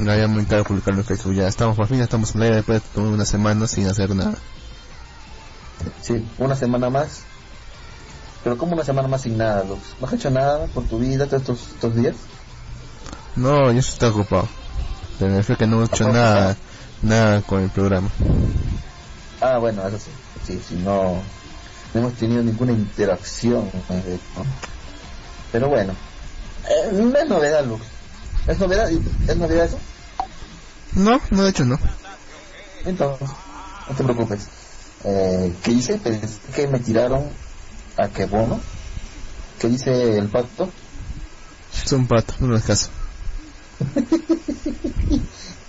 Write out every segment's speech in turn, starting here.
Ya, ya muy caro publicarlo en Facebook. Ya estamos, por fin ya estamos en la aire después de una semana sin hacer nada. Sí, una semana más. Pero como una semana más sin nada, Lux? ¿No has hecho nada por tu vida todos estos, estos días? No, yo estoy ocupado. Pero me refiero que no he hecho nada, nada con el programa. Ah, bueno, eso sí. Sí, sí, no, no hemos tenido ninguna interacción. ¿no? Pero bueno, eh, no es novedad, Lux. ¿Es novedad? ¿Es novedad eso? No, no de hecho no. Entonces, no te preocupes. Eh, ¿Qué hice? Pensé que me tiraron a que bono. ¿Qué dice el pacto? Es un pato, no es caso.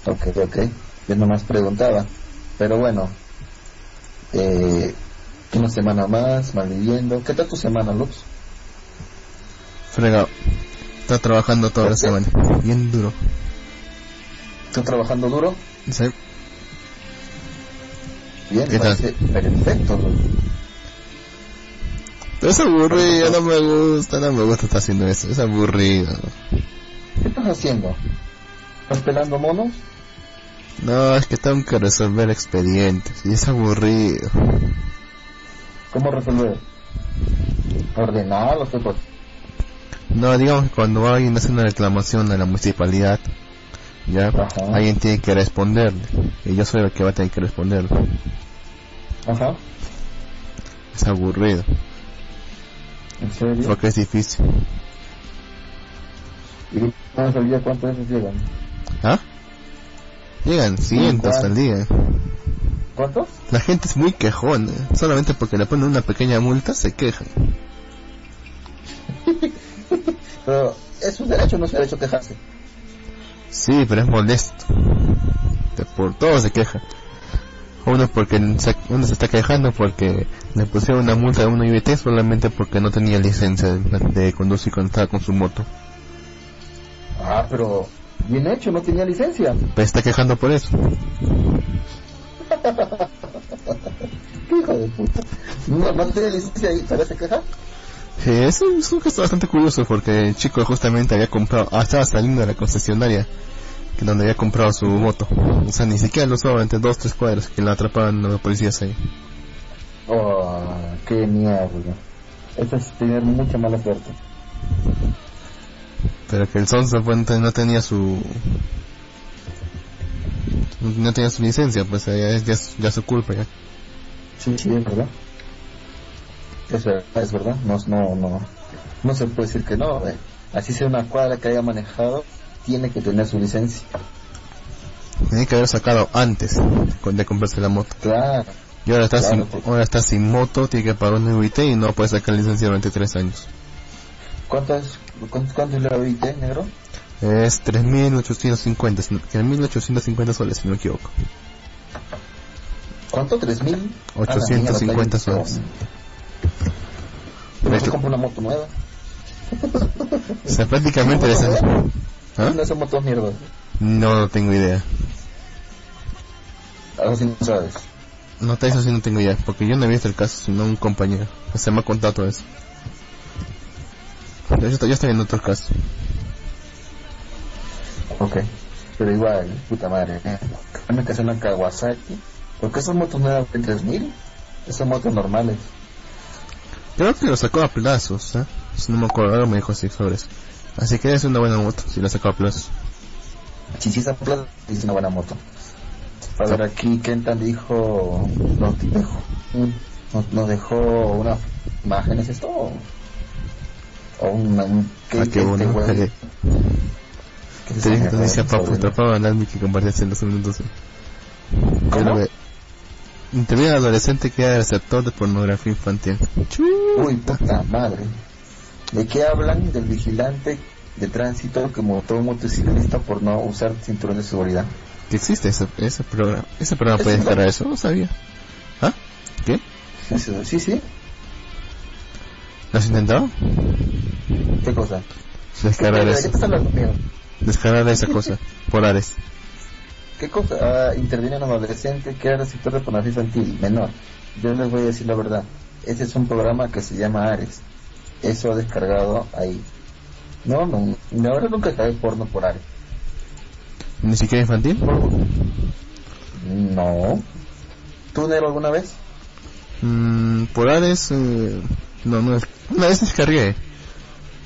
Ok, ok. Yo nomás preguntaba. Pero bueno, eh, una semana más, malviviendo. ¿Qué tal tu semana, Lux? Fregado. Está trabajando toda la semana. Bien duro. ¿Estás trabajando duro? Sí. Bien, ¿Qué tal? perfecto. Es aburrido, no me gusta, no me gusta estar haciendo eso. Es aburrido. ¿Qué estás haciendo? ¿Estás pelando monos? No, es que tengo que resolver expedientes. Y es aburrido. ¿Cómo resolver? ¿Ordenar o qué cosa? No, digamos que cuando alguien hace una reclamación a la municipalidad, ya, Ajá. alguien tiene que responderle. Y yo soy el que va a tener que responderle. Ajá. Es aburrido. ¿En serio? Porque es difícil. ¿Y no sabía cuántas veces llegan? ¿Ah? Llegan cientos al día. ¿Cuántos? La gente es muy quejona. Solamente porque le ponen una pequeña multa se quejan. Pero es un derecho, no es un derecho quejarse. Sí, pero es molesto. Por todo se queja. Uno porque se, uno se está quejando porque le pusieron una multa de un IBT solamente porque no tenía licencia de, de conducir cuando estaba con su moto. Ah, pero bien hecho, no tenía licencia. Pero está quejando por eso. ¿Qué hijo de puta? No, no tenía licencia y todavía se queja. Sí, es un, es un gesto bastante curioso porque el chico justamente había comprado, ah, estaba saliendo de la concesionaria que donde había comprado su moto. O sea, ni siquiera lo usaba entre dos, tres cuadras que la atrapaban los policías ahí. Oh, qué mierda. Eso es tener mucha mala suerte. Pero que el Sonso no tenía su no tenía su licencia, pues ya es ya, su culpa ya. Sí, sí, es verdad. Es verdad, es verdad. No, no, no, no se puede decir que no. eh. Así sea una cuadra que haya manejado, tiene que tener su licencia. Tenía que haber sacado antes de comprarse la moto. Claro. Y ahora está Claro, sin, ahora está sin moto, tiene que pagar un UIT y no puede sacar licencia durante tres años. ¿Cuántas, cuántos, cuántos le viste, negro? Es 3.850, si no- 3.850 soles, si no me equivoco. ¿Cuánto? ¿Tres mil? 850 soles. ¿No De se hecho- compra una moto nueva? O sea, prácticamente es ¿Ah? No son motos mierdas. No, no tengo idea. Algo así no sabes. No, te eso sí no tengo idea, porque yo no he visto el caso, sino un compañero. Se me ha contado todo eso. De hecho, yo estoy en otro caso. Ok. Pero igual, puta madre. Hay que hacer una Kawasaki. Porque esas motos nuevas en 3000. Esas motos normales. Creo que lo sacó a plazos, ¿eh? Si no me acuerdo, ahora me dijo así sobre eso. Así que es una buena moto, si la sacó a plazos. Si sí plata, es una buena moto. A ver, aquí Kentan dijo. Nos dejó, nos, dejó una imagen, ¿es esto? O. Un, Ah, qué bueno. güey? Eh, ¿Qué es Te dije que decía mierda? papu, Almi que compartías en los segundos. ¿Cómo? Interviene al adolescente que era receptor de pornografía infantil. Uy, puta madre. ¿De qué hablan del vigilante de tránsito que a un motociclista por no usar cinturón de seguridad? Que existe ese, ese programa. Ese programa ¿Es puede un- descargar eso, no sabía. ¿Ah? ¿Qué? Sí, sí, sí. ¿Lo has intentado? ¿Qué cosa? Descargar ¿De qué eso. estás hablando, mío? Descargar esa cosa. Por Ares. ¿Qué cosa? Ah, interviene un adolescente que era receptor de pornografía infantil, menor. Yo les voy a decir la verdad. Ese es un programa que se llama Ares. Eso descargado ahí. No, no, no, ahora nunca cae porno por Ares. ¿Ni siquiera infantil? No. ¿Tú, Nero, alguna vez? Mm, por Ares, eh, no, no es. Una vez descargué.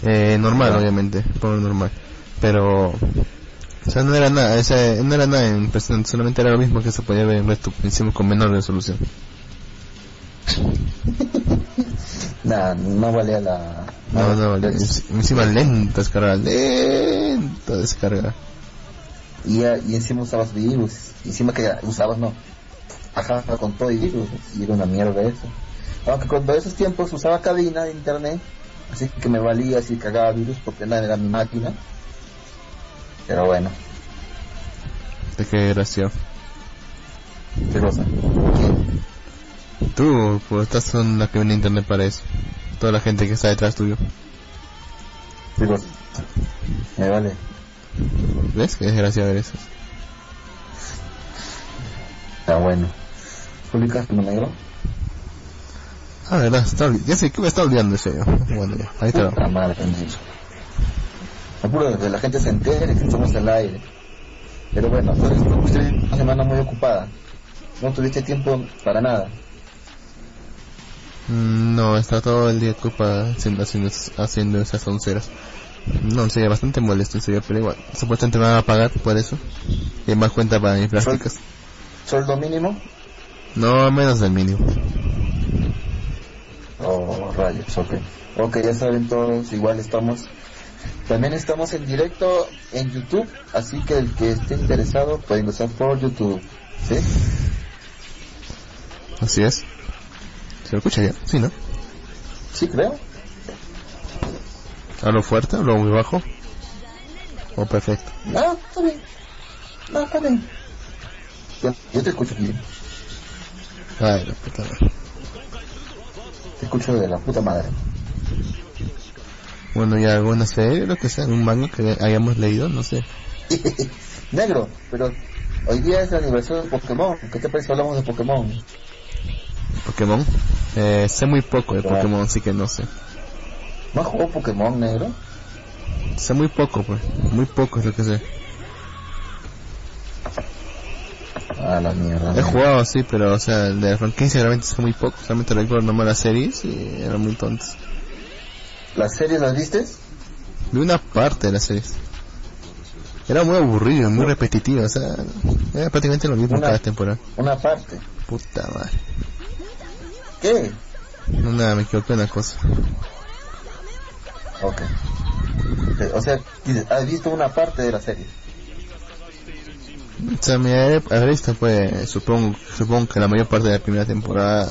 Eh, normal, Ah. obviamente, por normal. Pero. O sea, no era nada, o sea, no era nada en presente, solamente era lo mismo que se podía ver en resto, hicimos con menor resolución. Nada, no valía la... No, no, en- encima lenta descarga, lenta descarga. Y, ya- y encima usabas virus. Encima que usabas, no. Ajá, con todo y virus. Y era una mierda eso. Aunque cuando esos tiempos usaba cabina de internet. Así que me valía si cagaba virus porque nada era mi máquina. Pero bueno, De qué cosa. ¿Quién? Tú, pues estás en la que viene internet para eso. Toda la gente que está detrás tuyo. ¿Qué cosa? Me vale. ¿Ves? Qué desgracia ver eso. Está bueno. ¿Publicaste lo negro? Ah, verdad, está ya sé que me está olvidando eso yo. Bueno, ya, ahí está. Apuro que la gente se entere que estamos al aire. Pero bueno, eres- tuviste una semana muy ocupada. No tuviste tiempo para nada. Mm, No, está todo el día ocupada haciendo, haciendo, haciendo esas onceras. No, sería bastante molesto serio, pero igual. Supuestamente me van a pagar por eso. Y más cuenta para mis prácticas. ¿Sueldo mínimo? No, menos del mínimo. Oh, rayos, ok. Ok, ya saben todos, igual estamos. También estamos en directo en YouTube, así que el que esté interesado puede ingresar por YouTube. ¿Sí? Así es. ¿Se lo escucha ya? Sí, ¿no? Sí, creo. ¿Hablo fuerte? ¿Hablo muy bajo? ¿O perfecto? No, está bien. No, está bien. Yo, yo te escucho bien. Ay, la puta madre. Te escucho de la puta madre. Bueno, y alguna serie, lo que sea, un manga que hayamos leído, no sé. Negro, pero hoy día es el aniversario de Pokémon. ¿Qué te parece hablamos de Pokémon? Pokémon. Eh, sé muy poco de Claro. Pokémon, así que no sé. ¿No has jugado Pokémon, negro? Sé muy poco, pues. Muy poco es lo que sé. Ah, la mierda. He jugado, sí, pero, o sea, de la franquicia realmente sé muy poco. Solamente recuerdo nomás las series y eran muy tontas. ¿Las series las vistes? Vi una parte de las series. Era muy aburrido, muy repetitivo, o sea, era prácticamente lo mismo Una- cada temporada. Una parte. Puta madre. ¿Qué? No, nada, me equivoqué una cosa. Ok. O sea, has visto una parte de la serie. O sea, me habré visto, pues, supongo, supongo que la mayor parte de la primera temporada,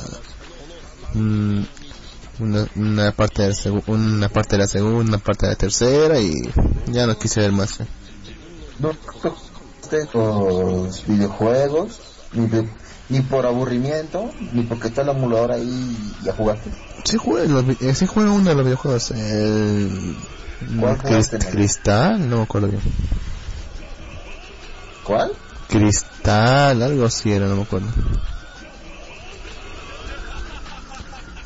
mm, una, una parte de la una parte de la segunda, una parte de la tercera y ya no quise ver más. No los videojuegos, ni, de- ni por aburrimiento, ni porque está el emulador ahí y ya jugaste. Sí jugué, los eh, sí jugué uno de los videojuegos, el... Cristal, no me acuerdo bien. ¿Cuál? Cristal, algo así era, no me acuerdo.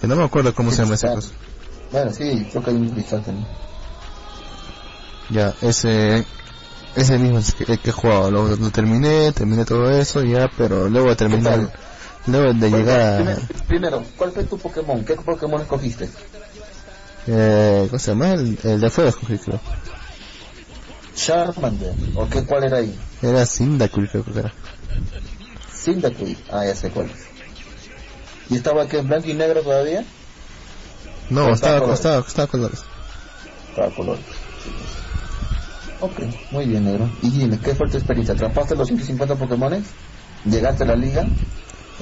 Que no me acuerdo cómo se llama esa cosa. Bueno, sí, creo que hay un cristal también. Ya, ese, ese mismo es que- el que he jugado, lo, lo terminé, terminé todo eso ya, pero luego de terminar, luego de llegar a, Primero, primero, ¿cuál fue tu Pokémon? ¿Qué Pokémon escogiste? eh, ¿cómo se llama? El, el de fuego escogí, creo. Charmander. ¿O qué cuál era ahí? Era Cyndaquil, creo que era. Cyndaquil. Ah, ya sé cuál es. ¿Y estaba aquí en blanco y negro todavía? No, ¿O estaba, estaba estaba, colores? estaba, colores. Estaba color. Ok, muy bien, negro. Y dime, ¿qué fue tu experiencia? ¿Atrapaste los 150 Pokémones? ¿Llegaste a la liga?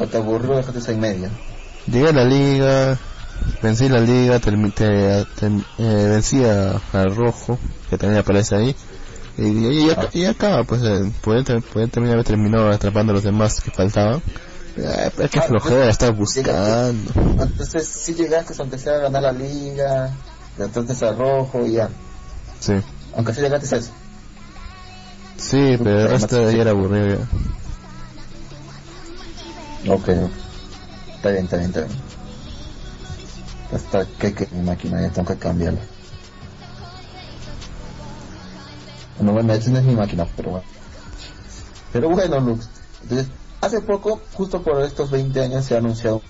¿O te aburrió dejaste esa en media? Llegué a la liga, vencí la liga, te- te- eh, vencí a, al rojo, que también aparece ahí. Y, y, y acá- y pues, eh, ter- poder terminar haber terminado atrapando a los demás que faltaban. Eh, pero qué Ah, flojera estar buscando. Entonces, si llegaste, aunque sea a ganar la liga, entonces al rojo y ya. Sí, Aunque sea llegaste a eso. sí, pero el resto de ahí era aburrido ya. Ok, está bien, está bien, está bien. Hasta que, que mi máquina ya tengo que cambiarla. Bueno, bueno, esa no es mi máquina, pero bueno. Pero bueno, Lux. Entonces, hace poco, justo por estos 20 años, se ha anunciado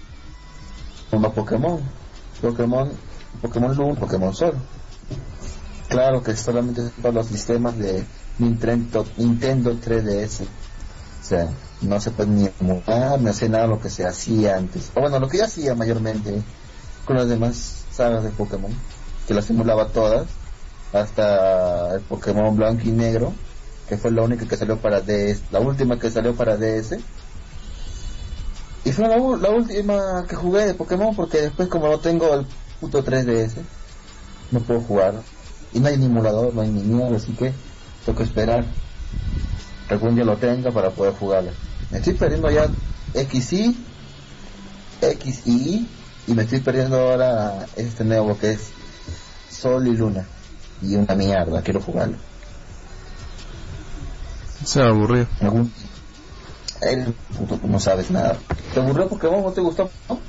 un Pokémon. Pokémon, Pokémon Luna, Pokémon Sol. Claro que solamente para los sistemas de Nintendo, Nintendo 3DS. O sea, no se puede ni emular, ni hacer nada lo que se hacía antes. O bueno, lo que ya hacía mayormente con las demás sagas de Pokémon, que las simulaba todas, hasta el Pokémon blanco y negro, que fue la única que salió para DS, la última que salió para DS. Y fue la, última que jugué de Pokémon porque después como no tengo el puto 3DS, no puedo jugar. Y no hay ni emulador, no hay ni miedo, así que tengo que esperar algún día lo tenga para poder jugarlo. Me estoy perdiendo ya XY, XY y me estoy perdiendo ahora este nuevo que es Sol y Luna. Y una mierda, quiero jugarlo. Se va a aburrir. Algún... El puto, no sabes nada. ¿Te aburrió Pokémon o te gustó? No?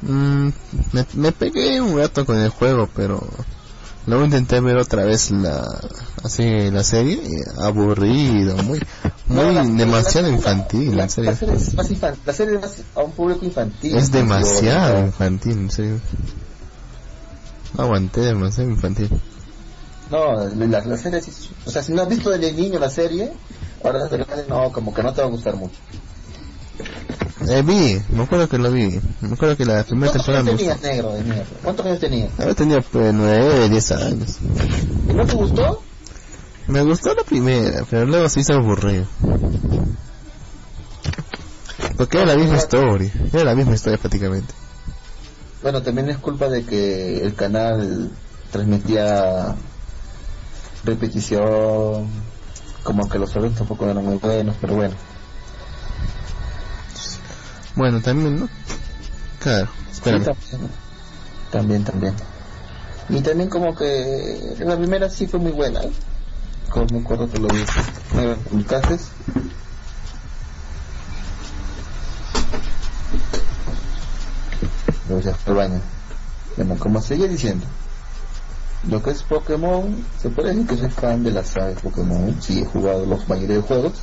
Mm, me, me pegué un rato con el juego, pero luego intenté ver otra vez la así la serie aburrido, muy muy No, la- demasiado la- infantil, la, en serio. serie es más infantil, la serie es más a un público infantil. Es demasiado infantil, en serio. No aguanté demasiado infantil. No, la, la serie sí, o sea, si no has visto desde niño la serie, ahora de grande no, como que no te va a gustar mucho. Eh, vi, me acuerdo que lo vi. Me acuerdo que la primera ¿Cuántos temporada me años tenías, negro de mierda? ¿Cuántos años tenías? Había tenido pues 9, 10 años. ¿Y no te gustó? Me gustó la primera, pero luego se hizo aburrido. Porque era la misma historia, era la misma historia prácticamente. Bueno, también es culpa de que el canal transmitía repetición, como que los horarios tampoco eran muy buenos, pero bueno. Bueno, también, ¿no? Claro, espérame. Sí, también, también, también. Y también como que la primera sí fue muy buena. ¿eh? Como acuerdo que lo vi. ¿Me? Luego ya al baño. Bueno, como seguía diciendo, lo que es Pokémon, se puede decir que soy fan de la saga de Pokémon. Sí, he jugado los mayoría de juegos.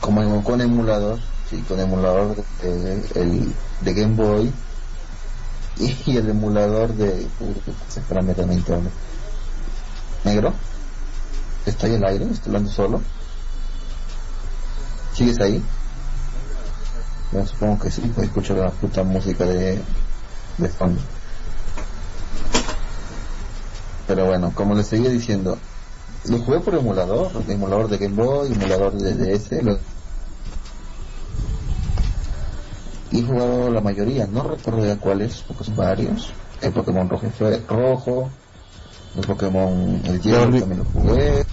Como con emulador, sí, con emulador de, el, de Game Boy y el emulador de espérame también hablo. negro está ahí el aire estoy hablando solo sigues ahí Yo supongo que sí pues escucho la puta música de de fondo pero bueno como les seguía diciendo lo jugué por emulador emulador de Game Boy emulador de DS lo- y he jugado la mayoría, no recuerdo ya cuáles, porque son varios. El Pokémon rojo fue rojo, el Pokémon el Dolby. también lo jugué,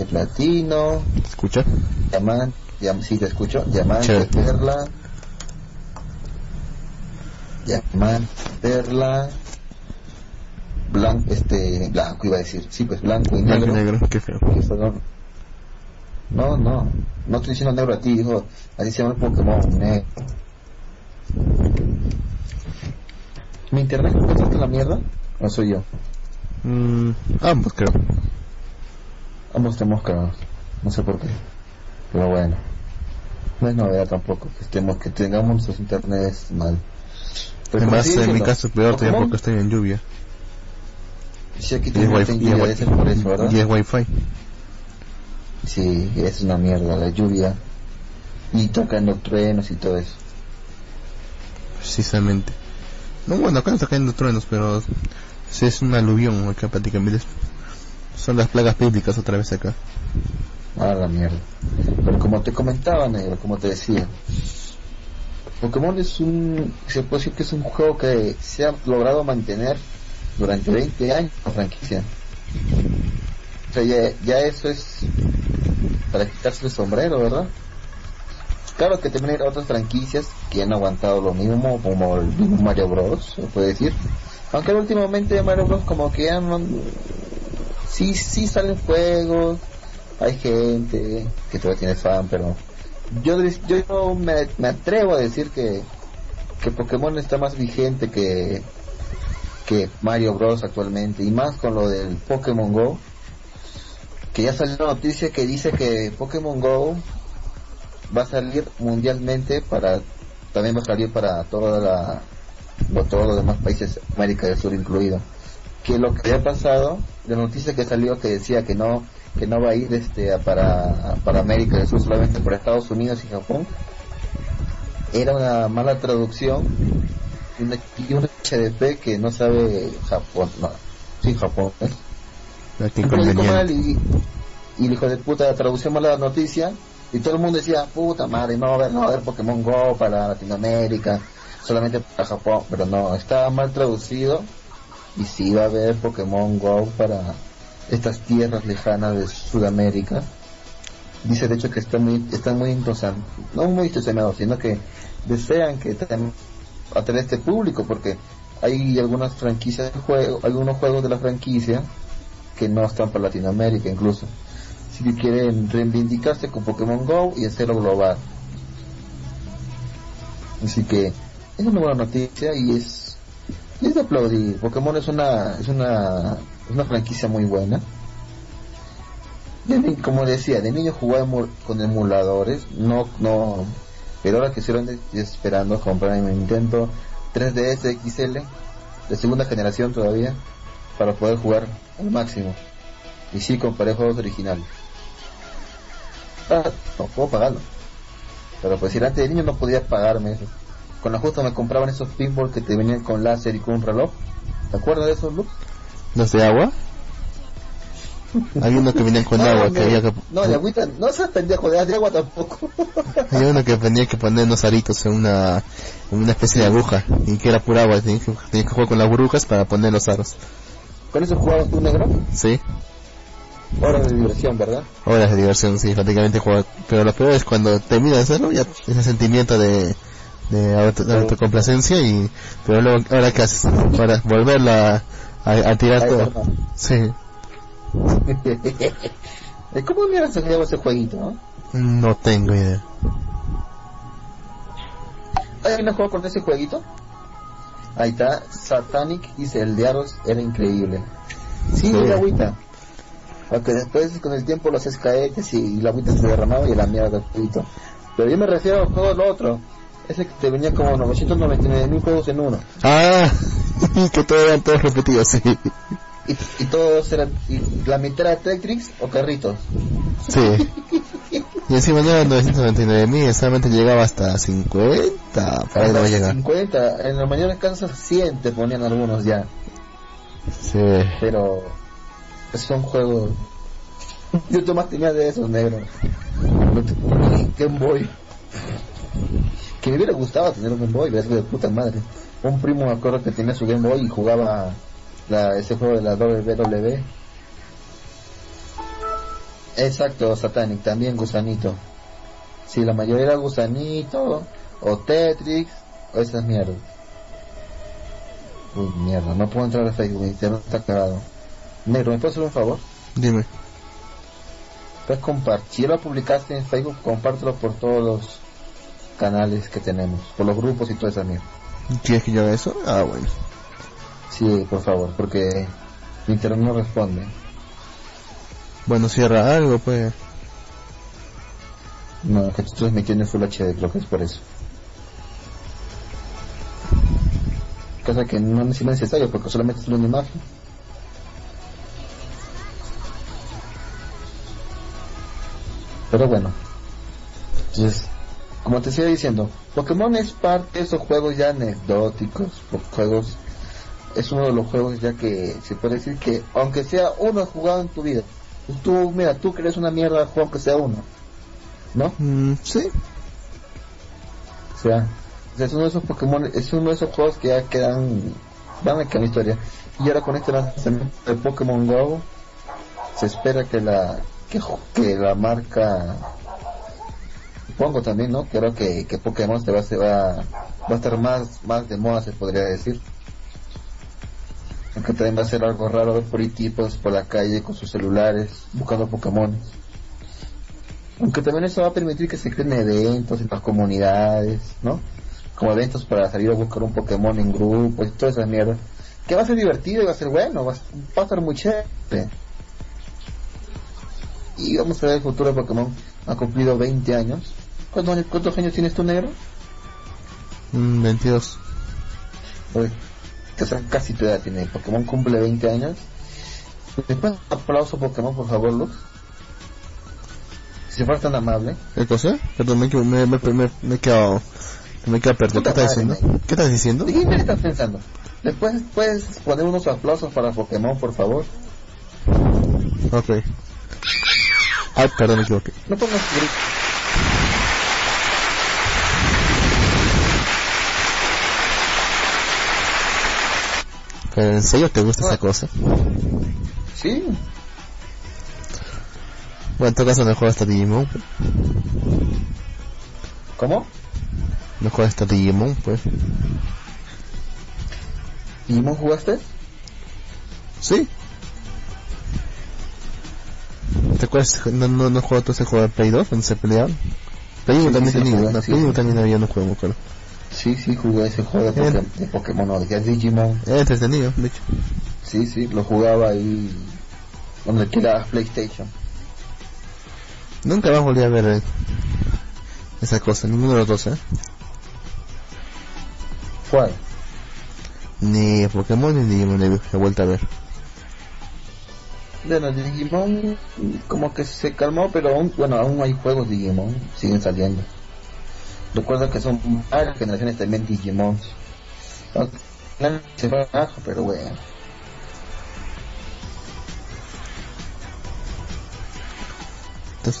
el platino, ¿Escucha? diamante, diam sí te escucho, diamante, Chévere. perla, diamante, perla, blanco, este, blanco iba a decir, sí pues blanco y Negro, negro. negro, qué feo. que fueron- No, no, no estoy diciendo negro a ti, hijo, así se llama el Pokémon negro. ¿Mi internet está en la mierda? ¿O soy yo? Mm, ambos creo. Ambos estamos cagados. No sé por qué. Pero bueno. No es novedad tampoco que estemos, que tengamos nuestros internets mal. Pero Además, en mi caso es peor todavía porque estoy en lluvia. Si aquí Y es wifi, por eso, y es wifi. Sí, es una mierda la lluvia. Y tocando truenos y todo eso. Precisamente. No, bueno, acá no está cayendo truenos, pero sí es un aluvión acá prácticamente. Son las plagas bíblicas otra vez acá. Ah, la mierda. Pero como te comentaba, negro, como te decía, Pokémon es un, se puede decir que es un juego que se ha logrado mantener durante 20 años la franquicia. O sea, ya, ya eso es para quitarse el sombrero, ¿verdad? Claro que también hay otras franquicias que han aguantado lo mismo, como el mismo Mario Bros, se puede decir. Aunque últimamente Mario Bros como que ya no, sí, sí salen juegos, hay gente que todavía tiene fan, pero yo, yo me, me atrevo a decir que, que Pokémon está más vigente que, que Mario Bros actualmente, y más con lo del Pokémon Go, que ya salió la noticia que dice que Pokémon Go va a salir mundialmente para también va a salir para toda la todos los demás países América del Sur incluido. Que lo que ha pasado la noticia que salió que decía que no que no va a ir este para para América del Sur solamente por Estados Unidos y Japón era una mala traducción y un HDP que no sabe Japón no sí Japón ¿eh? y, y el hijo de puta traducción la noticia y todo el mundo decía, puta madre, no va a haber, no va a haber Pokémon Go para Latinoamérica, solamente para Japón, pero no, estaba mal traducido y sí va a haber Pokémon Go para estas tierras lejanas de Sudamérica. Dice de hecho que están muy, están muy entusiasmados, no muy entusiasmados, sino que desean que estén a tener este público, porque hay algunas franquicias de juego, algunos juegos de la franquicia que no están para Latinoamérica incluso si quieren reivindicarse con Pokémon Go y hacerlo global. Así que es una buena noticia y es, es de aplaudir. Pokémon es una, es una, una franquicia muy buena. como decía, de niño jugaba con emuladores, no, no, pero ahora que estoy esperando comprar mi Nintendo 3DS XL de segunda generación todavía para poder jugar al máximo. Y sí, comparé juegos originales no puedo pagarlo. Pero pues si antes de niño no podía pagarme eso. Con la justa me compraban esos pinball que te venían con láser y con un reloj. ¿Te acuerdas de esos, Luke? ¿Los de agua? Hay uno que venían con agua, que había que... No, de agüita, no seas pendejo, de agua tampoco. Hay uno que tenía que poner unos aritos en una, en una especie de aguja, y que era pura agua, tenía que, jugar con las burbujas para poner los aros. ¿Con eso jugabas tú negro? Sí. Horas de diversión, ¿verdad? Horas de diversión, sí, prácticamente juego. Pero lo peor es cuando termina de hacerlo, ya ese sentimiento de, de, autocomplacencia y... Pero luego, ¿ahora qué haces? Para volverla a, tirar todo. Sí. ¿Cómo mierda se llama ese jueguito, no? No tengo idea. ¿Hay un juego con ese jueguito? Ahí está, Satanic dice, el de Aros era increíble. Sí, sí. agüita. Aunque después con el tiempo los caer y la agüita se derramaba y la mierda poquito. Pero yo me refiero a todo lo otro. Ese que te venía como 999 mil juegos en uno. Ah, que todos eran todos repetidos, sí. Y, todos eran, y la mitad era Tetrix o carritos. Sí. y encima no eran 999 mil, solamente llegaba hasta 50, para no llegar. 50, en mayoría de casos 100 te ponían algunos ya. Sí. Pero son juegos. Yo Tomás tenía de esos negros. Game Boy. Que me hubiera gustado tener un Game Boy, es de puta madre. Un primo me acuerdo que tenía su Game Boy y jugaba la, ese juego de la WWE. Exacto, Satanic, también Gusanito. Si la mayoría era Gusanito, o Tetris, o esas mierdas. Uy, mierda, no puedo entrar a Facebook, mi internet está cagado. Negro, ¿me puedes hacer un favor? Dime. Puedes compartir, si lo publicaste en Facebook, compártelo por todos los canales que tenemos, por los grupos y toda esa mierda. ¿Quieres que yo haga eso? Ah, bueno. Sí, por favor, porque mi internet no responde. Bueno, cierra algo, pues. No, que tú estás metiendo en Full HD, creo que es por eso. Cosa que no es necesario, porque solamente es una imagen. Pero bueno, entonces, como te sigo diciendo, Pokémon es parte de esos juegos ya anecdóticos, juegos, es uno de los juegos ya que se puede decir que, aunque sea uno jugado en tu vida, tú, mira, tú crees una mierda de juego aunque sea uno, ¿no? Mm, sí. O sea, es uno de esos Pokémon, es uno de esos juegos que ya quedan, van a quedar historia. Y ahora con este lanzamiento de Pokémon Go, se espera que la que, que la marca supongo también no creo que, que Pokémon se va, se va, va a estar más más de moda se podría decir también va a ser algo raro ver por ahí tipos por la calle con sus celulares buscando Pokémon aunque también eso va a permitir que se creen eventos en las comunidades no como eventos para salir a buscar un Pokémon en grupo y toda esa mierda que va a ser divertido y va a ser bueno va a, va a estar muy chévere Y vamos a ver el futuro de Pokémon. Ha cumplido 20 años. ¿Cuántos, años- cuántos años tienes tú, negro? Mm, 22. Pues, que sea, casi tu edad tiene. Pokémon cumple 20 años. Después, aplauso Pokémon, por favor, Luz. Si fuera tan amable. ¿Qué cosa? Perdón, me, me, me, me, me he quedado... Me he quedado perdido. ¿Qué estás diciendo? ¿Qué estás diciendo? ¿De qué estás pensando? Después puedes poner unos aplausos para Pokémon, por favor. Ok. Ay, perdón, me equivoqué. No pongas ¿Pero en serio te gusta esa cosa? Sí, Bueno, en todo caso no juegas hasta Digimon. ¿cómo? No juegas hasta Digimon, pues. ¿Digimon jugaste? Sí. ¿Te acuerdas? No, no, no jugó todo ese juego de Play 2 donde se peleaban. Play 1 Sí, también sí, tenía, jugué, no, sí, Play 1 sí. también había un juego, me acuerdo. Sí, sí, jugué ese juego de, Bien. Poké- de Pokémon, no, de Digimon. Era entretenido, de hecho. Sí, sí, lo jugaba ahí donde alquilabas PlayStation. Nunca más volví a ver eh, esa cosa, ninguno de los dos, ¿eh? ¿Cuál? Ni Pokémon ni Digimon he he vuelto a ver. Bueno, Digimon como que se calmó, pero aún, bueno, aún hay juegos Digimon, siguen saliendo. Recuerda que son varias generaciones también Digimon. Se fue abajo, pero bueno.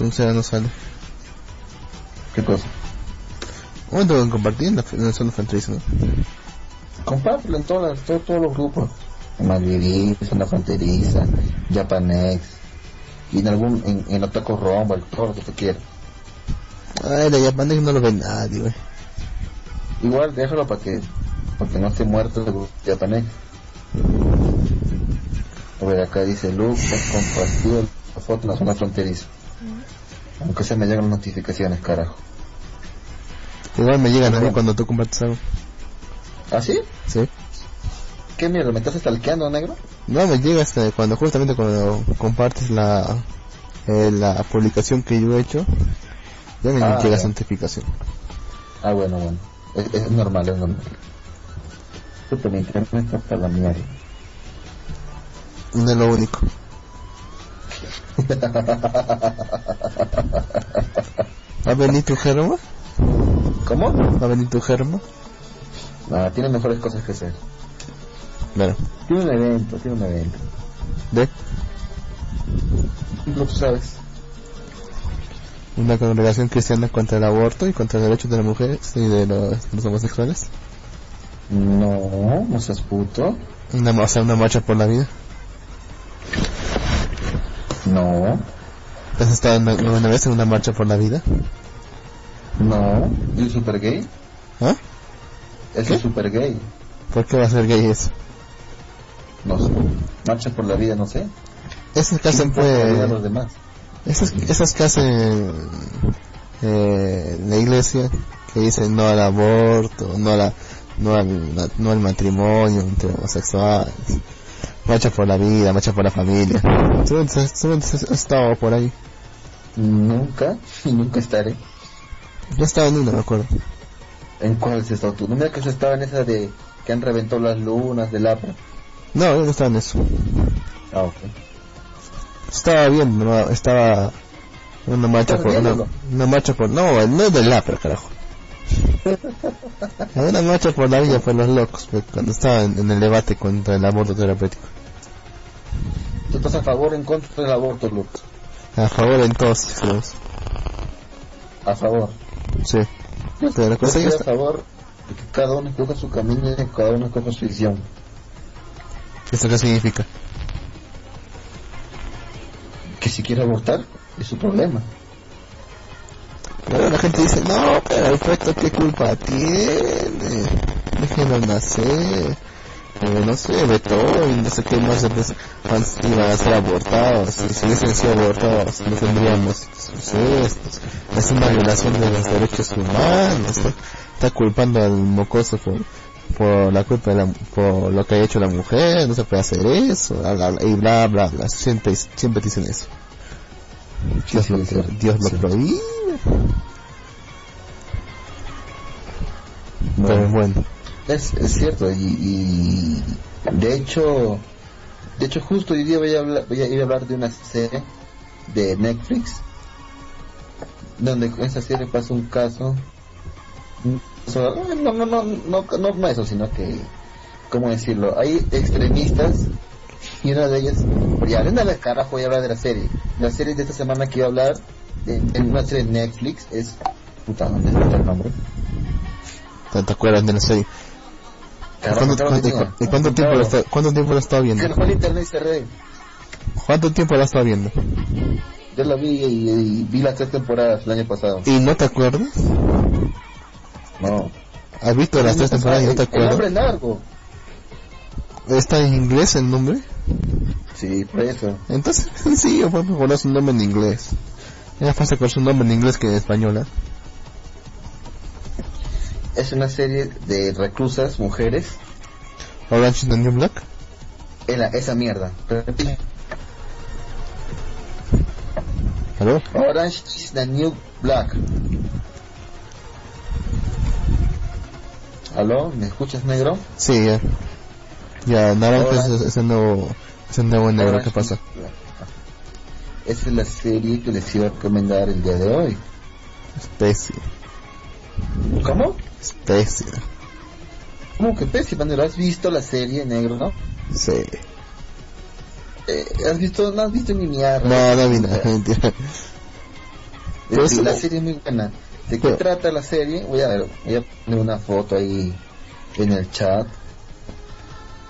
Un Sega no sale. ¿Qué cosa? Un momento que compartí en la, en la zona fronteriza, ¿no? Compártelo en todas todos, los grupos. Madrid, Zona Fronteriza, Japanex, y en algún, en, en Otaku Rumble, todo lo que tú quieras. Ay, la Japanex no lo ve nadie, güey. Igual déjalo para que, para que no esté muerto el Japanex. A ver, acá dice Luke, has compartido la foto en la zona fronteriza. Aunque se me llegan las notificaciones, carajo. Igual me llegan a mí cuando tú compartes algo. ¿Ah, sí? ¿Sí? ¿Qué mierda? ¿Me estás stalkeando, negro? No, me llega hasta cuando justamente cuando compartes la eh, la publicación que yo he hecho, ya me Ah, llega notificación. Ah, bueno, bueno. Es, es normal, es normal. Mi internet está para la mierda. No es lo único. ¿Va a venir tu germo? ¿Cómo? ¿Va a venir tu germo? Ah, tiene mejores cosas que hacer. Bueno, Tiene un evento, tiene un evento. de No tú sabes. Una congregación cristiana contra el aborto y contra los derechos de las mujeres y de los, los homosexuales. No, no seas puto. Una, o sea, una marcha por la vida. No, ¿Has estado una, una vez en una marcha por la vida? no. ¿Y el super gay? ¿Ah? Es ¿Qué? el super gay. ¿Por qué va a ser gay eso? No sé. Marcha por la vida, no sé. Esas que hacen ¿Quién importa la vida de pues... los demás? Esas, esas que hacen eh, la iglesia, que dicen no al aborto, no, a la, no, al, no al matrimonio entre homosexuales, marcha por la vida, marcha por la familia. Has seguramente has estado por ahí. Nunca y nunca estaré. Yo estaba en una, me acuerdo. ¿En cuál has estado tú? No mira que se estaba en esa de que han reventado las lunas del APRA. No, yo no estaba en eso. Ah, ok. Estaba bien, no, estaba una marcha ¿Estás por una, viéndolo? una marcha por no, no es del APRA, carajo. Una marcha por la vida por los locos, pues, cuando estaban en el debate contra el aborto terapéutico. ¿Tú estás a favor o en contra del aborto, Luke? A favor en todos extremos. A favor. Sí. Pero la Yo cosa estoy ya a favor de que cada uno escoja su camino y cada uno escoja su visión. ¿Esto qué significa? Que si quiere abortar, es su problema. Pero la gente dice, no, pero el feto qué culpa tiene. Déjenlo nacer. Eh, no sé, Beethoven, no sé qué más iban a ser abortados. Y si hubiesen sido abortados, no tendríamos sucesos. Es una violación de los derechos humanos. Está, culpando al mocoso por la culpa de la, por lo que ha hecho la mujer. No se puede hacer eso. bla, bla, bla, y bla, bla, bla. Siempre, siempre dicen eso. Dios, sí, lo, cierto, Dios lo sí. prohíbe. Bueno. Pero bueno, Es, es cierto, y, y de hecho, de hecho justo hoy día voy a hablar, voy a ir a hablar de una serie de Netflix, donde en esa serie pasa un caso- no, no, no, no, no, no eso, sino que, ¿cómo decirlo? Hay extremistas y una de ellas, ya, una vez carajo voy a hablar de la serie. La serie de esta semana que iba a hablar, de, en una serie de Netflix, es, puta, ¿dónde está el nombre? ¿te, te acuerdas de la serie? ¿Cuánto, tiempo lo está, ¿Cuánto tiempo lo estaba viendo? ¿Cuánto tiempo lo estaba viendo? Yo la vi y, y vi las tres temporadas el año pasado. ¿Y no te acuerdas? No. ¿Has visto las tres temporadas y no te El nombre acuerdas? es largo. ¿Está en inglés el nombre? Sí, por eso. Entonces, sí, yo puedo poner su nombre en inglés. Es más fácil con su nombre en inglés que en español, ¿eh? Es una serie de reclusas, mujeres, Orange is the New Black. en la, esa mierda. ¿Aló? Orange is the New Black. ¿Aló? ¿Me escuchas, negro? Sí, ya. Ya, naranja es, es el nuevo, es el nuevo negro, ¿qué pasa? Esa es la serie que les iba a recomendar el día de hoy. Especie, ¿Cómo? especie. ¿Cómo que pésima? ¿No has visto la serie, negro? ¿No? Sí. Eh, ¿Has visto? No has visto ni mierda. No, no vi nada, mentira. Eso- la serie es muy buena. ¿De qué trata la serie? Voy a ver, voy a poner una foto ahí en el chat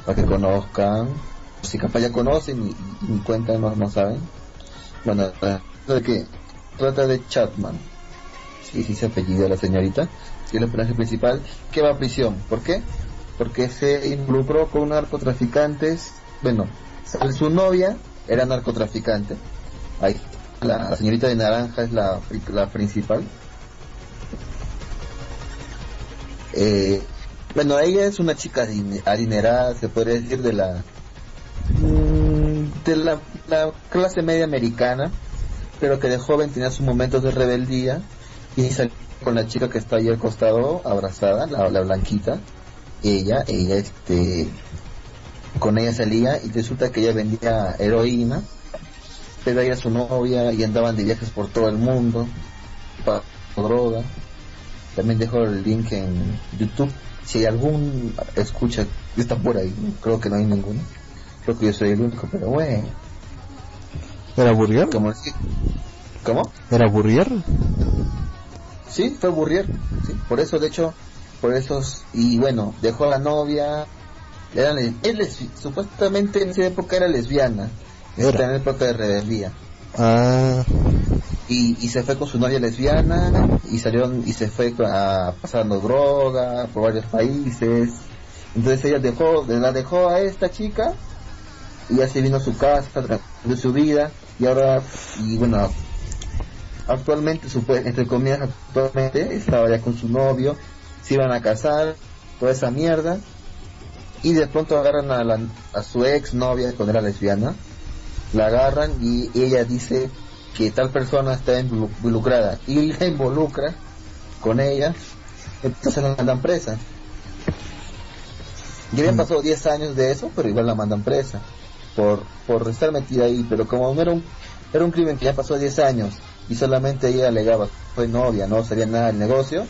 para que conozcan. Si capaz ya conocen y, cuentan, no, no saben. Bueno, eh, de que trata de Chatman. Sí, sí se apellida la señorita. Sí, es el personaje principal que va a prisión. ¿Por qué? Porque se involucró con narcotraficantes. Bueno, su novia era narcotraficante. Ahí, la señorita de naranja es la, la principal. Eh, bueno, ella es una chica adine- adinerada, se podría decir, de la de la, la clase media americana, pero que de joven tenía sus momentos de rebeldía y salió con la chica que está ahí al costado, abrazada, la, la blanquita. Ella, ella, este, con ella salía y resulta que ella vendía heroína, pero ella era su novia y andaban de viajes por todo el mundo, para droga. También dejo el link en YouTube. Si hay algún escucha, está por ahí, creo que no hay ninguno. Creo que yo soy el único, pero bueno. ¿Era Burrier? Como, ¿Cómo? ¿Era Burrier? Sí, fue Burrier. Sí, por eso, de hecho, por eso. Y bueno, dejó a la novia. Era, lesbi- supuestamente en esa época era lesbiana. Era. Está en época de rebeldía. Ah, y, se fue con su novia lesbiana y salieron y se fue a, pasando droga por varios países. Entonces ella dejó la dejó a esta chica y ya se vino a su casa de su vida y ahora y bueno actualmente entre comillas actualmente estaba ya con su novio se iban a casar toda esa mierda y de pronto agarran a, la, a su ex novia cuando era lesbiana la agarran y ella dice que tal persona está involu- involucrada y la involucra con ella, entonces la mandan presa. Ya habían Mm. pasado 10 años de eso, pero igual la mandan presa por, por estar metida ahí, pero como era un, era un crimen que ya pasó 10 años y solamente ella alegaba, fue novia, no sabía nada del negocio,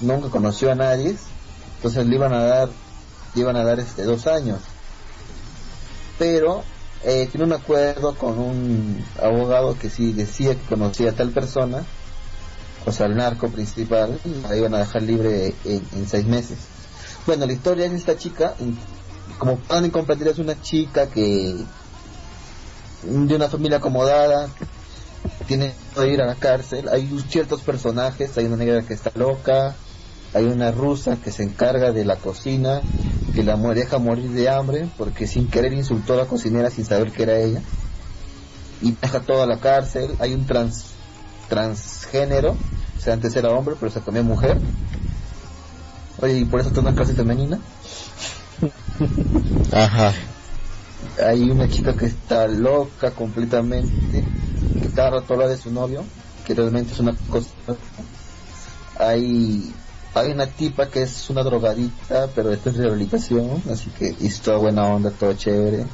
nunca conoció a nadie, entonces le iban a dar, le iban a dar este dos años. Pero eh, tiene un acuerdo con un abogado que sí decía que conocía a tal persona, o sea, el narco principal, la iban a dejar libre en, seis meses. Bueno, la historia es esta chica, como pueden comprender, es una chica que de una familia acomodada, tiene que ir a la cárcel, hay ciertos personajes, hay una negra que está loca, hay una rusa que se encarga de la cocina, que la deja morir de hambre porque sin querer insultó a la cocinera sin saber que era ella y deja toda la cárcel. Hay un trans transgénero, o sea, antes era hombre pero se cambió mujer. Oye, y por eso está una cárcel femenina. ajá. Hay una chica que está loca completamente, guitarra, todo lo de su novio, que realmente es una cosa. Hay, hay una tipa que es una drogadita, pero esto es rehabilitación, así que es toda buena onda, todo chévere.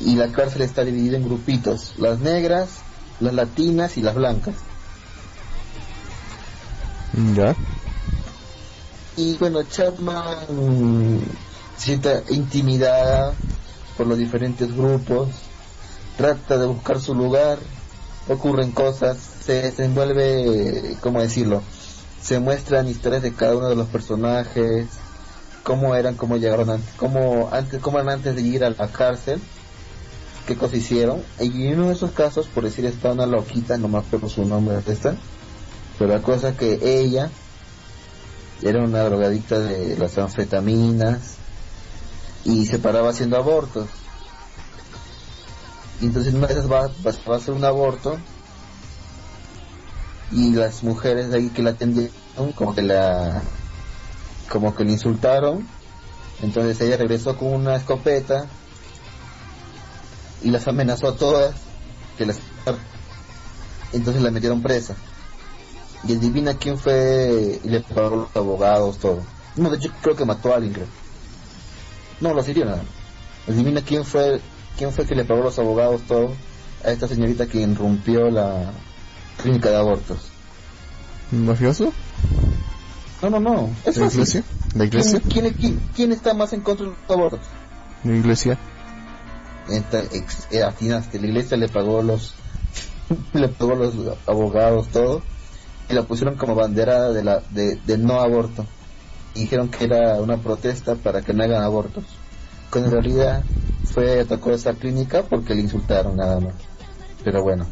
Y la cárcel está dividida en grupitos, las negras, las latinas y las blancas. Ya. Y bueno, Chapman se siente intimidada por los diferentes grupos, trata de buscar su lugar, ocurren cosas, se desenvuelve, ¿cómo decirlo? Se muestran historias de cada uno de los personajes, cómo eran, cómo llegaron antes, cómo, antes, cómo eran antes de ir a la cárcel, qué cosas hicieron. Y en uno de esos casos, por decir, está una loquita, no me acuerdo su nombre de esta, pero la cosa que ella era una drogadicta de las anfetaminas y se paraba haciendo abortos. Entonces una vez va, va, a hacer un aborto y las mujeres de ahí que la atendieron como que la como que le insultaron. Entonces ella regresó con una escopeta y las amenazó a todas que las entonces la metieron presa. Y adivina quién fue y le pagó los abogados todo. No de hecho creo que mató a alguien creo. No lo sirvió nada. Adivina quién fue quién fue que le pagó los abogados todo a esta señorita que irrumpió la clínica de abortos. Mafioso no no no. Es la iglesia la iglesia ¿Quién, quién, quién, está más en contra de los abortos la iglesia ex, eh, atinaste la iglesia le pagó los le pagó los abogados todo y la pusieron como bandera de la de, de no aborto. Y dijeron que era una protesta para que no hagan abortos. Cuando en realidad fue atacó esa clínica porque le insultaron nada más. Pero bueno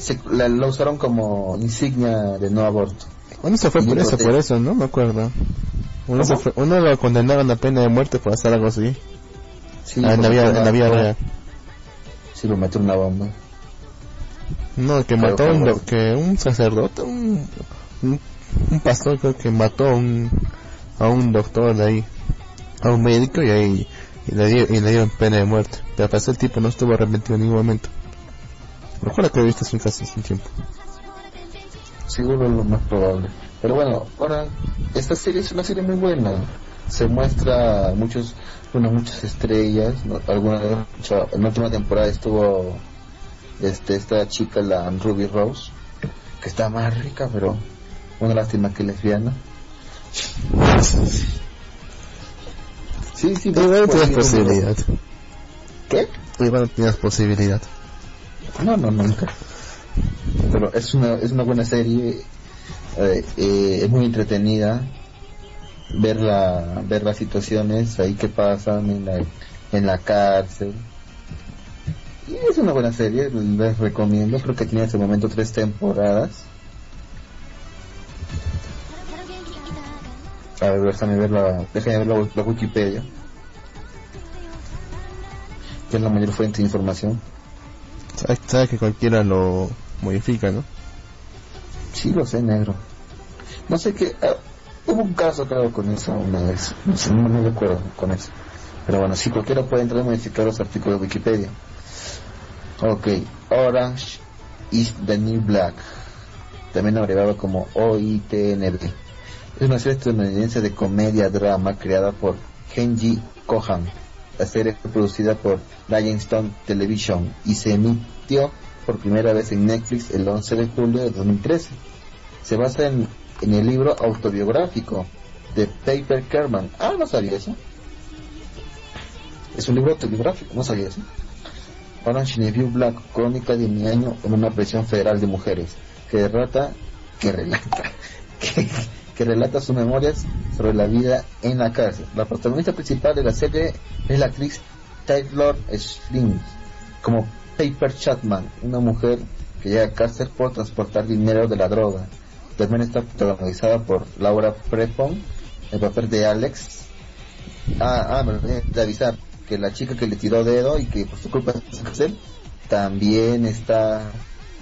se, la, la, usaron como insignia de no aborto. Uno se fue por eso por eso no me acuerdo. Uno, se fue, uno lo condenaron a pena de muerte por hacer algo así. Sí, ah, en, la vida, en la vida real. Sí lo metió una bomba. No que mató un do, que un sacerdote un, un, un pastor creo que mató a un a un doctor de ahí a un médico y ahí y le, dio, y le dieron pena de muerte. Pero pasó el tipo no estuvo arrepentido en ningún momento. Recuerda que viste caso hace un tiempo. Seguro es lo más probable. Pero bueno, ahora esta serie es una serie muy buena. Se muestra muchos, bueno, muchas estrellas. ¿no? Alguna en la última temporada estuvo este esta chica la Ruby Rose que está más rica, pero una lástima que lesbiana. Sí, sí, pero no tienes posibilidad. ¿Qué? Igual no tienes posibilidad. No, no, nunca. Pero es una, es una buena serie, eh, eh, es muy entretenida ver la, ver las situaciones ahí que pasan en la, en la cárcel. Y es una buena serie, les recomiendo, creo que tiene en ese momento tres temporadas. A ver, déjame ver la, déjame ver la, la Wikipedia. Que es la mayor fuente de información. Sabes que cualquiera lo modifica, ¿no? Sí, lo sé, negro. No sé qué. Uh, hubo un caso, creo, con eso una vez. No sé, no me recuerdo con eso. Pero bueno, sí, cualquiera puede entrar a modificar los artículos de Wikipedia. Ok, Orange is the New Black. También abreviado como OITNB. Es una serie estadounidense de comedia-drama creada por Genji Kohan. La serie fue producida por Stone Television y se emitió por primera vez en Netflix el 11 de julio de 2013. Se basa en, el libro autobiográfico de Paper Kerman. Ah, no sabía eso. Es un libro autobiográfico, no sabía eso. Orange Black, crónica de mi año en una prisión federal de mujeres, que relata, que relata, que relata sus memorias sobre la vida en la cárcel. La protagonista principal de la serie es la actriz Taylor Slim, como Paper Chatman, una mujer que llega a cárcel por transportar dinero de la droga. También está protagonizada por Laura Prepon, el papel de Alex. Ah, ah, me olvidé de avisar que la chica que le tiró dedo y que por su culpa está en cárcel, también está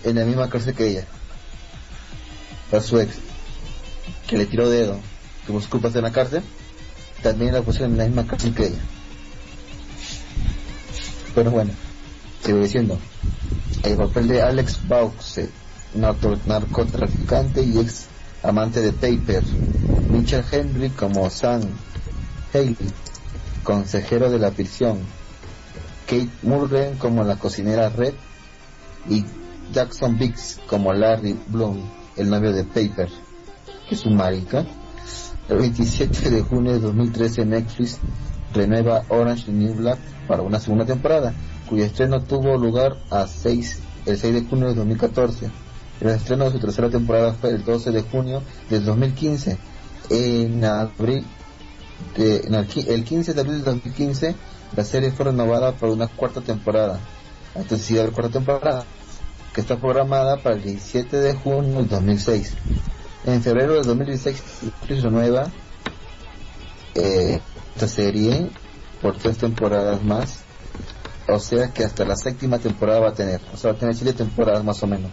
en la misma cárcel que ella. A su ex que le tiró dedo, que por culpas en la cárcel, también la pusieron en la misma cárcel que ella. Pero bueno, sigo diciendo. El papel de Alex Bauxe, narcotraficante y ex amante de Paper. Mitchell Henry como Sam Haley, consejero de la prisión. Kate Mulgren como la cocinera Red y Jackson Biggs como Larry Bloom, el novio de Paper, que es un marica. El 27 de junio de 2013 Netflix renueva Orange New Black para una segunda temporada, cuyo estreno tuvo lugar a 6, el 6 de junio de 2014. El estreno de su tercera temporada fue el 12 de junio del 2015. En abril, el 15 de abril de 2015, la serie fue renovada por una cuarta temporada. Entonces la cuarta temporada, que está programada para el 17 de junio del 2006. En febrero del 2016 renueva eh, esta serie por tres temporadas más. O sea que hasta la séptima temporada va a tener. O sea, va a tener siete temporadas más o menos.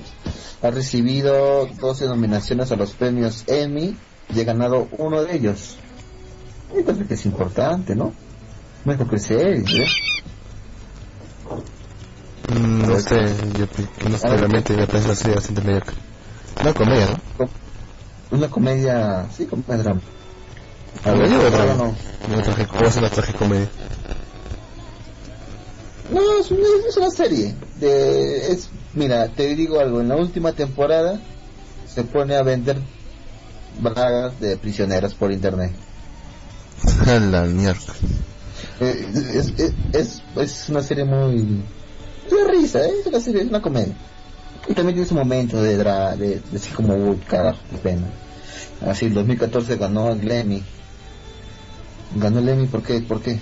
Ha recibido 12 nominaciones a los premios Emmy y ha ganado uno de ellos. Que es importante, ¿no? No es porque serie, ¿eh? Mm, no sé, yo no sé, realmente me parece una serie bastante mediocre. Una comedia, ¿no? Una comedia, sí, comedia drama. ¿Comedia o drama? No. ¿Cómo es una tragicomedia? No, es una, es una serie. De, es, mira, te digo algo, en la última temporada se pone a vender bragas de prisioneras por internet. la mierda. Eh, es, es, es, es, una serie muy de risa, ¿eh? es una serie, es una comedia. Y también tiene su momento de, dra de, de así como, uy, carajo, qué pena. Así, el 2014 ganó el Emmy. Ganó el Emmy, ¿por qué? ¿Por qué?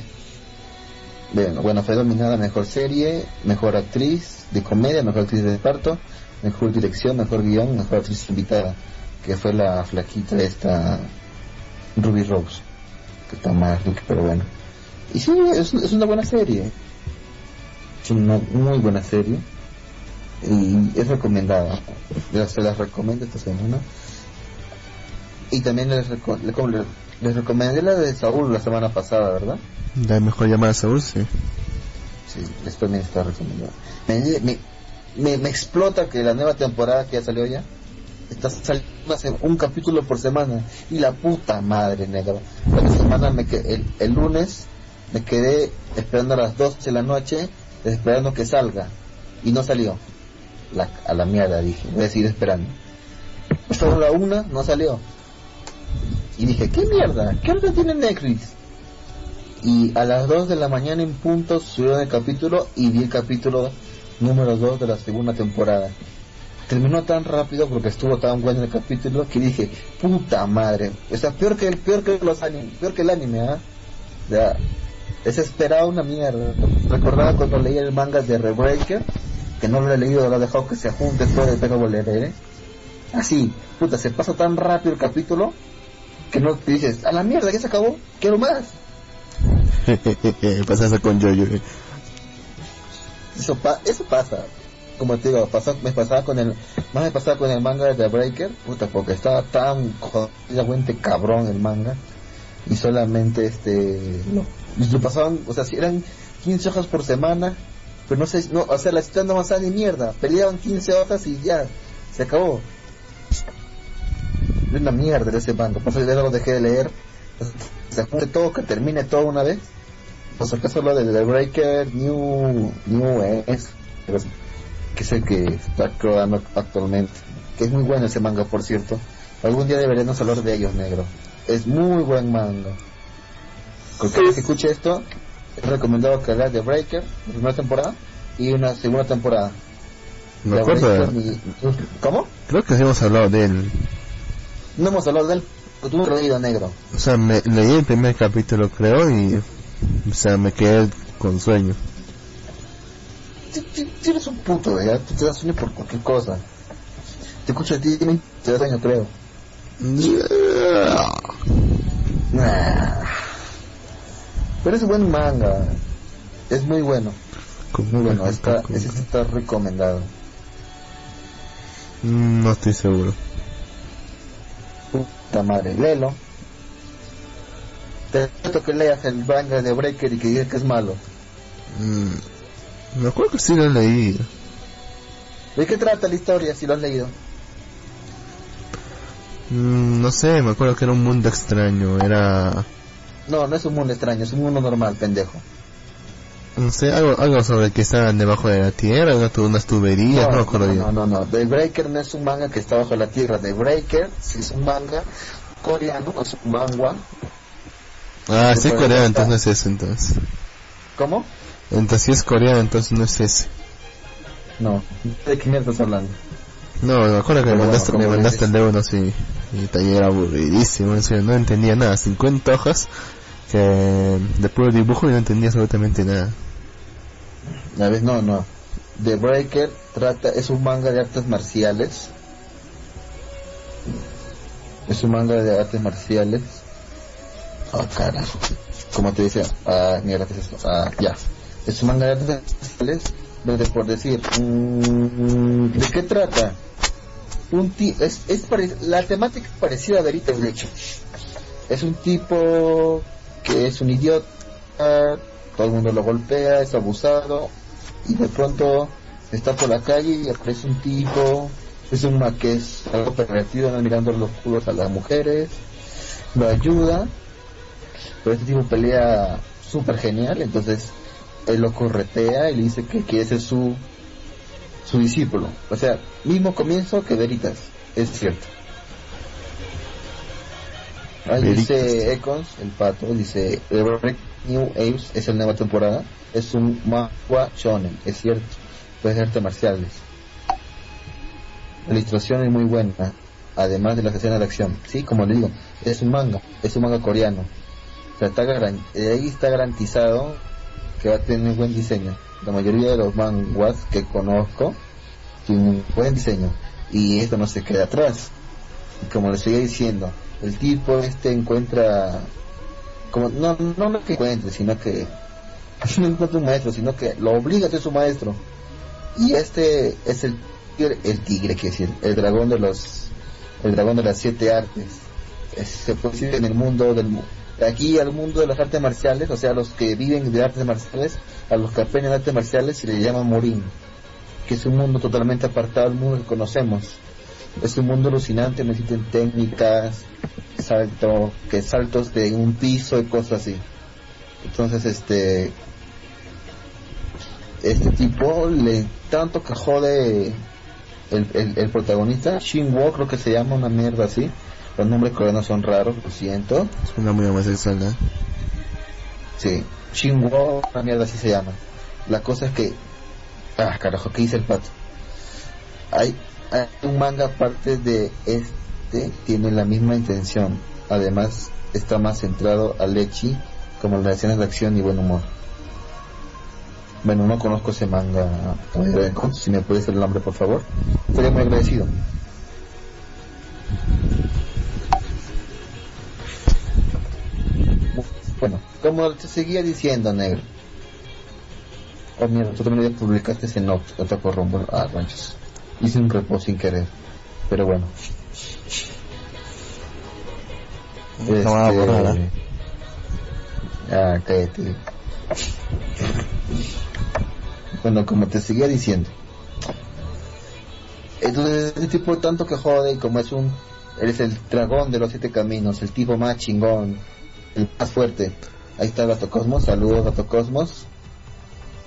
Bueno, bueno, fue dominada mejor serie, mejor actriz de comedia, mejor actriz de parto, mejor dirección, mejor guion, mejor actriz invitada, que fue la flaquita esta Ruby Rose, que está más pero bueno. Y sí, es, es una buena serie. Es una muy buena serie y es recomendada. Se las recomiendo esta semana. Y también les, les, recomendé la de Saúl la semana pasada, ¿verdad? La mejor llamada a Saúl, sí. Sí, esto también está recomendada. Me, me, me, explota que la nueva temporada que ya salió ya está saliendo un capítulo por semana. Y la puta madre negra. La semana me el, el lunes me quedé esperando a las 12 de la noche, esperando que salga. Y no salió a la mierda, dije, voy a seguir esperando. Solo la una no salió. Y dije, ¿qué mierda? ¿Qué hora tiene Netflix? Y a las 2 de la mañana en punto subieron el capítulo y vi el capítulo número 2 de la segunda temporada. Terminó tan rápido porque estuvo tan bueno el capítulo que dije, puta madre. O sea, peor que el, peor que los anime, peor que el anime, ¿ah? ¿eh? desesperado una mierda. Recordaba cuando leía el manga de Rebreaker que no lo he leído, lo he dejado que se junte todo el pego volver, Así, puta, se pasa tan rápido el capítulo que no te dices, a la mierda, que se acabó, quiero más. pasa eso con Jojo. Eso, eso pasa. Como te digo, me pasaba con el, más me pasaba con el manga de The Breaker, puta, porque estaba tan jodidamente cabrón el manga y solamente este lo, lo pasaban, o sea, si eran 15 hojas por semana, pero no sé, no, o sea, la historia no avanzaba ni mierda. Peleaban 15 hojas y ya, se acabó. Es una mierda de ese bando. Por eso ya lo dejé de leer. Se junte todo, que termine todo una vez. Por si acaso lo de The Breaker, New, New es, que es el que está creando actualmente. Que es muy bueno ese manga, por cierto. Algún día deberíamos hablar de ellos, negro. Es muy buen manga. Cualquiera que escuche esto, he recomendado que haga The Breaker, la primera temporada, y una segunda temporada. Me acuerdo ¿Cómo? Creo que sí hemos hablado de él. No hemos hablado de él, porque tú leído negro. O sea, me, leí el primer capítulo, creo, y. O sea, me quedé con sueño. Tienes un puto, ¿ya? Tú te das sueño por cualquier cosa. Te escucho a ti y te das sueño, creo. Nah. Pero es buen manga. Es muy bueno. Muy bueno. Está, está recomendado. No estoy seguro. Puta madre, léelo. Te siento que leas el manga de Breaker y que digas que es malo. Mm, Me acuerdo que sí lo he leído. ¿De qué trata la historia si lo has leído? Mm, no sé, me acuerdo que era un mundo extraño, era... No, no es un mundo extraño, es un mundo normal, pendejo. No sé, algo, algo sobre que estaban debajo de la tierra, unas tuberías, no, no, no, no, no, The Breaker no es un manga que está bajo la tierra, The Breaker sí es un manga coreano, es un manga. Ah, sí es coreano, entonces no es ese entonces. ¿Cómo? Entonces si es coreano, entonces no es ese. No, ¿de mierda estás hablando? No, me acuerdo que me mandaste, me mandaste el de uno así, y taller aburridísimo, no entendía nada, 50 hojas que de puro dibujo y no entendía absolutamente nada. A ver, no, no. The Breaker trata, es un manga de artes marciales. Es un manga de artes marciales. Ah, carajo. Como te decía, ah, mira, ¿qué es esto? Ah, ya. Es un manga de artes marciales donde por decir, mm, ¿de qué trata? Un es, es la temática parecida a Verita de hecho. Es un tipo que es un idiota, todo el mundo lo golpea, es abusado, y de pronto está por la calle y aparece un tipo, es un es algo pervertido, mirando los culos a las mujeres, lo ayuda, pero este tipo pelea súper genial, entonces él lo corretea y le dice que quiere ser su, su discípulo. O sea, mismo comienzo que Veritas, es cierto. Ahí dice Econs, el pato, dice New Apes es la nueva temporada, es un manga shonen, es cierto, puede ser artes marciales. La ilustración es muy buena, además de las escenas de acción. Sí, como le digo, es un manga, es un manga coreano. O sea, está ahí está garantizado que va a tener un buen diseño. La mayoría de los manguas que conozco tienen un buen diseño y esto no se queda atrás. Como les seguía diciendo, el tipo este encuentra como no no lo que encuentre sino que no encuentra un maestro sino que lo obliga a ser su maestro. Y este es el tigre, el tigre quiere decir el dragón de los el dragón de las siete artes. Se puede decir en el mundo del aquí al mundo de las artes marciales o sea los que viven de artes marciales a los que aprenden artes marciales se les llama morín que es un mundo totalmente apartado del mundo que conocemos es un mundo alucinante necesitan técnicas salto, que saltos de un piso y cosas así. Entonces, este, este tipo le tanto que jode el, el, el protagonista, Shinwo creo que se llama una mierda así. Los nombres coreanos son raros, lo siento. una muy homosexual, ¿eh? Sí, Shinwo, una mierda así se llama. La cosa es que, ah, carajo, ¿qué dice el pato? Hay, un manga aparte de este tiene la misma intención, además está más centrado a Lechi como las escenas de acción y buen humor. Bueno, no conozco ese manga, si me puedes el nombre por favor, estaría muy agradecido. Bueno, como te seguía diciendo, negro. Oh, mierda, tú también publicaste ese note, otro corrombo. Ah, ranchos. Hice un reposo sin querer. Pero bueno. Este... Ah, cállate. Bueno, como te seguía diciendo. Entonces, el tipo tanto que jode, y como es un. Eres el dragón de los siete caminos, el tipo más chingón, el más fuerte. Ahí está Gato Cosmos, saludos Gato Cosmos.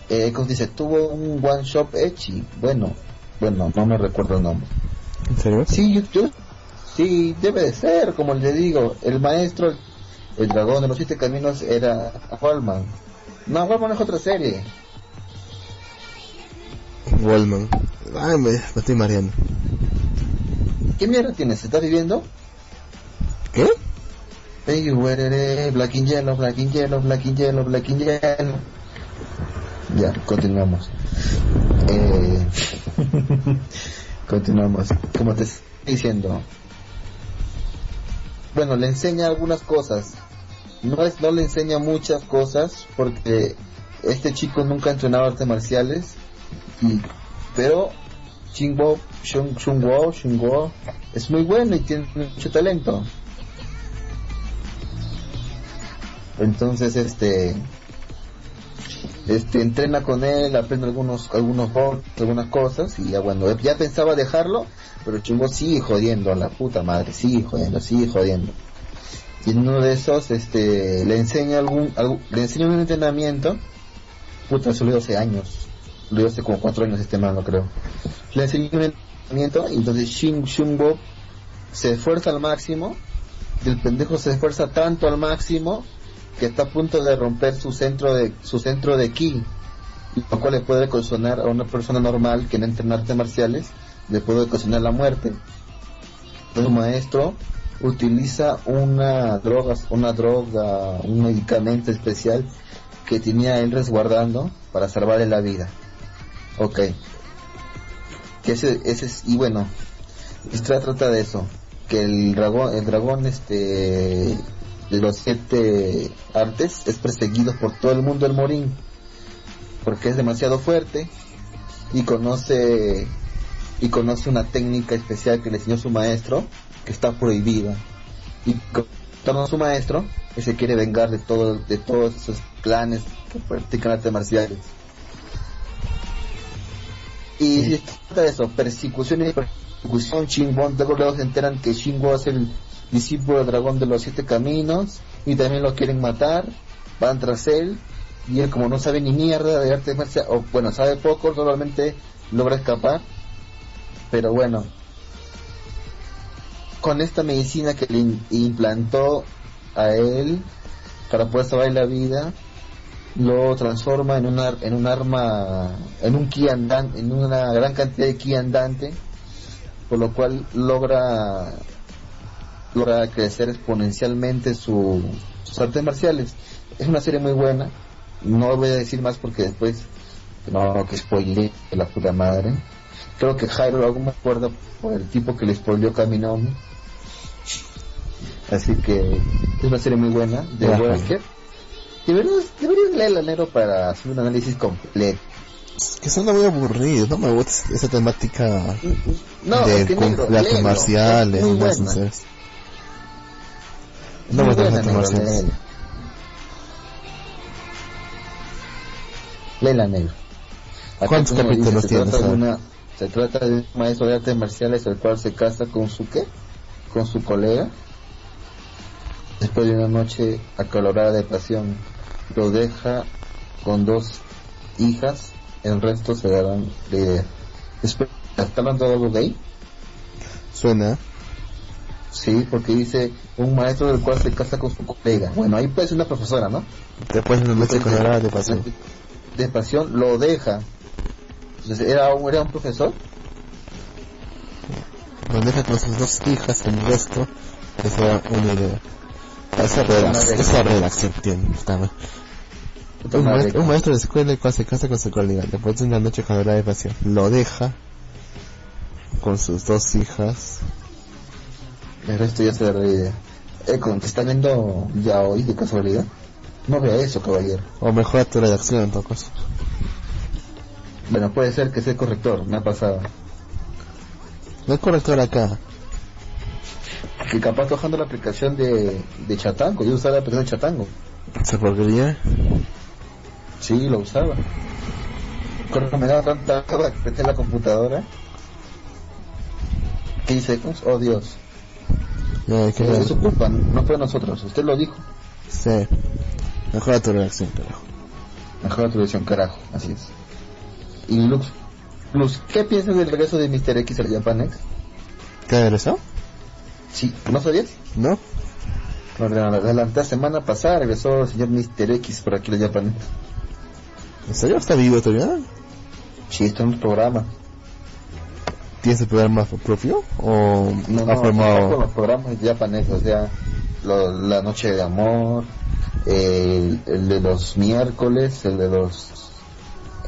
Eh, dice, tuvo un one shop Echi. Bueno, bueno, no me recuerdo el nombre. ¿En serio? Sí, yo Sí, debe de ser, como le digo, el maestro, el dragón de los siete caminos era Wallman. No, Wallman es otra serie. Wallman. Ay, me, estoy mareando. ¿Qué mierda tienes? ¿Estás viviendo? ¿Qué? Black in Yellow, Black in Yellow, Black in Yellow, Black in Yellow. Ya, continuamos. Eh... continuamos. Como te estoy diciendo, bueno, le enseña algunas cosas. No, es, no le enseña muchas cosas porque este chico nunca ha artes marciales. Y, pero Xingwo, Xingwo, es muy bueno y tiene mucho talento. Entonces, este, este entrena con él, aprende algunos algunos algunas cosas y ya bueno, ya pensaba dejarlo, pero Chimbo sigue jodiendo a la puta madre, sigue jodiendo, sigue jodiendo. Y en uno de esos este le enseña algún, le enseña un entrenamiento, puta, eso lo dio hace años, lo dio hace como cuatro años este mano creo. Le enseña un entrenamiento y entonces Chimbo se esfuerza al máximo, el pendejo se esfuerza tanto al máximo que está a punto de romper su centro de su centro de ki, lo cual le puede ocasionar a una persona normal que no entrena artes marciales, le puede ocasionar la muerte. El maestro utiliza una droga, una droga, un medicamento especial que tenía él resguardando para salvarle la vida. Ok. Que ese, ese es, y bueno, historia trata de eso, que el dragón, el dragón este de los siete artes es perseguido por todo el mundo del Morín porque es demasiado fuerte y conoce y conoce una técnica especial que le enseñó su maestro que está prohibida. Y con su maestro que se quiere vengar de todo de todos esos clanes que practican artes marciales. Y si trata de eso persecución y persecución. Shinbon luego se enteran que Shinbo es el discípulo dragón de los siete caminos, y también lo quieren matar, van tras él, y él como no sabe ni mierda de arte marcial, o bueno, sabe poco, normalmente logra escapar, pero bueno, con esta medicina que le implantó a él para poder salvar la vida, lo transforma en una en un arma, en un ki andante, en una gran cantidad de ki andante, por lo cual logra logra crecer exponencialmente su, sus artes marciales. Es una serie muy buena. No voy a decir más porque después no que spoilé la puta madre. Creo que Jairo algo me acuerdo por el tipo que le spoileó Kaminomi. Así que es una serie muy buena de Walker. Deberías, deberías leerla negro para hacer un análisis completo. Es que suena muy aburrido, no me gusta esa temática no, de artes marciales, no me gusta Lela negro. ¿Cuántos capítulos tienes? se trata de un maestro de artes marciales el cual se casa con su qué? Con su colega. Después de una noche acalorada de pasión, lo deja con dos hijas, el resto se darán de idea. ¿Está hablando de algo gay? Suena. Sí, porque dice un maestro del cual se casa con su colega. Bueno, ahí puede ser una profesora, ¿no? Después de una con de pasión. De pasión lo deja. Entonces, ¿era un, era un profesor? Lo deja con sus dos hijas, el resto es una idea. Esa redacción, esa redacción tiene, un, maestro, un maestro de escuela el cual se casa con su colega, después de una noche con de pasión, lo deja con sus dos hijas el resto ya se la idea. Eh, que está viendo ya hoy de casualidad. No vea eso, caballero. O mejora tu redacción en todo caso. Bueno, puede ser que sea el corrector, me ha pasado. No es corrector acá. Que capaz bajando la aplicación de, de Chatango, yo usaba la aplicación de Chatango. ¿Se porquería? Sí, lo usaba. Cuando me daba tanta que la computadora. ¿Qué dice? Oh Dios. No, que es su culpa, no fue nosotros, usted lo dijo. Sí. Mejora tu reacción, carajo. Mejora tu reacción, carajo, así es. Y Lux, Lux ¿qué piensas del regreso de Mr. X al Japanex? ¿Qué regresó? Sí, ¿no sabías? No. La semana pasada regresó el señor Mr. X por aquí al Japanex. ¿En serio? ¿Está vivo todavía? Sí, está en un programa. ¿Tiene ese programa propio o no, ha formado? No, los programas japoneses, o sea, la noche de amor, el, de los miércoles, el de los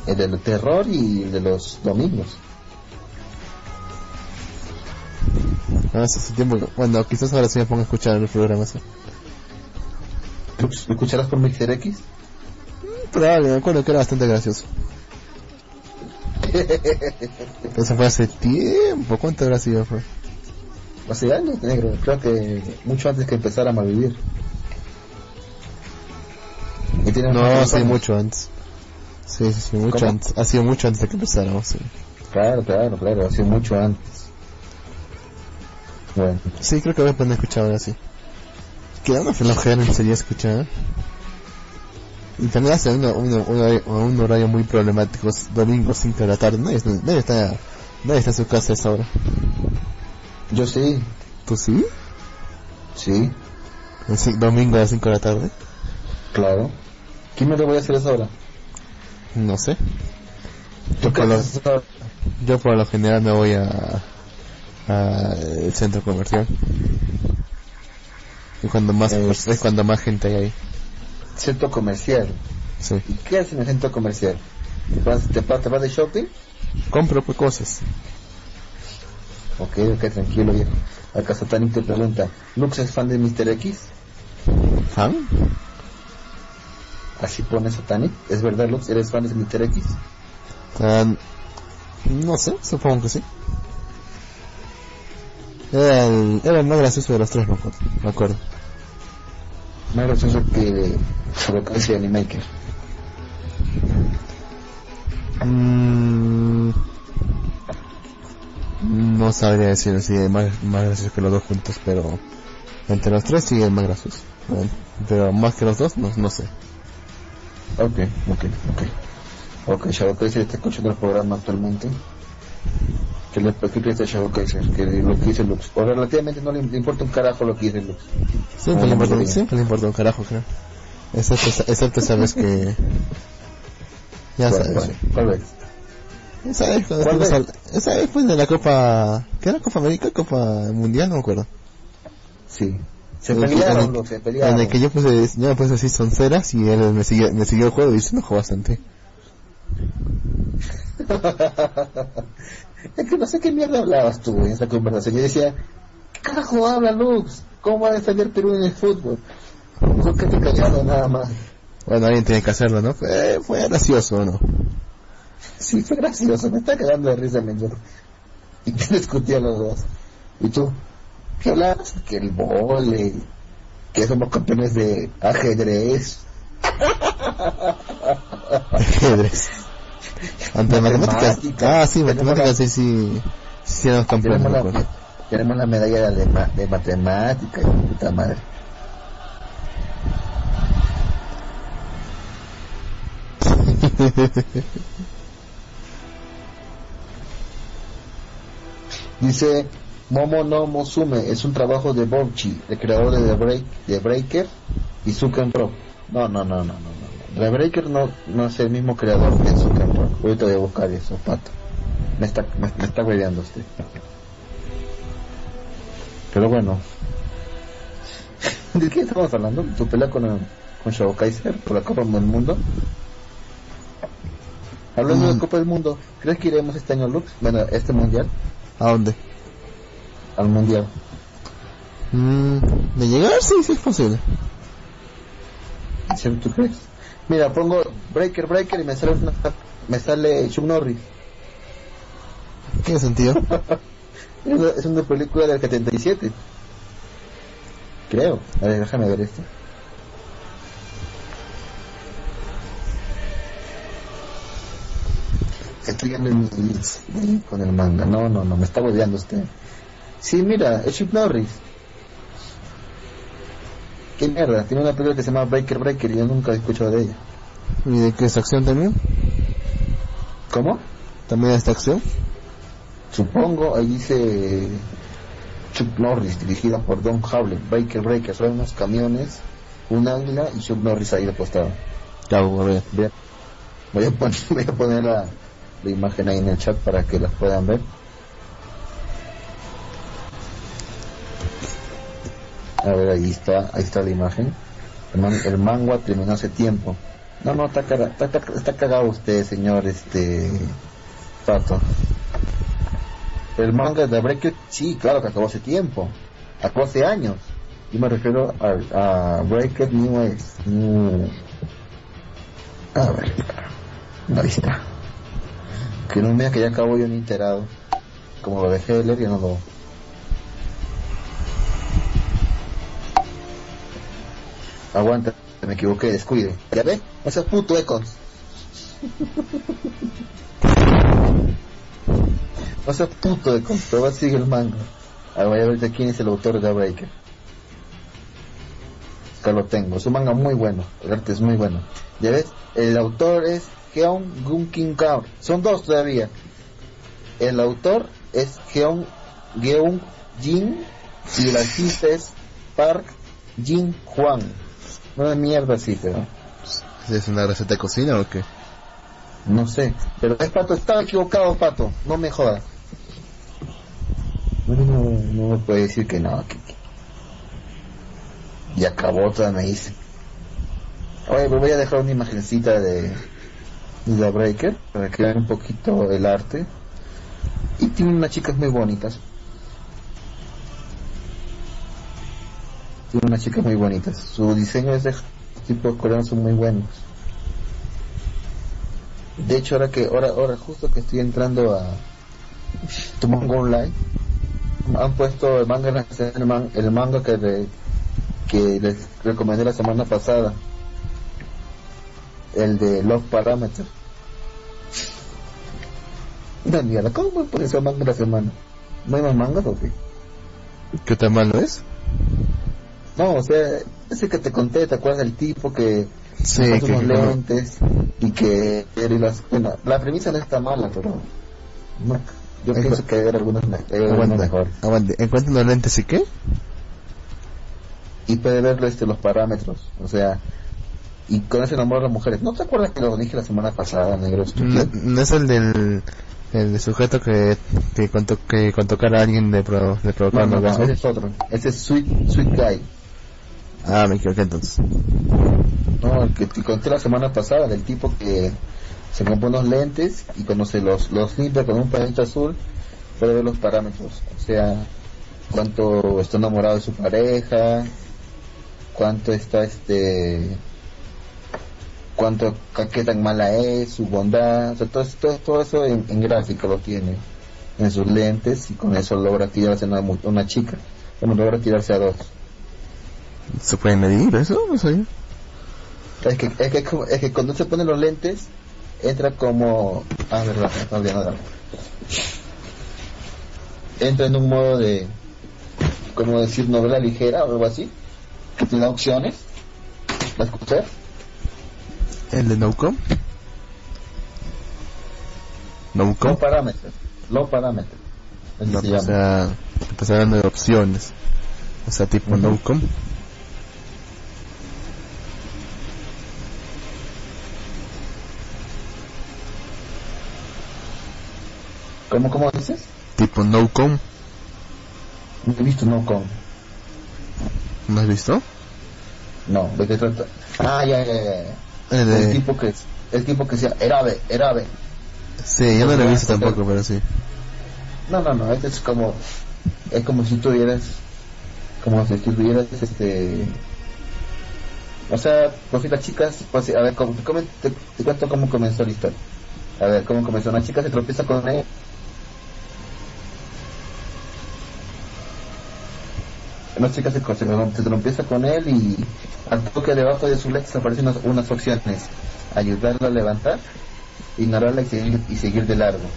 el del terror y el de los domingos. Ah, hace tiempo, bueno, quizás ahora sí me ponga a escuchar el programa. ¿sí? ¿Lo escucharás por Mixer X? Probable, me acuerdo que era bastante gracioso. Eso fue hace tiempo. ¿Cuánto habrá sido? Fue? Hace años, negro. Creo que mucho antes que empezara a malvivir. no, hace mucho antes. Sí, sí, sí, mucho ¿Cómo? antes. Ha sido mucho antes de que empezáramos, sí. Claro, claro, claro, hace mucho antes. Bueno, Sí, creo que voy a poner a escuchar ahora sí. Queda una flojera en serio escuchar. También hace uno, uno, un, horario, un horario muy problemático, domingo 5 de la tarde. Nadie, nadie, está, nadie está en su casa a esa hora. yo sí, ¿Tú sí? sí, El domingo a las 5 de la tarde. claro. ¿Qué me lo voy a hacer a esa hora? No sé. Yo por lo general me voy a, a el centro comercial. Y cuando más, es cuando más gente hay ahí. Centro comercial. Sí. ¿Y qué haces en el centro comercial? ¿Te vas, te, vas- te vas de shopping? Compro pues, cosas. Ok, ok, tranquilo viejo. Acá Satanic te pregunta, ¿Lux es fan de Mr. X? ¿Fan? Así pone Satanic. ¿Es verdad, Lux? ¿Eres fan de Mr. X? Ah, no sé, supongo que sí. Era el, era el más gracioso de los tres, me acuerdo. Me acuerdo. Más gracioso que Shadokai Animaker. Mm, no sabría decir si es más, más gracioso que los dos juntos, pero entre los tres sí es más gracioso. Pero más que los dos, no, no sé. Ok, ok, ok. Ok, Shadow Kaiser está escuchando el programa actualmente. ¿Qué, le, crees de Shadow Kaiser? Que lo que dice Lux. O relativamente no le im- le importa un carajo lo que dice Lux. Siempre, Ah, le, importa, siempre le importa un carajo, creo. Excepto, excepto sabes que... Ya ¿Cuál, sabes. cuál, cuál ves? Esa vez cuando al- esa vez fue de la Copa... ¿Qué era? ¿Copa América? ¿Copa Mundial? No me acuerdo. Sí. Se En el que- en pelearon, el- se En pelearon. el que yo puse, yo me puse así sonceras y él me siguió, me siguió el juego y se enojó bastante. es que no sé qué mierda hablabas tú en esa conversación. Yo decía, ¿qué carajo habla Lux? ¿Cómo va a defender Perú en el fútbol? ¿Por qué te callado nada más? Bueno, alguien tiene que hacerlo, ¿no? Fue, fue gracioso, ¿no? Sí, fue gracioso, me está cagando de risa, men. yo. Y te discutían los dos. ¿Y tú? ¿Qué hablabas? Que el vole, que somos campeones de ajedrez. Ajedrez. Ante matemáticas. Matemáticas. Ah, sí, matemáticas sí, sí. Sí, éramos campeones, Tenemos la, medalla de, de matemática puta madre. Dice Momo no Mosume, es un trabajo de Bouchi, el creador de The Break, de Breaker y Suken Pro. No, no, no, no, no, The Breaker no, no es el mismo creador que Suken Pro. Ahorita voy a buscar eso, pato. Me está, me, me está hueveando usted. Pero bueno. ¿De qué estamos hablando? ¿Tu pelea con, el- con Shao Kaiser por la Copa del Mundo? Hablando de Mm. Copa del Mundo, ¿crees que iremos este año, Lux? Bueno, este mundial, ¿A dónde? al mundial. Mm, ¿De llegar? Sí, sí es posible. ¿Sí, ¿Tú crees? Mira, pongo Breaker, Breaker y me sale, una- me sale Chuck Norris. ¿Qué sentido? Es una, es una película del 77. Creo. A ver, déjame ver esto. Estoy en de- con el manga. No, no, no, me está bodeando usted. Sí, mira, es Chuck Norris. ¿Qué mierda? Tiene una película que se llama Breaker Breaker y yo nunca he escuchado de ella. ¿Y de qué es acción también? ¿Cómo? ¿También esta acción? Supongo, ahí dice Chuck Norris, dirigida por Don Howlett, Breaker Breaker, son unos camiones, un águila y Chuck Norris ahí apostado. Ya, a ver. Bien. Voy a poner, voy a poner la, la imagen ahí en el chat para que las puedan ver. A ver, ahí está, ahí está la imagen. El, man- manga terminó hace tiempo. No, no, está, cara- está, está, está cagado usted, señor, este, Pato. El manga de Breaker, sí, claro que acabó hace tiempo. Acabó hace años. Yo me refiero a, a Breaker New. A ver, ahí está. Que no me que ya acabó yo ni enterado. Como lo dejé de leer, ya no lo... Aguanta, me equivoqué, descuide. ¿Ya ve? Ese es puto Econs. O sea, puto de comprobar sigue el manga. A ver, ahorita quién es el autor de Breaker. Acá lo tengo. Es un manga muy bueno. El arte es muy bueno. Ya ves, el autor es Geon Gunkin Kao. Son dos todavía. El autor es Geon Geon Jin y el artista es Park Jin Juan. Una mierda así, pero. ¿Es una receta de cocina o qué? No sé. Pero es Pato, estaba equivocado, Pato. No me jodas. No, no, no me puede decir que no. Que, que- Y acabó toda me dice. Oye, pues voy a dejar una imagencita de, de la Breaker para que vean un poquito el arte. Y tiene unas chicas muy bonitas. Tiene unas chicas muy bonitas. Su diseño es de tipo coreano, son muy buenos. De hecho, ahora que, ahora, ahora justo que estoy entrando a tu manga online, han puesto el manga, el, man- el manga que, re- que les recomendé la semana pasada, el de Love Parameter. Una mierda, ¿cómo me el manga la semana? ¿No hay más mangas o qué? ¿Qué tan malo es? No, o sea, ese que te conté, ¿te acuerdas del tipo que Sí, que- unos lentes y que y las, bueno, la premisa no está mala, pero no, yo Encu- pienso que hay algunas me- hay algunas Aguanta, mejor. aguante. ¿Encuentran los lentes y qué? Y puede ver este, los parámetros, o sea, y con eso enamora a las mujeres. ¿No te acuerdas que lo dije la semana pasada, negro? No, no es el del el sujeto que que con, que con tocar a alguien de, pro, de provocar No, no, no, ese es otro. Ese es Sweet, Sweet Guy. Ah, me equivoqué entonces. No, el que te conté la semana pasada del tipo que se compró unos lentes y cuando se los, los limpia con un pañito azul puede ver los parámetros. O sea, cuánto está enamorado de su pareja, cuánto está este cuánto qué tan mala es, su bondad, o sea, todo, todo, todo eso en, en gráfico lo tiene en sus lentes y con eso logra tirarse a una, una chica, bueno, logra tirarse a dos. ¿Se puede medir eso? No sé. Es que, es que, es que cuando se ponen los lentes, entra como... Ah, verdad, olvidando de algo. Entra en un modo de... como decir, novela ligera o algo así. Que te da opciones. ¿La escuché? ¿El de Nocom? ¿Nocom? Low parámetros. Low. Así No, se o llama. sea, estás hablando de opciones. O sea, tipo Ujú. Nocom. ¿Cómo, cómo dices? Tipo Nocom. No he visto no con. ¿No has visto? No, ¿de qué trata? Ah, ya, ya, ya. ya. El tipo que... El tipo que decía, Erabe, Erabe. Sí, yo no lo he visto tampoco, pero sí. No, no, no, este es como, es como si tuvieras, como si tuvieras, este, o sea, pues las chicas, pues, a ver, ¿cómo- te- te cuento cómo comenzó la historia. A ver, cómo comenzó, una chica se tropieza con él. Una chica se, se, se tropieza con él y al toque debajo de su lex aparecen unas, unas opciones. Ayudarla a levantar, ignorarla y seguir, y seguir de largo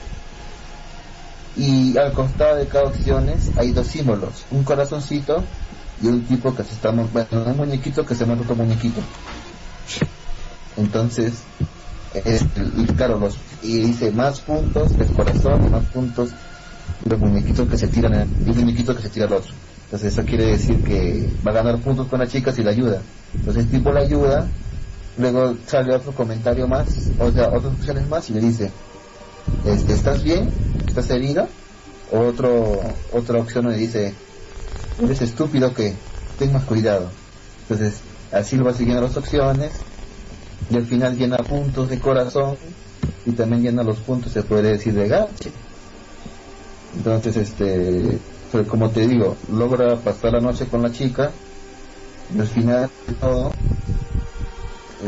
y al costado de cada opciones hay dos símbolos, un corazoncito y un tipo que se está, bueno, un muñequito que se mueve otro muñequito. Entonces, es, y claro, los, y dice más puntos el corazón, más puntos los muñequitos que se tiran, y un muñequito que se tira al otro. Entonces eso quiere decir que va a ganar puntos con la chica si la ayuda. Entonces el tipo la ayuda, luego sale otro comentario más, o sea, otras opciones más y le dice, este, ¿estás bien? ¿Estás herido? O otro, otra opción le dice, eres estúpido que ten más cuidado. Entonces, así lo va siguiendo las opciones y al final llena puntos de corazón y también llena los puntos, se puede decir, de gache. Entonces, este, pero como te digo, logra pasar la noche con la chica y al final de todo,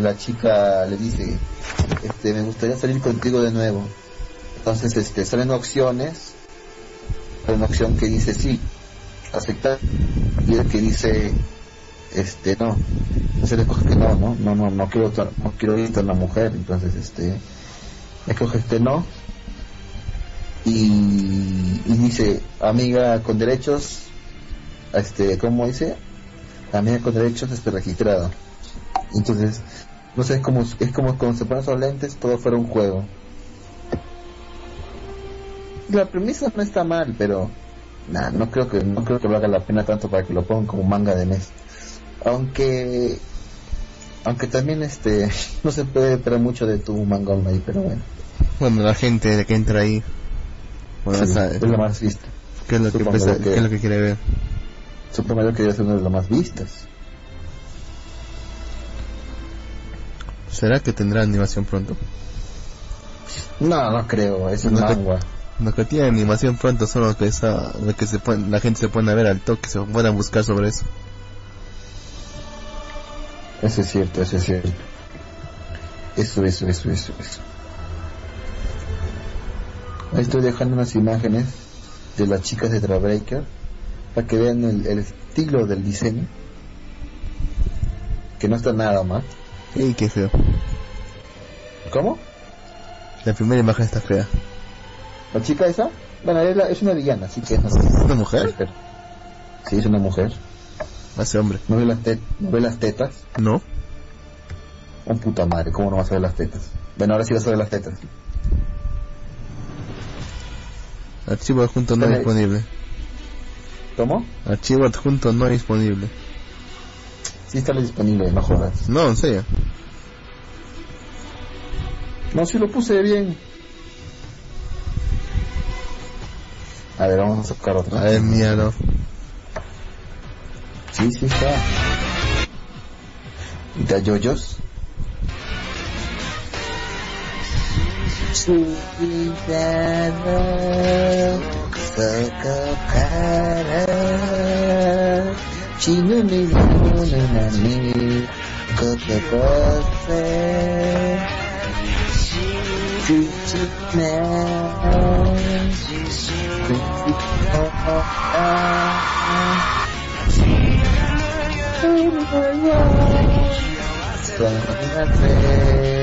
la chica le dice, este, me gustaría salir contigo de nuevo. Entonces, este, salen opciones. Hay una opción que dice sí, aceptar. Y el que dice, este no se le coge que no no no no no quiero no quiero ir a una mujer entonces este escoge este no y, y dice amiga con derechos este cómo dice amiga con derechos este registrado entonces no sé es como es como cuando se ponen esos lentes todo fuera un juego. La premisa no está mal pero nah, no creo que no creo que valga la pena tanto para que lo pongan como manga de mes. Aunque aunque también este no se puede esperar mucho de tu manga online pero bueno. Bueno, la gente que entra ahí, bueno, Sí, es la más vista. Qué es lo que, pesa- que- qué es lo que quiere ver. Super Mario quería ser una de las más vistas. ¿Será que tendrá animación pronto? no no creo es un No te- manga Lo que tiene animación pronto son lo que, esa, lo que se la gente se pone a ver al toque, se pueden a buscar sobre eso. eso es cierto eso es cierto. Eso eso eso eso eso ahí estoy dejando unas imágenes de las chicas de Trabreaker para que vean el, el estilo del diseño que no está nada mal ¡Ey, qué feo! ¿cómo? La primera imagen está fea. ¿La chica esa? Bueno, es, la- es una villana, así que no sé. ¿Es una mujer? Sí, es una mujer. Hace hombre. ¿No ve, las ¿No ve las tetas? ¿No? Oh, puta madre, ¿cómo no vas a ver las tetas? Bueno, ahora sí vas a ver las tetas. Archivo adjunto no disponible. ¿Cómo? Archivo adjunto no disponible. Sí está disponible, no jodas. No, en serio. No, sí lo puse bien. A ver, vamos a sacar otra. A ver, míralo. Sí, sí está. ¿De yoyos? to each other Sekepara Cina di mana ni Ketepose Cucuknya Cucuknya Selamat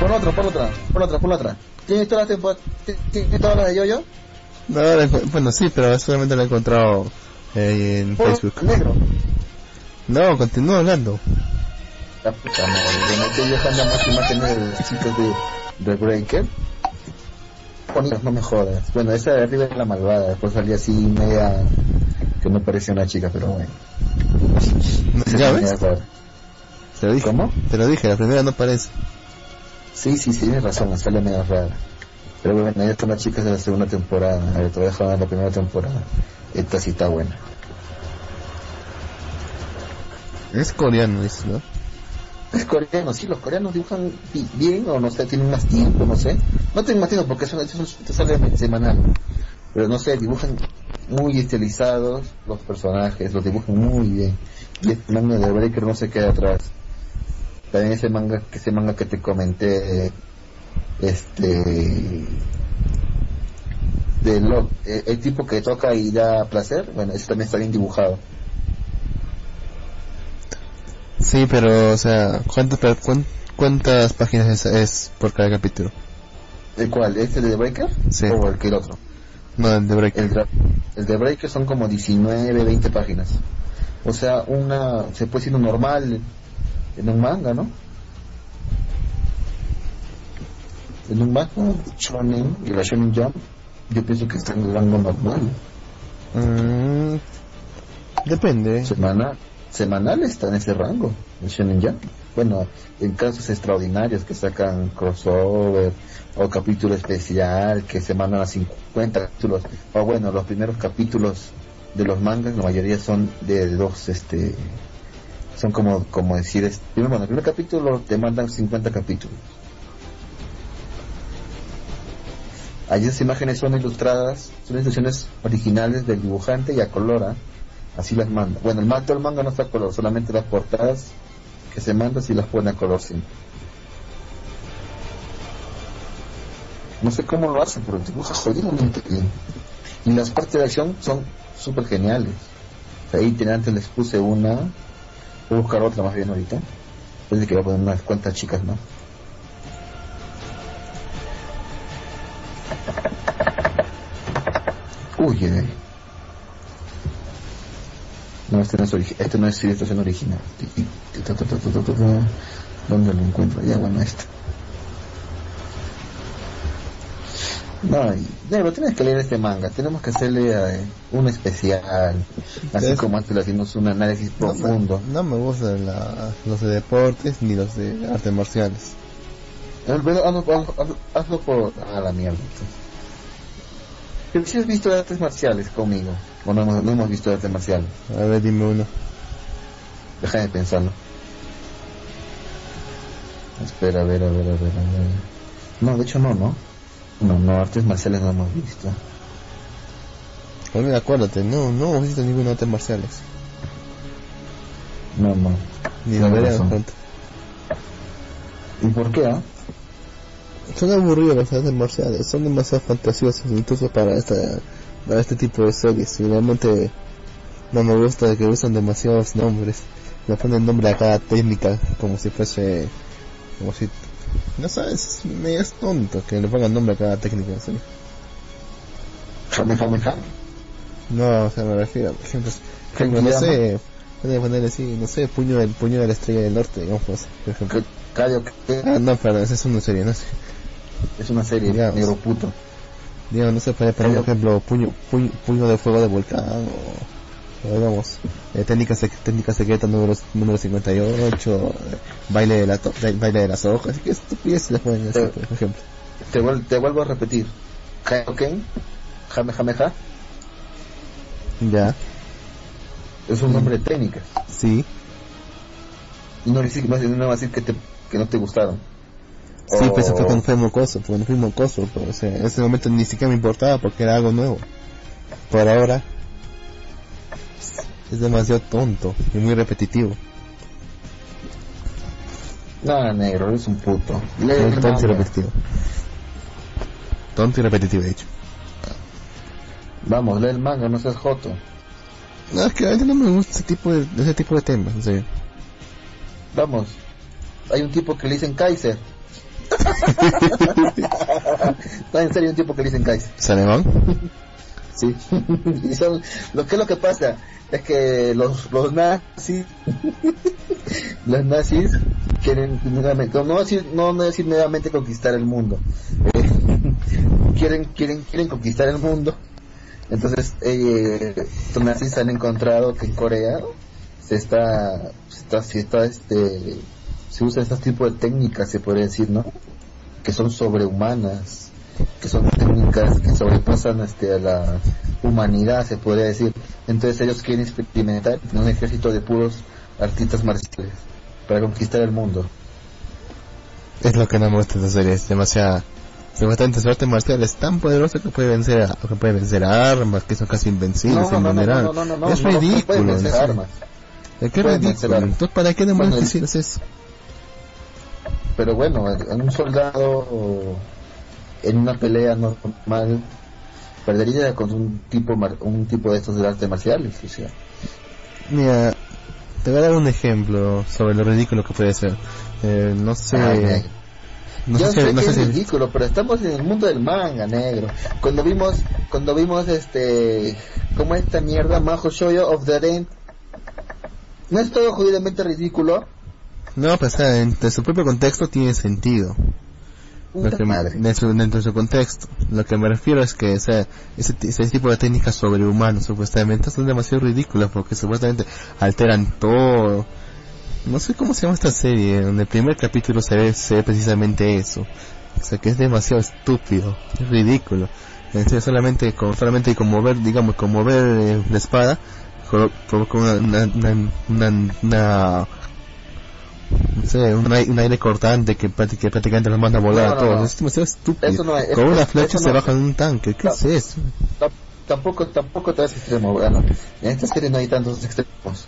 Pon otra, pon otra, pon otra, pon otra. ¿Tienes todas las temporadas? ¿Tienes todas las de yo-yo? No, la bueno, sí, pero solamente lo he encontrado eh, en Facebook. Negro. No, continúa hablando. La puta madre, bueno, estoy dejando más imágenes de Breaker. No me jodas. Bueno, esa de arriba es la malvada, después salía así media que no parecía una chica, pero bueno. ¿Ya Media ves? rara. Te lo dije. ¿Cómo? Te lo dije, la primera no parece. Sí, sí, sí, tienes razón, sale medio rara. Pero bueno, ya están las chicas de la segunda temporada. A ver, te voy a dejar la primera temporada. Esta sí está buena. Es coreano, dices, ¿no? Es coreano, sí, los coreanos dibujan bi- bien o no sé, tienen más tiempo, no sé. No tienen más tiempo porque eso, eso te sale semanal. Pero no sé, dibujan muy estilizados los personajes, los dibujan muy bien. Y el manga de Breaker no se queda atrás. También ese manga, que ese manga que te comenté, este, de lo, eh, el tipo que toca y da placer, bueno, ese también está bien dibujado. Sí, pero, o sea, ¿cuántas, cuántas páginas es, es por cada capítulo? ¿El cuál? ¿Este de Breaker? Sí. ¿O el que el otro? No, el de Break. El, el de Breaker son como 19, 20 páginas. O sea, una se puede decir un normal en un manga, ¿no? en un manga shonen y la shonen jump yo pienso que está en el rango normal. Mm, depende. semana semanal está en ese rango el shonen jump. Bueno en casos extraordinarios que sacan crossover o capítulo especial que se mandan a 50 capítulos. O bueno los primeros capítulos de los mangas la mayoría son de dos este son como como decir es- primero bueno el primer capítulo te mandan 50 capítulos Allí las imágenes son ilustradas, son ilustraciones originales del dibujante y a color, así las manda. Bueno, el, ma- todo el manga no está a color, solamente las portadas que se mandan si las pone a color siempre. No sé cómo lo hacen, pero dibuja jodidamente bien. Y las partes de acción son súper geniales. Ahí antes les puse una, voy a buscar otra más bien ahorita. Desde que voy a poner unas cuantas chicas, ¿no? Uy, eh. No, este no es, origi- este no es ilustración original. ¿Dónde lo encuentro? Ya, bueno, este. No, y- tienes que leer este manga. Tenemos que hacerle eh, un especial. Así como antes le hicimos un análisis No me- profundo. No me gustan los de deportes ni los de artes marciales. Hazlo, hazlo- hazlo- hazlo por... A la mierda. entonces. Pero si has visto artes marciales conmigo. O no hemos, no hemos visto artes marciales. A ver, dime uno. Deja de pensarlo. Espera, a ver, a ver, a ver, a ver. No, de hecho no, ¿no? No, no, artes marciales no hemos visto. Oye, acuérdate, no, no hemos visto ninguna artes marciales. No, no. Ni lo veremos pronto. ¿Y por qué, ah? Son aburridos las artes marciales, son demasiado fantasiosos, incluso para esta para este tipo de series. Y realmente no me gusta que usan demasiados nombres. Le ponen nombre a cada técnica como si fuese, como si, no sabes, me es tonto que le pongan nombre a cada técnica. ¿sí? No, o sea, me refiero, por ejemplo, ejemplo, ¿Qué no sé, pueden ponerle así, no sé, puño del puño de la estrella del norte, digamos, por ejemplo. ¿Qué- Callo, ¿qué? Ah, no, perdón, esa es una serie, no sé. Es una serie, Digamos. negro puto. Digamos, no se puede poner, por ejemplo, puño, puño, puño de fuego de volcán o, o digamos, eh, técnica, sec- técnica secreta número, número 58, eh, baile de la to- ba- baile de las hojas, que estupidez les pueden decir, por ejemplo. Te, vuel- te vuelvo a repetir. Kaioken, jame, jame, ja, Ya, es un nombre de técnica. sí, Y no, no va a decir que, te, que no te gustaron. Sí, O- pues eso fue cuando fue mocoso, cuando fui mocoso, pero, o sea, en ese momento ni siquiera me importaba porque era algo nuevo. Por ahora, es demasiado tonto y muy repetitivo. No, negro, eres un puto. El tonto y repetitivo. Tonto y repetitivo, de hecho. Vamos, lee el manga, no seas joto. No, es que a veces no me gusta ese tipo de, ese tipo de temas, en serio. Vamos. Hay un tipo que le dicen Kaiser. no, en serio, un tipo que le dicen. ¿Es alemán? Sí. y son, lo que es lo que pasa es que los, los nazis, los nazis quieren nuevamente, no decir, no, no decir nuevamente conquistar el mundo. Eh, quieren, quieren, quieren conquistar el mundo. Entonces, eh, los nazis han encontrado que en Corea se está, se está, se está, este, se usa este tipo de técnicas, se podría decir, ¿no? Que son sobrehumanas, que son técnicas que sobrepasan este, a la humanidad, se podría decir. Entonces ellos quieren experimentar en un ejército de puros artistas marciales para conquistar el mundo. Es lo que no me gusta de esa serie, es demasiada... Supuestamente su arte marcial es tan poderoso que puede vencer a, que puede vencer a armas, que son casi invencibles, no, no, no, es no, no ridículo. Es ridículo. Entonces, ¿para qué demonios Bueno, eso? Pero bueno, en un soldado en una pelea normal perdería con un tipo un tipo de estos de artes marciales, o sea. Mira, te voy a dar un ejemplo sobre lo ridículo que puede ser. Eh, no sé... Ay, ay. no Yo sé, sé no que sé es si... ridículo, pero estamos en el mundo del manga, negro. Cuando vimos, cuando vimos este, como esta mierda, Majo Shoyo of the End, ¿no es todo jodidamente ridículo? No, pues o sea, en su propio contexto tiene sentido. lo que, dentro, dentro, de su contexto. Lo que me refiero es que ese, ese tipo de técnicas sobrehumanas supuestamente son demasiado ridículas porque supuestamente alteran todo. No sé cómo se llama esta serie, en el primer capítulo se ve, se ve precisamente eso. O sea que es demasiado estúpido, es ridículo. En solamente, con, solamente mover, digamos, con mover eh, la espada, provoca una, una, una, una un, aire, cortante que, prácticamente los manda a volar a todos. es demasiado estúpido. Con una flecha se baja en un tanque. ¿Qué es eso? Tampoco, tampoco te extremo. Bueno, en esta serie no hay tantos extremos.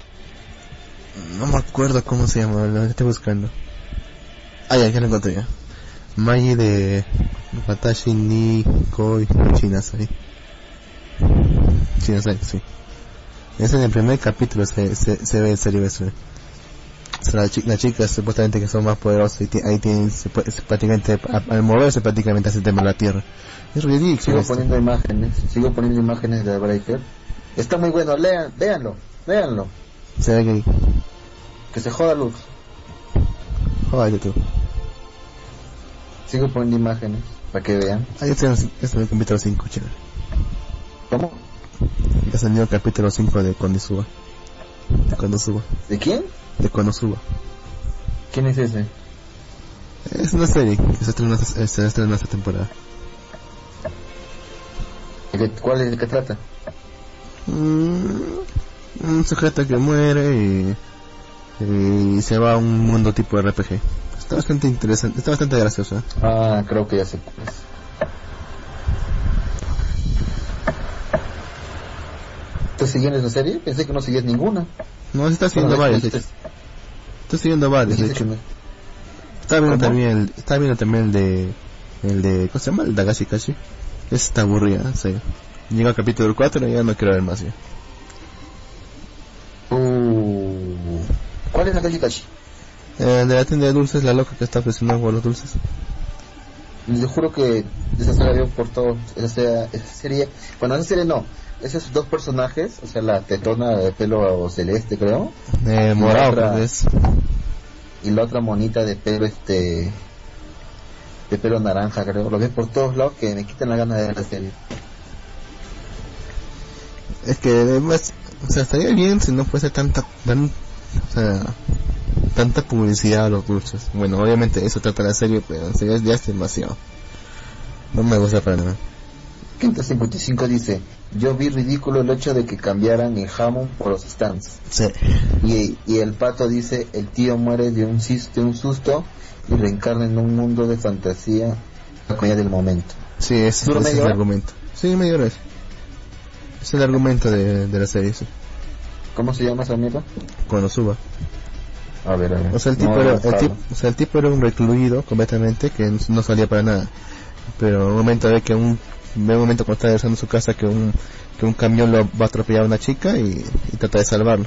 No me acuerdo cómo se llama, lo estoy buscando. Ah, ya, ya lo encontré ya. Magi de Watashi ni Koi Chinasai. Chinasai, sí. Es en el primer capítulo se, se, se ve el serio eso las chicas supuestamente que son más poderosas y ahí tienen prácticamente al moverse prácticamente hace temer la tierra. Es ridículo sigo poniendo imágenes sigo poniendo imágenes de Breaker. Está muy bueno lean véanlo véanlo. Se ve que que se joda luz joda tú sigo poniendo imágenes para que vean. Ahí está, está el capítulo 5 chévere. ¿cómo? ya salió el capítulo 5 de Konosuba de Konosuba ¿de quién? De Konosuba. ¿Quién es ese? Es una serie que se estrena, se estrena esta temporada. ¿Cuál es el que trata? Mm, un sujeto que muere y, y, se va a un mundo tipo RPG. Está bastante interesante, está bastante gracioso. ¿eh? Ah, creo que ya sé cuál es. ¿Estás siguiendo esa serie? Pensé que no seguías ninguna. No, se está siguiendo varias. Estoy siguiendo varios, de hecho. Está viendo también el, está viendo también el de, el de, ¿cómo se llama? El Dagashi Kashi. Está aburrida, sí. Llega al capítulo 4 y ya no quiero ver más ya. Uh, ¿Cuál es Dagashi Kashi? Eh, de la tienda de dulces, la loca que está presionando por los dulces. Yo juro que esa serie por todo, esa, esa serie, bueno, esa serie no, esos dos personajes, o sea, la tetona de pelo celeste, creo. Eh, morado, pues, Y la otra monita de pelo, este. de pelo naranja, creo. Lo ves por todos lados que me quitan la gana de ver la serie. Es que además, o sea, estaría bien si no fuese tanta, tan, o sea, tanta publicidad a los dulces. Bueno, obviamente eso trata la serie, pero ya, ya es demasiado. No me gusta para nada. 55 dice, yo vi ridículo el hecho de que cambiaran el jamón por los stands. Sí. Y, y, el pato dice, el tío muere de un, de un susto y reencarna en un mundo de fantasía, la comedia del momento. Sí, ese, es el argumento. Sí, medio hora es. el argumento de, de la serie, sí. ¿Cómo se llama esa mierda? Cuando suba. A ver, a ver. O sea, el tipo, era, el tipo, o sea, el tipo era un recluido completamente que no salía para nada. Pero en un momento de que un ve un momento cuando está regresando a su casa que un, que un camión lo va a atropellar a una chica y, trata de salvarlo.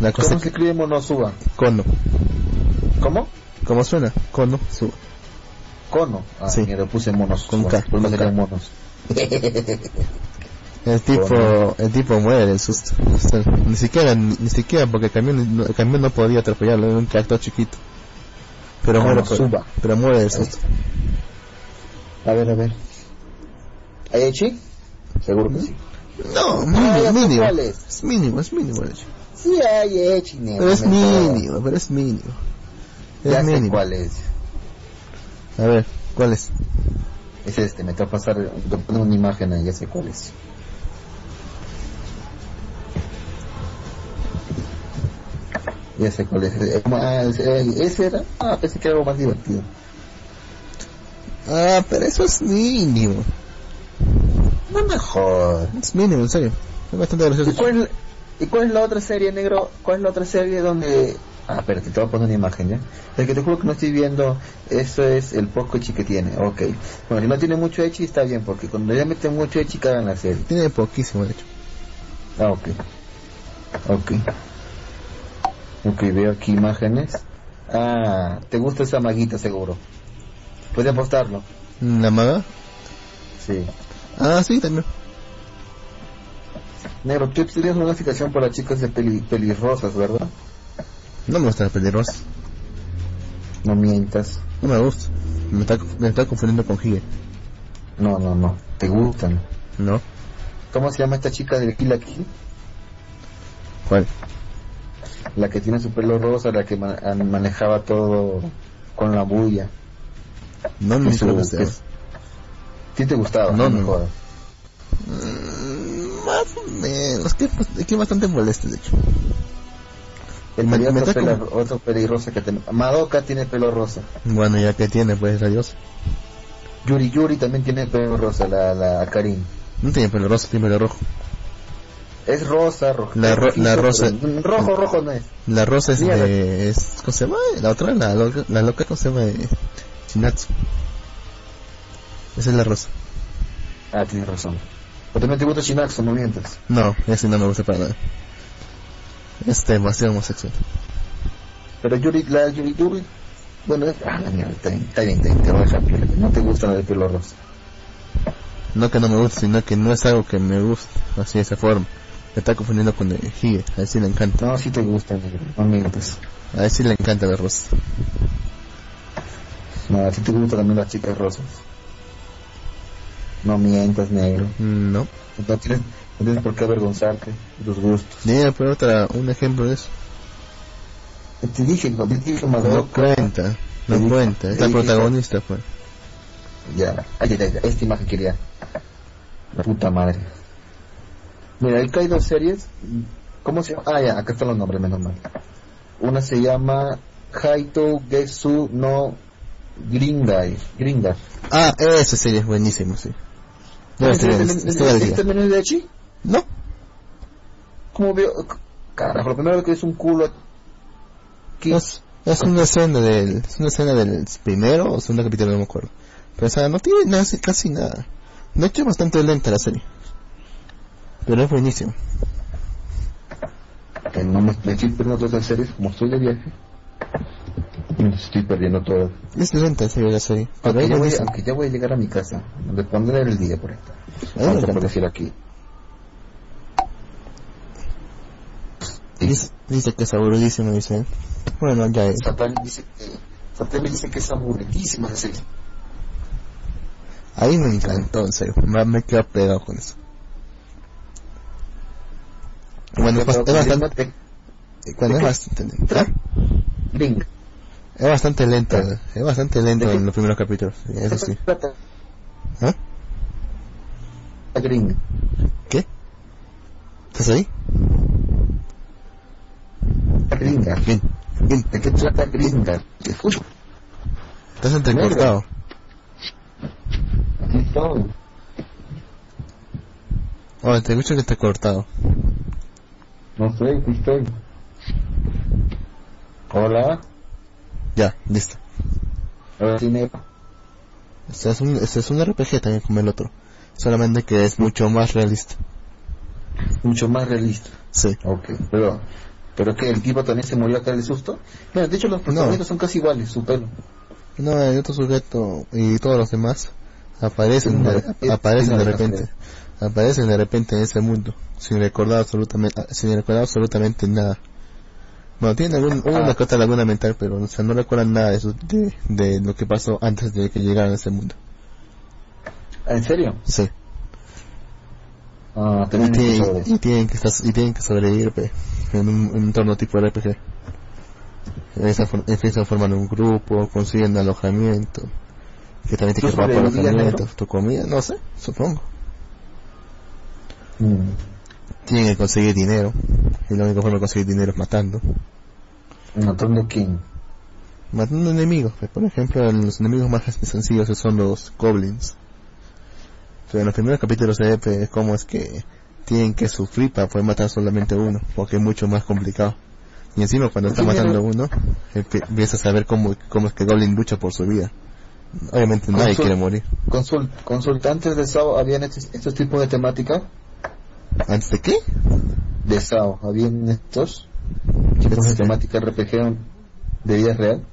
La cosa ¿Cómo se escribe Monosuba? Cono. ¿Cómo? ¿Cómo suena? Cono, suba. Cono. Ah, sí. mira, puse monos. Con K. Con K. monos. el tipo, el tipo muere del susto. ni siquiera, ni, siquiera porque el camión, el camión no podía atropellarlo, era un tractor chiquito. Pero muere, pero muere del susto. A ver, a ver. ¿Hay Echi? Seguro que sí. No, mínimo, mínimo. Es? mínimo, es mínimo el Echi. Sí hay Echi, Pero es mínimo, pero es mínimo. Es ya mínimo. Sé cuál es. A ver, ¿cuál es? Es este, me a pasar, te una imagen ahí, ya sé cuál es. Ya sé cuál es. Eh, ah, ese era. Ah, pensé que era algo más divertido. Ah, pero eso es mínimo. No mejor. Es mínimo, en serio. Es bastante gracioso. ¿Y cuál, ¿Y cuál es la otra serie, negro? ¿Cuál es la otra serie donde... Ah, espérate, te voy a poner una imagen, ¿ya? El que te juro que no estoy viendo, eso es el poco echi que tiene, ok. Bueno, si no tiene mucho echi está bien, porque cuando ya meten mucho echi cagan la serie. Tiene poquísimo, de hecho. Ah, ok. Ok. Ok, veo aquí imágenes. Ah, te gusta esa maguita seguro. Puedes apostarlo. ¿La maga? Sí. Ah, sí, también. Negro, tú tienes una fijación para chicas de peli, pelirrosas, ¿verdad? No me gustan las pelirrosas. No mientas. No me gusta. Me está, me está confundiendo con Hige. No, no, no. Te gustan. ¿No? ¿Cómo se llama esta chica de Kill la Kill? ¿Cuál? La que tiene su pelo rosa, la que ma- an- manejaba todo con la bulla. No me su- gusta. que- ¿Sí te gustaba? No, no. jodas. Mm, Más o menos. Que, bastante molesto, de hecho. El me otro, pelo, como- otro pelirrosa que tiene. Madoka tiene pelo rosa. Bueno, ya que tiene, pues adiós. Yuri Yuri también tiene pelo rosa, la, la Karin. No tiene pelo rosa, tiene pelo rojo. Es rosa, rojo. La ro- la rosa- pero Rojo, rojo no es. La rosa es Mira, de... Es, ¿Cómo se llama? La otra, la loca, la loca ¿cómo se llama? Shinatsu. Esa es la rosa. Ah, tienes razón. Pero también te gusta Shinatsu, no mientas. No, ese no me gusta para nada. Es demasiado homosexual. Pero Yuri, la Yuri Yuri, bueno, es- ah, la mierda, está bien, está bien, está bien, te voy a dejar piola, No te gusta la de pelo rosa. No que no me guste, sino que no es algo que me guste, así de esa forma. Me está confundiendo con el Hige, a él sí le encanta. No, sí te gusta, mientas. A él sí le encanta la rosa. No, a ti te gustan también las chicas rosas. No mientas, negro. No. No tienes, no tienes por qué avergonzarte de tus gustos. Dime por otra, un ejemplo de eso. Te dije, no te dije, No Madoka. cuenta, no dije- cuenta. Es la protagonista, pues. Ya, ay, ay, esta imagen quería. La puta madre. Mira, ahí hay dos series. ¿Cómo se llama? Ah, ya, acá están los nombres, menos mal. Una se llama Haito Getsu no Gringai. Gringa. Ah, esa serie es buenísima, sí. ¿Este estoy viendo, estoy al día. ¿Este menú de Echi? No, ¿Cómo veo? Carajo, lo primero que es un culo aquí. es, es una escena del, es una escena del primero o segundo capítulo, no me acuerdo. Pero o sea, no tiene nada, casi nada. De hecho es bastante lenta la serie. Pero es buenísima. Que no me, me estoy perdiendo todas las series, como estoy de viaje. Me estoy perdiendo todo. Es lenta en serio la serie. Aunque ya, voy, aunque ya voy a llegar a mi casa, le pondré el día por ahí. A mí me Vamos a decir aquí. Dice, dice que es aburridísimo, dice. Bueno, ya es. Satán dice Satán me dice que es aburridísima la serie. Ahí me encantó, en serio. Me, me quedo pegado con eso. Bueno, es, bast- es bastante, bueno, es bastante lento. ¿Ah? Gring. Es bastante lento, es bastante lento en los primeros capítulos, eso sí. ¿Ah? Gring. ¿Qué? ¿Estás ahí? Gringa. Bien, bien. ¿De qué trata Gringa? Te escucho. Estás entrecortado. Estoy. Oh, te escucho que está cortado. No sé, aquí estoy. Hola. Ya, listo. Ahora sí. Este es un, este es un RPG también como el otro. Solamente que es mucho más realista. Mucho más realista. Sí. Ok, pero... ¿Pero que el tipo también se murió acá del susto? Mira, de hecho los protagonistas son casi iguales, su pelo. No, el otro sujeto y todos los demás aparecen, de, no, aparecen no, de no, repente. Aparecen de repente en ese mundo, sin recordar absolutamente, sin recordar absolutamente nada. Bueno, tienen algún, Ah. una que otra laguna mental, pero o sea, no recuerdan nada de, su- de, de lo que pasó antes de que llegaran a ese mundo. ¿En serio? Sí. Ah, Y, tienen, eso. y tienen que estar, y tienen que sobrevivir pe, en un, en un entorno tipo RPG. Empiezan, a for- empiezan a formar un grupo, consiguen alojamiento, que también ¿Tú tienen que pagar por alojamiento, tu comida, no sé, supongo. Mm. Tienen que conseguir dinero, y la única forma de conseguir dinero es matando. ¿Matando quién? Matando enemigos, pe. por ejemplo, los enemigos más sencillos son los goblins. Pero en los primeros capítulos se ve pe, cómo es que tienen que sufrir para poder matar solamente uno, porque es mucho más complicado. Y encima cuando está Sí, matando pero- uno, empie- empiezas a ver cómo, cómo es que Goblin lucha por su vida. Obviamente nadie Consul- quiere morir. Consul- ¿Consultantes de SAO habían estos, estos tipos de temática? ¿Antes de qué? De SAO, ¿habían estos tipos de temática RPG de vida real?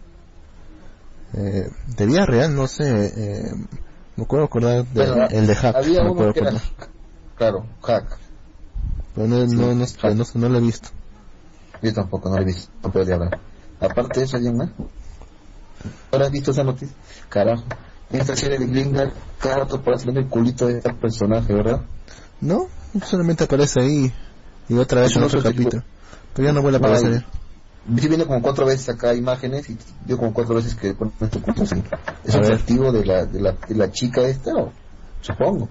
eh, de vida real, no sé, eh, me acuerdo acordar de, Bueno, el de Hack, Había me uno acuerdo que era, acordar. claro, hack. Pero no, Sí, no, no, Hack. no, no lo he visto. Yo tampoco, no lo he visto, no podía hablar. Aparte de eso, ¿hay más? ¿Ahora has visto esa noticia? Carajo. Esta serie de Gringa, cada rato parece el culito de este personaje, ¿verdad? No, solamente aparece ahí y otra vez en otro capítulo. Pero ya no vuelve a aparecer. Sí viene como cuatro veces acá imágenes y veo como cuatro veces que pone este culto así. ¿Es ver. atractivo de la, de, la, de la chica esta o? Supongo.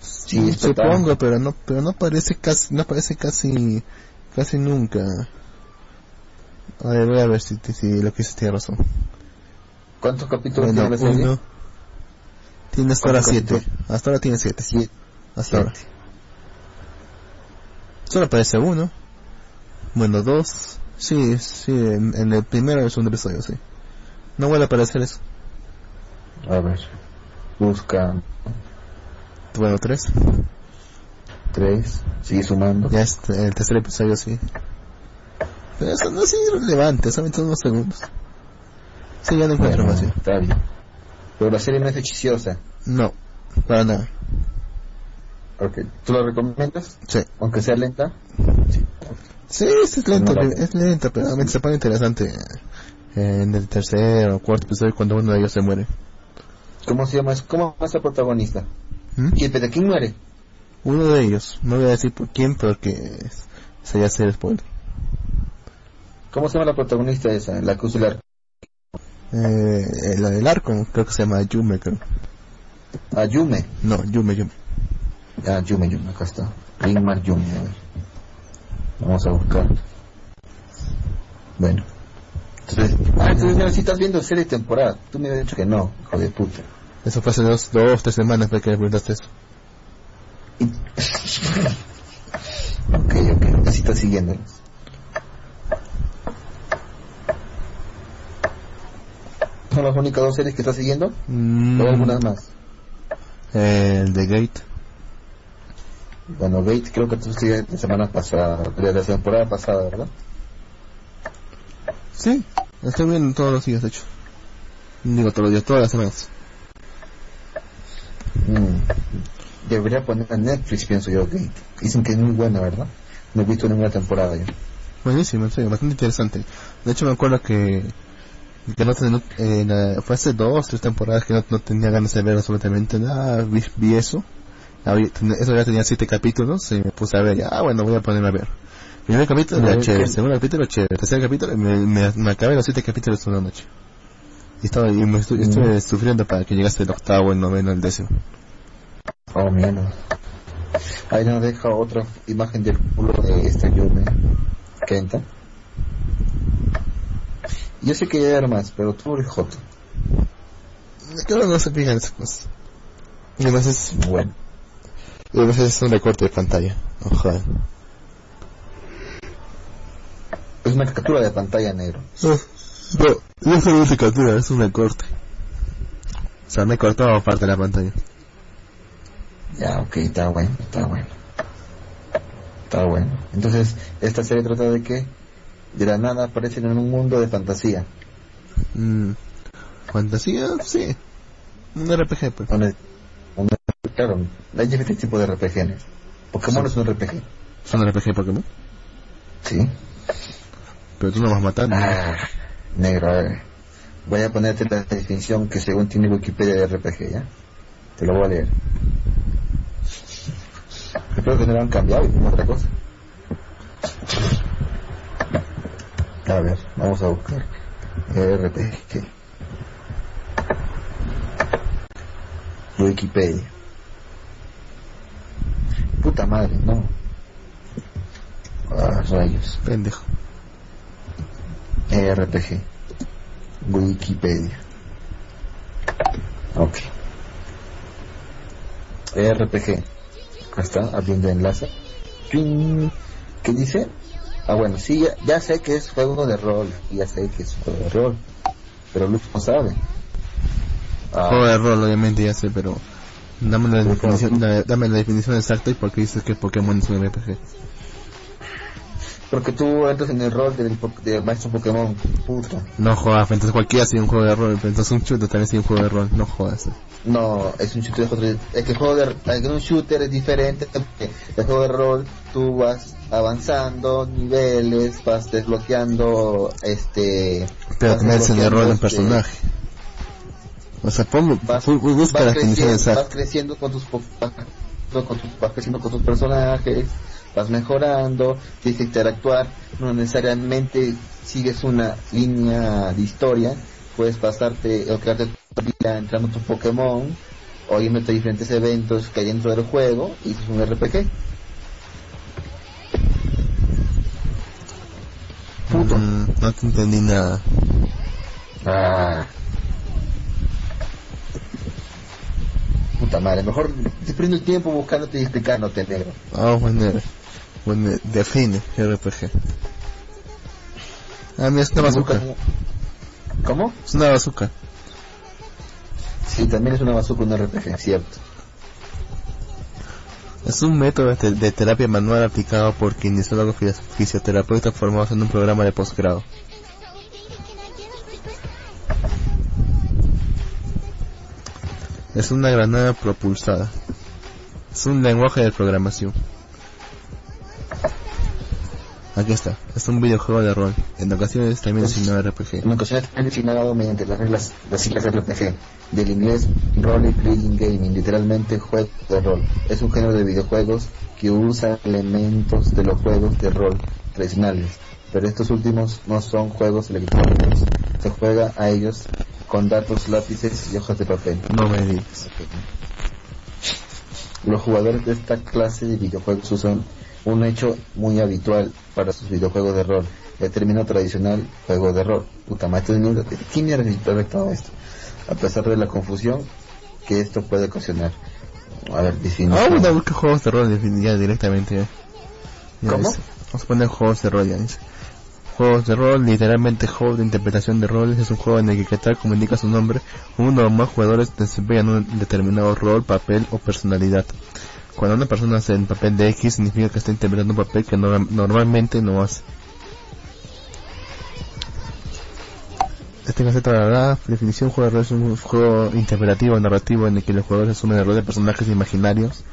Sí, es Supongo, pero no, pero no aparece casi, no aparece casi, casi nunca. A ver, voy a ver si, si lo que dices tiene razón. ¿Cuántos capítulos Bueno, tiene la serie? uno. Tiene hasta ahora ¿Cuántos siete. Hasta ahora tiene siete. Siete. Hasta ahora. Solo aparece uno. Bueno, dos. Sí, sí, en, en el primero y el segundo episodio, sí. No vuelve a aparecer eso. A ver. Busca Bueno, tres. tres. Sigue sumando. Ya es el tercer episodio, sí. Pero eso no es irrelevante, solamente unos segundos. Sí, ya no encuentro Bueno, más. está bien. Pero la serie no es hechiciosa. No, para nada. Ok. ¿Tú la recomiendas? Sí. Aunque sea lenta. Sí, sí, es No la- es lenta, pero realmente se pone interesante eh, en el tercer o cuarto episodio cuando uno de ellos se muere. ¿Cómo se llama? ¿Cómo es el protagonista? ¿Mm? ¿Quién, muere? Uno de ellos, no voy a decir por quién, porque sería hacer spoiler. ¿Cómo se llama la protagonista esa? La que usa el arco. Eh, la del arco, creo que se llama Yume, creo. Ah, Yume. No, Yume, Yume. Ah, Yume, Yume, acá está. Ringmar Yume, a ver. Vamos a buscar. Bueno. Entonces, ah, entonces no, si estás viendo serie de temporada. Tú me habías dicho que no, hijo de puta. Eso fue hace dos, dos, tres semanas fue que me preguntaste eso. Ok, ok, así estás siguiéndolos. ¿Son las únicas dos series que estás siguiendo? Mm, ¿O algunas más? el de Gate. Bueno, Gate creo que tú sigues la semana pasada, de la temporada pasada, ¿verdad? Sí, estoy viendo todos los días, de hecho. Digo todos los días, todas las semanas. Mm. Debería poner a Netflix, pienso yo, Gate. Dicen que es muy buena, ¿verdad? No he visto ninguna temporada yo. Buenísimo, en serio, bastante interesante. De hecho, me acuerdo que, que no eh, fue hace dos, tres temporadas que no, no tenía ganas de ver absolutamente nada. Vi, vi eso. Eso ya tenía siete capítulos y me puse a ver. Ya, ah, bueno, voy a ponerme a ver. Primer capítulo, A era ver, chévere. Segundo capítulo, chévere. Tercer capítulo, me, me, me acabé los siete capítulos en una noche. Y estaba, y me estu- estuve sufriendo para que llegase el octavo, el noveno, el décimo. Oh, mierda. Ahí nos deja otra imagen del culo de esta Yume. Kenta. Yo sé que ya era más, pero tú eres Joto. Claro, no se fijan esas cosas. Y además es, Bueno. Y además es un recorte de pantalla. Ojalá. Es una captura de pantalla negro. No, no, no es una captura, es un recorte. O sea, me cortó parte de la pantalla. Ya, ok, está bueno, está bueno. Está bueno. Entonces, esta serie trata de que de la nada aparecen en un mundo de fantasía. Mm, ¿Fantasía? Sí. Un RPG, pues. Claro, hay diferentes tipos de RPG. Pokémon es un RPG. Es un RPG Pokémon. Sí. Pero tú no vas a matar. ¿no? Ah, negro, a ver. Voy a ponerte la definición que según tiene Wikipedia de RPG, ¿ya? Te lo voy a leer. Espero que no lo han cambiado y pongo otra cosa. A ver, vamos a buscar. RPG. Wikipedia. Puta madre, no. Ah, rayos. Pendejo. RPG. Wikipedia. Ok. RPG. Acá está, abriendo enlace. ¡Ping! ¿Qué dice? Ah, bueno, sí, ya, ya sé que es juego de rol. Ya sé que es juego de rol. Pero Luz no sabe. Ah, Juego de rol, obviamente, ya sé, pero... Dame la definición, la- dame la definición exacta y por qué dices que Pokémon es un RPG. Porque tú entras en el rol del, de maestro Pokémon, puta. No jodas, entonces cualquiera sido un juego de rol, entonces un shooter también sido un juego de rol, no jodas. No, es un shooter es que el juego de es que un shooter es diferente porque el juego de rol tú vas avanzando niveles, vas desbloqueando este pero tenés en el rol en personaje. O sea, pongo, vas, busca creciendo, vas creciendo con tus, con tus vas creciendo con tus personajes, vas mejorando, tienes que interactuar, no necesariamente sigues una línea de historia, puedes pasarte o quedarte todo el día entrando a tu Pokémon o yéndote a diferentes eventos que hay dentro del juego y es un RPG. Puto. Mm, no te entendí nada. Ah. Puta madre, mejor te prendo el tiempo buscándote y explicándote, negro. Ah, bueno, bueno, define RPG. Ah, mira, es una bazooka. ¿Cómo? Es una bazooka. Sí, también es una bazooka un RPG, cierto. Es un método de, de terapia manual aplicado por kinesiólogos fis- fisioterapeutas formados en un programa de posgrado. Es una granada propulsada. Es un lenguaje de programación. Aquí está. Es un videojuego de rol. En ocasiones también un RPG. En ocasiones es designado mediante las reglas, las siglas RPG, del inglés Role Playing Gaming, literalmente juego de rol. Es un género de videojuegos que usa elementos de los juegos de rol tradicionales, pero estos últimos no son juegos electrónicos. Se juega a ellos con datos, lápices y hojas de papel. No me digas. Los jugadores de esta clase de videojuegos usan un hecho muy habitual para sus videojuegos de rol, el término tradicional juego de rol. Puta madre, ¿quién- ¿quién era el todo esto? A pesar de la confusión que esto puede ocasionar. A ver, Ah, definición. bueno, busca juegos de rol ya directamente. ya. Ya ¿Cómo? dice. Vamos a poner juegos de rol ya dice. Juegos de rol, literalmente juego de interpretación de roles, es un juego en el que tal como indica su nombre, uno o más jugadores desempeñan un determinado rol, papel o personalidad. Cuando una persona hace el papel de X significa que está interpretando un papel que no- normalmente no hace. Este concepto de la definición juego de rol es un juego interpretativo narrativo en el que los jugadores asumen el rol de personajes imaginarios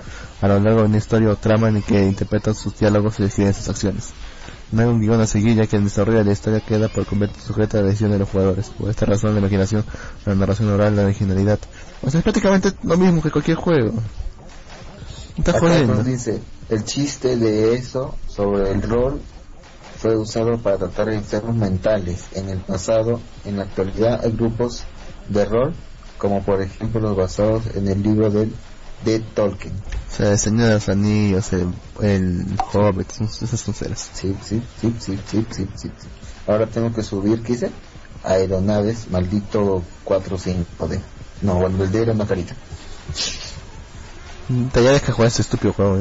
a lo largo de una historia o trama en el que interpretan sus diálogos y deciden sus acciones. No hay un guion a seguir ya que el desarrollo de la historia queda por completo sujeta a la decisión de los jugadores. Por esta razón la imaginación, la narración oral, la originalidad. O sea, es prácticamente lo mismo que cualquier juego. Acá jodiendo. dice, el chiste de eso sobre el rol fue usado para tratar enfermos mentales. En el pasado, en la actualidad hay grupos de rol, como por ejemplo los basados en el libro del de Tolkien. O sea, el Señor de los Anillos, el, el Hobbit, esas tonteras. Sí, sí, sí, sí, sí, sí, sí, sí. Ahora tengo que subir, ¿qué hice? Aeronaves, maldito 4-5D. No, bueno, el D era una carita. Te ya deja jugar este estúpido juego,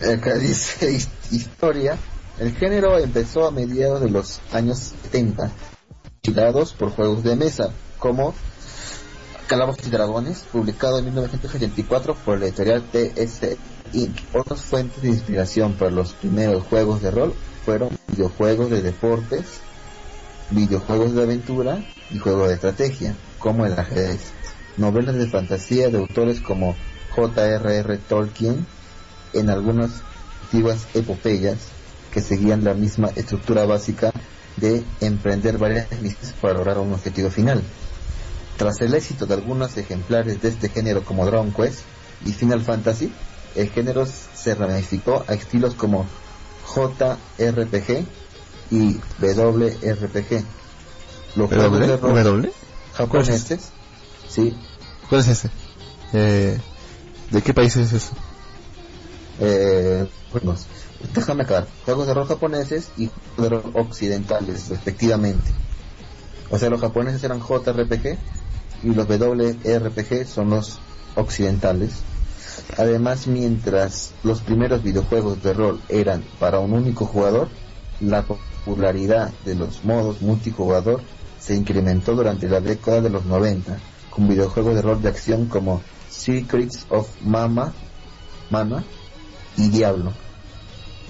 ya. Acá dice his- historia. El género empezó a mediados de los años 70, dados por juegos de mesa, como Calabozos y Dragones, publicado en 1984 por la editorial TS Inc. Otras fuentes de inspiración para los primeros juegos de rol fueron videojuegos de deportes, videojuegos de aventura y juegos de estrategia, como el ajedrez. Novelas de fantasía de autores como J.R.R. Tolkien, en algunas antiguas epopeyas que seguían la misma estructura básica de emprender varias misiones para lograr un objetivo final. Tras el éxito de algunos ejemplares de este género como Dragon Quest y Final Fantasy, el género se ramificó a estilos como JRPG y WRPG. Los juegos de rol ¿W? japoneses, sí, ¿Cuál es ese? Eh, ¿De qué país es eso? eh. Déjame acabar. Juegos de rol japoneses y juegos de rol occidentales, respectivamente. O sea, los japoneses eran JRPG y los WRPG son los occidentales. Además, mientras los primeros videojuegos de rol eran para un único jugador, la popularidad de los modos multijugador se incrementó durante la década de los 90 con videojuegos de rol de acción como Secrets of Mama, Mana y Diablo.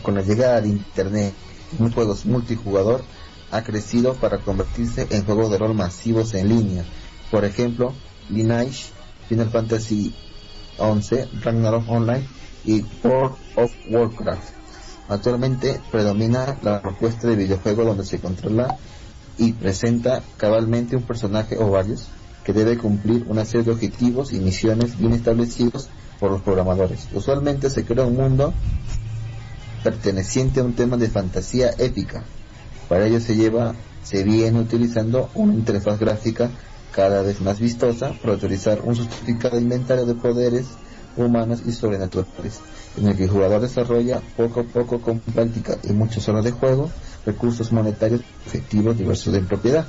con la llegada de Internet y juegos multijugador, ha crecido para convertirse en juegos de rol masivos en línea. Por ejemplo, Lineage, Final Fantasy XI, Ragnarok Online y World of Warcraft. Actualmente predomina la propuesta de videojuego donde se controla y presenta cabalmente un personaje o varios que debe cumplir una serie de objetivos y misiones bien establecidos por los programadores. Usualmente se crea un mundo perteneciente a un tema de fantasía épica. Para ello se lleva, se viene utilizando una interfaz gráfica cada vez más vistosa para utilizar un sofisticado inventario de poderes humanos y sobrenaturales, en el que el jugador desarrolla poco a poco con práctica y muchas horas de juego recursos monetarios efectivos diversos de propiedad,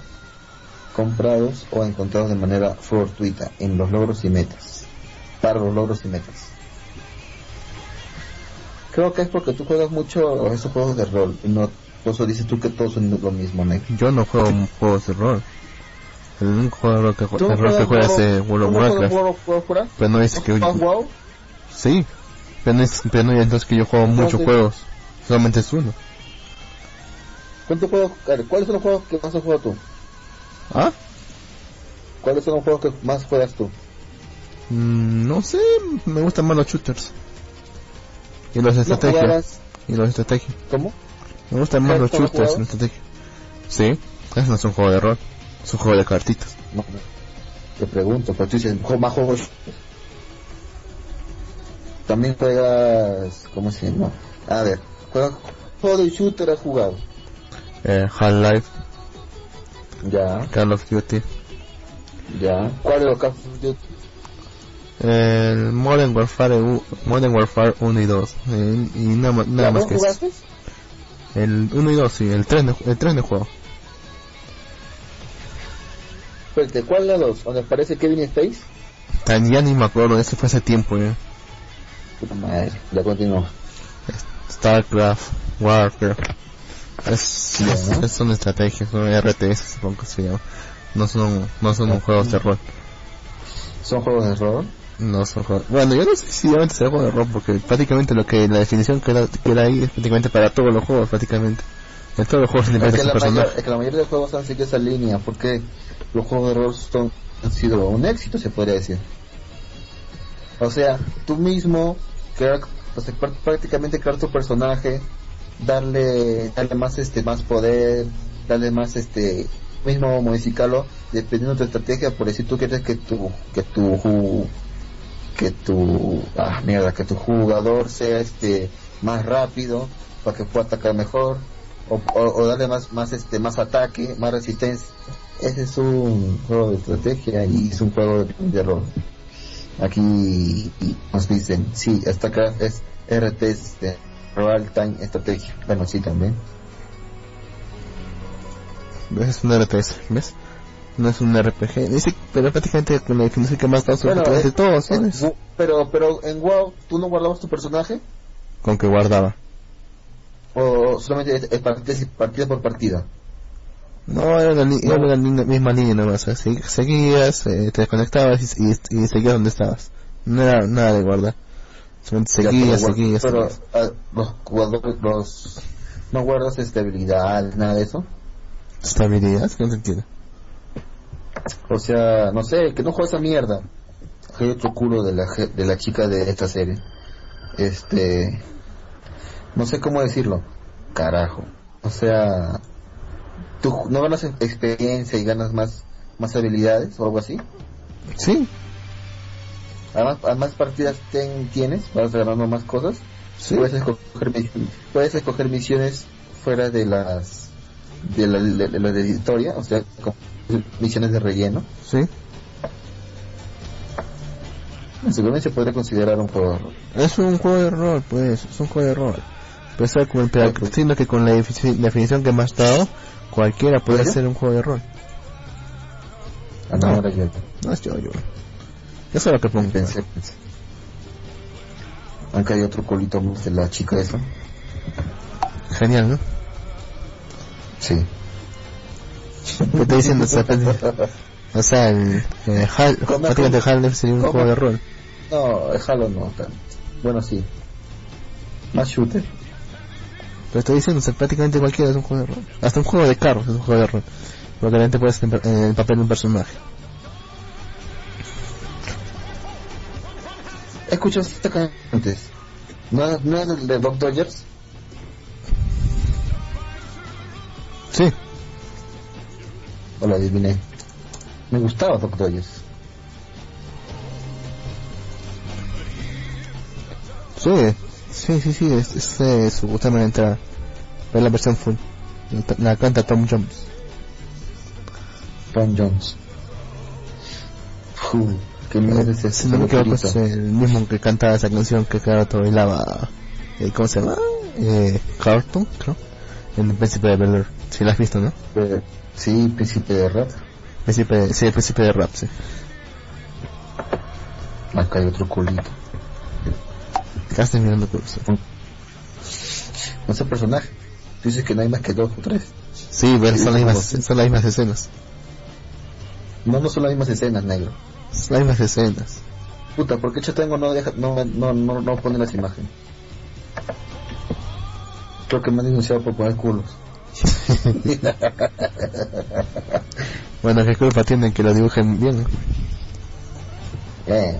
comprados o encontrados de manera fortuita en los logros y metas, para los logros y metas. Creo que es porque tú juegas mucho esos juegos de rol no, por eso dices tú que todos son lo mismo, ¿no? Yo no juego juegos de rol. El único juego que, ¿Tú el rol que juega es eh, World of ¿tú no juegas Warcraft. Pero no es que ¿Juegas WoW? Sí, pero no es, pero no es entonces que yo juego muchos juegos. Solamente es uno. ¿Cuántos juegos, ¿Cuáles son los juegos que más has jugado tú? ¿Ah? ¿Cuáles son los juegos que más juegas tú? Mm, no sé, me gustan más los shooters. Y los de ¿No estrategia. jugabas- Y los de estrategia. ¿Cómo? Me gustan más los ¿Hearthstone shooters y jugabas? la estrategia. Sí, eso no es un juego de rol. Es un juego de cartitas. No, no. Te pregunto, pero tú dices, "Jo- más juegos. También juegas, ¿cómo se llama? A ver, juegas juego de shooter has jugado. Eh, Half-Life, Ya, Call of Duty. ya. ¿Cuál Call of Duty? El Modern Warfare, u- Modern Warfare 1 y 2. eh, y nada, más- nada ¿La más que eso. jugaste? El 1 y 2, sí, el 3 de, el 3 de juego. Espérate, ¿cuál de los? ¿Donde aparece Kevin Space? Ya ni me acuerdo, ese fue hace tiempo ya. Puta madre, ya continúa. StarCraft, Warcraft. Es, es- es- son estrategias, son RTS, supongo que se llama. No son, no son Ah. juegos de rol. ¿Son juegos de rol? No son juegos. Bueno, yo no sé si realmente será juego de rol, porque prácticamente lo que la definición que era, que era ahí es prácticamente para todos los juegos, prácticamente. En todos los juegos Es que, la mayor, es que la mayoría de juegos han seguido esa línea, porque los juegos de rol son, han sido un éxito, se podría decir. O sea, tú mismo, crear, o sea, pr- prácticamente crear tu personaje, darle, darle más este, más poder, darle más este, mismo modificarlo, dependiendo de tu estrategia, por decir tú quieres que tu, que tu, que tu, ah, mierda, que tu jugador sea este, más rápido, para que pueda atacar mejor, o, o- o darle más más este más ataque más resistencia ese es un juego de estrategia y es un juego de, de rol aquí nos dicen sí hasta acá es RTS de Real Time Strategy bueno sí también Es un RTS, ¿ves? No es un RPG. Dice, pero prácticamente con la definición que más da Bueno, prácticamente es- todos son es- eso. pero pero en WoW tú no guardabas tu personaje Con que guardaba. o solamente es, es partida, partida por partida No, era la, era la misma línea nomás. así, seguías, eh, te desconectabas y, y, y seguías donde estabas. No era nada de guardar. Solamente seguías, pero, seguías, pero ah, los jugadores los no guardas estabilidad nada de eso Estabilidad, no te entiendo. O sea, no sé, que no juega esa mierda. Hay otro culo de la, de la chica de esta serie. Este. No sé cómo decirlo. Carajo. O sea. Tú no ganas ex- experiencia y ganas más, más habilidades o algo así. Sí, Además, a más partidas ten- tienes, vas ganando más cosas. sí. Puedes, escoger, puedes escoger misiones fuera de las. de la, de, de la de historia, o sea, misiones de relleno. Sí. Seguramente se podría considerar un juego de rol. Es un juego de rol, pues, es un juego de rol. El pero Ok. siendo que con la defi- definición que me has dado, cualquiera puede ¿Serio? ser un juego de rol. Ah, no, No. yo No es yo, yo. Eso es lo que pensé, pensé. Aunque hay otro colito más de la chica esa. Genial, ¿no? Sí. ¿Qué te diciendo? O sea, o sea, el, eh, Hal, ¿Cómo- prácticamente Half-Life sería un cómo- juego de rol. No, el Halo no. Bueno, sí. Más shooter. Pero estoy diciendo, o sea, prácticamente cualquiera es un juego de rol. Hasta un juego de carros es un juego de rol. Porque realmente puedes en en el papel de un personaje. ¿Escuchas esta canción antes? ¿No, ¿No es el de Bob Dodgers? Sí, O lo adiviné. Me gustaba Bob Dodgers. sí, sí, sí, sí, es, es, eh, su gustarme la. Ver la versión full. La, la canta Tom Jones. Tom Jones. Fu, qué mierda es no me equivoco es el mismo que cantaba esa canción que claro todo bailaba. Eh, ¿Cómo se llama? Eh, Carlton, creo. En el Príncipe de Bel Air. Si la has visto, ¿no? Eh, Sí, príncipe de rap. Príncipe, de- sí, el Príncipe de Rap, sí. Acá hay otro culito. Quedaste mirando por eso. No sé personaje. Dices que no hay más que dos o tres. Sí, pero Sí, son las como- mismas, son las mismas escenas. No, no son las mismas escenas, negro. Son las mismas escenas. Puta, ¿por qué Chatango no deja, no, no, no, no pone las imágenes? Creo que me han denunciado por poner culos. Bueno, ¿qué culpa tienen que lo dibujen bien? Eh,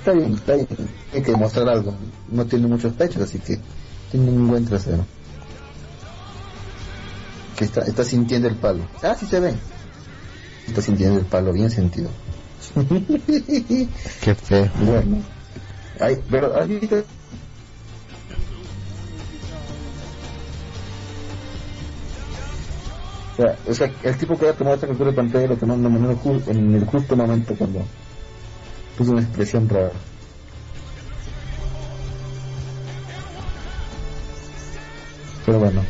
está bien, está bien. Hay que mostrar algo. No tiene muchos pechos, así que tiene un buen trasero. Que está, está sintiendo el palo. Ah, sí se ve. Está sintiendo el palo, bien sentido. Qué feo. bueno. Ay, pero, ¿has visto? O sea, el tipo que tomó esta captura de pantalla lo ju- en el justo momento cuando puso una expresión rara. Pero bueno,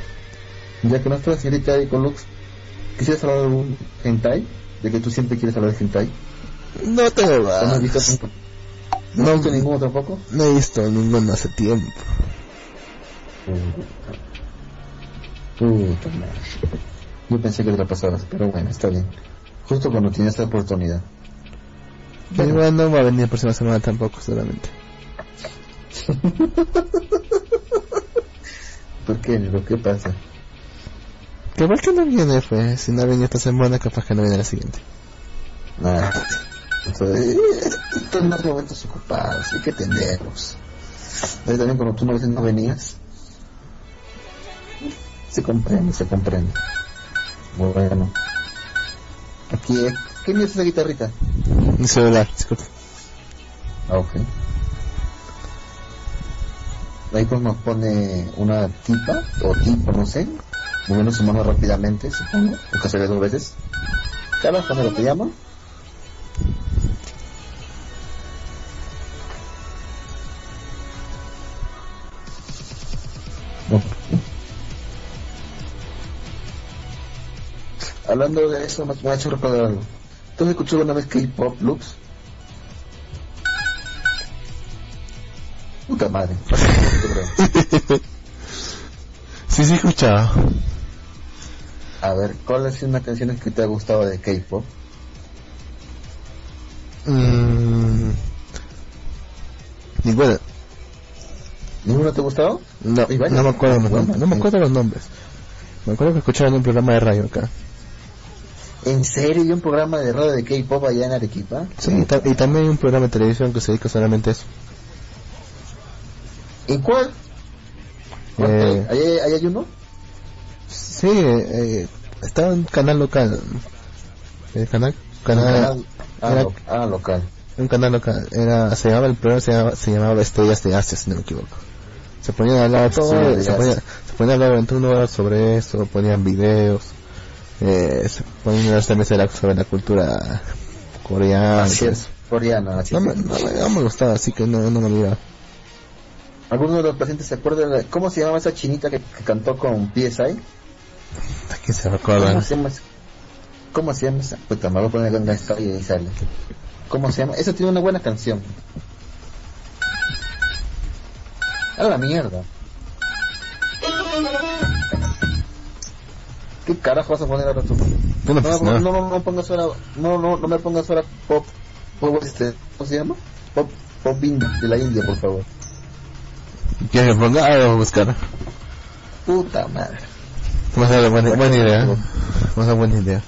ya que nuestra señorita con Lux, ¿quisieras hablar de algún hentai? De que tú siempre quieres hablar de hentai. No te ¿O ¿No has vas. visto, ¿no has visto ninguno tampoco? No he visto ninguno hace tiempo. Puta madre. Yo pensé que te la pasabas, pero bueno, está bien. Justo cuando tienes esta oportunidad. Pero igual no va a venir la próxima semana tampoco, seguramente. ¿Por qué? ¿Lo que pasa? Que igual que no viene, pues. Si no viene esta semana, capaz que no viene la siguiente. Nada. Entonces, estos más momentos ocupados, hay que atenderlos. Ahí también cuando tú no no venías. Se comprende, se comprende. Bueno. Aquí, ¿qué mierda es esa guitarrita? Mi celular, disculpa. Ah, ok. Ahí pues nos pone una tipa, o tipo, no sé, moviendo su mano rápidamente, supongo, porque se ve dos veces. Carlos, ¿cómo lo te llama? No. Hablando de eso, me me ha hecho recordar algo. ¿Tú has escuchado una vez K-pop, Lux? Puta madre. sí, sí, he escuchado. A ver, ¿cuál es una canción que te ha gustado de K-pop? Mm. Ninguna. ¿Ninguna te ha gustado? No, no me acuerdo los nombres. No me acuerdo los nombres. Me acuerdo que escuchaba en un programa de radio acá. ¿En serio? ¿Y un programa de radio de K-pop allá en Arequipa? Sí, y, ta- y también hay un programa de televisión que se dedica solamente a eso. ¿Y cuál? Eh. ¿Ahí, hay- ahí hay uno? Sí, eh, estaba en un canal local. El canal, canal, Canal- ah, era- ah, local. un canal local. Era, se llamaba, el programa se llamaba, se llamaba Estrellas de Asia, si no me equivoco. Se ponían a hablar todo, de se, ponía, Asia. se ponían a hablar una hora sobre eso, ponían videos, eh, se ponían a hablar también sobre la, la cultura coreana. y Así todo es. Coreana, así No es. no, me- no me gustaba, así que no, no me olvidaba. ¿Alguno de los pacientes se acuerda de cómo se llama esa chinita que, que cantó con PSI? ¿A quién se ¿Cómo recuerda? se llama? esa- ¿Cómo se llama esa? Puta, me voy a poner Ganga Style y ahí sale. ¿Cómo se llama? Esa tiene una buena canción. A la mierda. ¿Qué carajo vas a poner ahora tú? Yo no, No, pues, no, no, no, no pongas ahora, no, no, no me pongas ahora pop, pop este, ¿cómo se llama? Pop, pop de la India, por favor. ¿Quieres que ponga? Ah, voy a buscar. Puta madre. Vamos a buena, buena idea. Vamos a buena idea.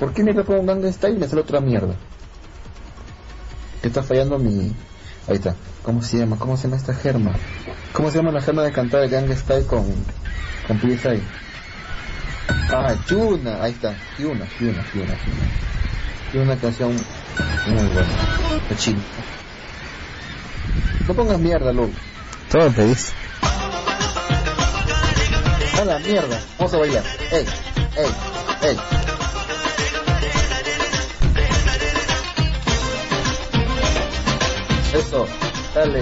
¿Por qué me pongo un Gangnam Style y me sale otra mierda? Que está fallando mi... Ahí está. ¿Cómo se llama? ¿Cómo se llama esta germa? ¿Cómo se llama la germa de cantar el Gangnam Style con, con PSI? Ah, Yuna. Ahí está. Yuna, Yuna, Yuna, Yuna. Una canción muy buena. De chino. No pongas mierda, Lu. Todo lo pedís. A la mierda. Vamos a bailar. Ey, ey, ey. Eso, dale.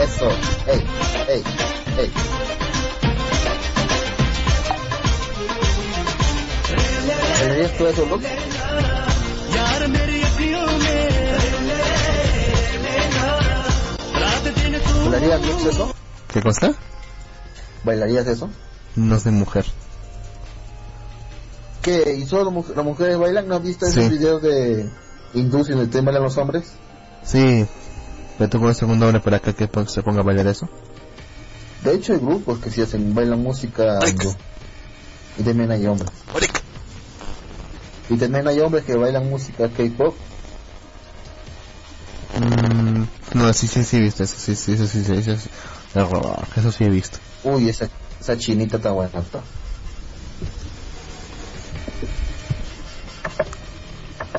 Eso, ey, ey, ey. ¿Tendrías tú eso, ¿Bailarías eso? ¿Qué cosa? ¿Bailarías eso? No sé, mujer. ¿Qué? ¿Y solo mu- las mujeres bailan? ¿No has visto esos videos de hindús en el tema bailan los hombres? Sí. Pero tú conoces un hombre por acá que pon- se ponga a bailar eso. De hecho hay grupos que sí hacen, bailan música hindú. Y también hay hombres. Y también hay hombres que bailan música K-pop. Mm, no, sí, sí, sí he visto eso. Sí, sí, eso sí, sí, eso, sí, eso sí he visto. Uy, esa, esa chinita está buena. está.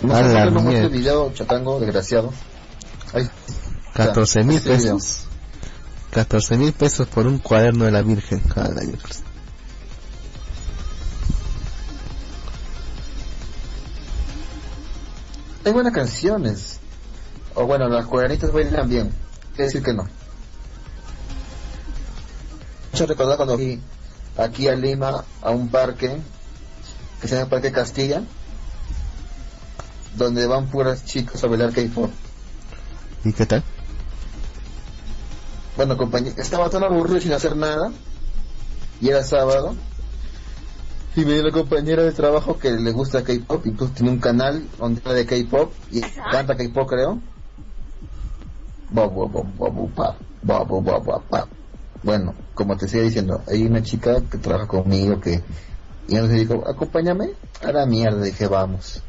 No A sé por qué video, chatango, desgraciado. Ahí. 14 mil pesos. 14 mil pesos por un cuaderno de la Virgen. A la miércoles. Hay buenas canciones. O bueno, las coreanistas bailan bien. Quiere decir que no. Yo recordar cuando fui aquí a Lima a un parque que se llama Parque Castilla, donde van puras chicas a bailar K-pop. ¿Y qué tal? Bueno, compañía, estaba tan aburrido sin hacer nada y era sábado. Y me dio la compañera de trabajo que le gusta K-pop, incluso tiene un canal donde habla de K-pop y canta K-pop, creo. Bueno, como te sigue diciendo, hay una chica que trabaja conmigo que y nos dijo, acompáñame a la mierda, dije, vamos.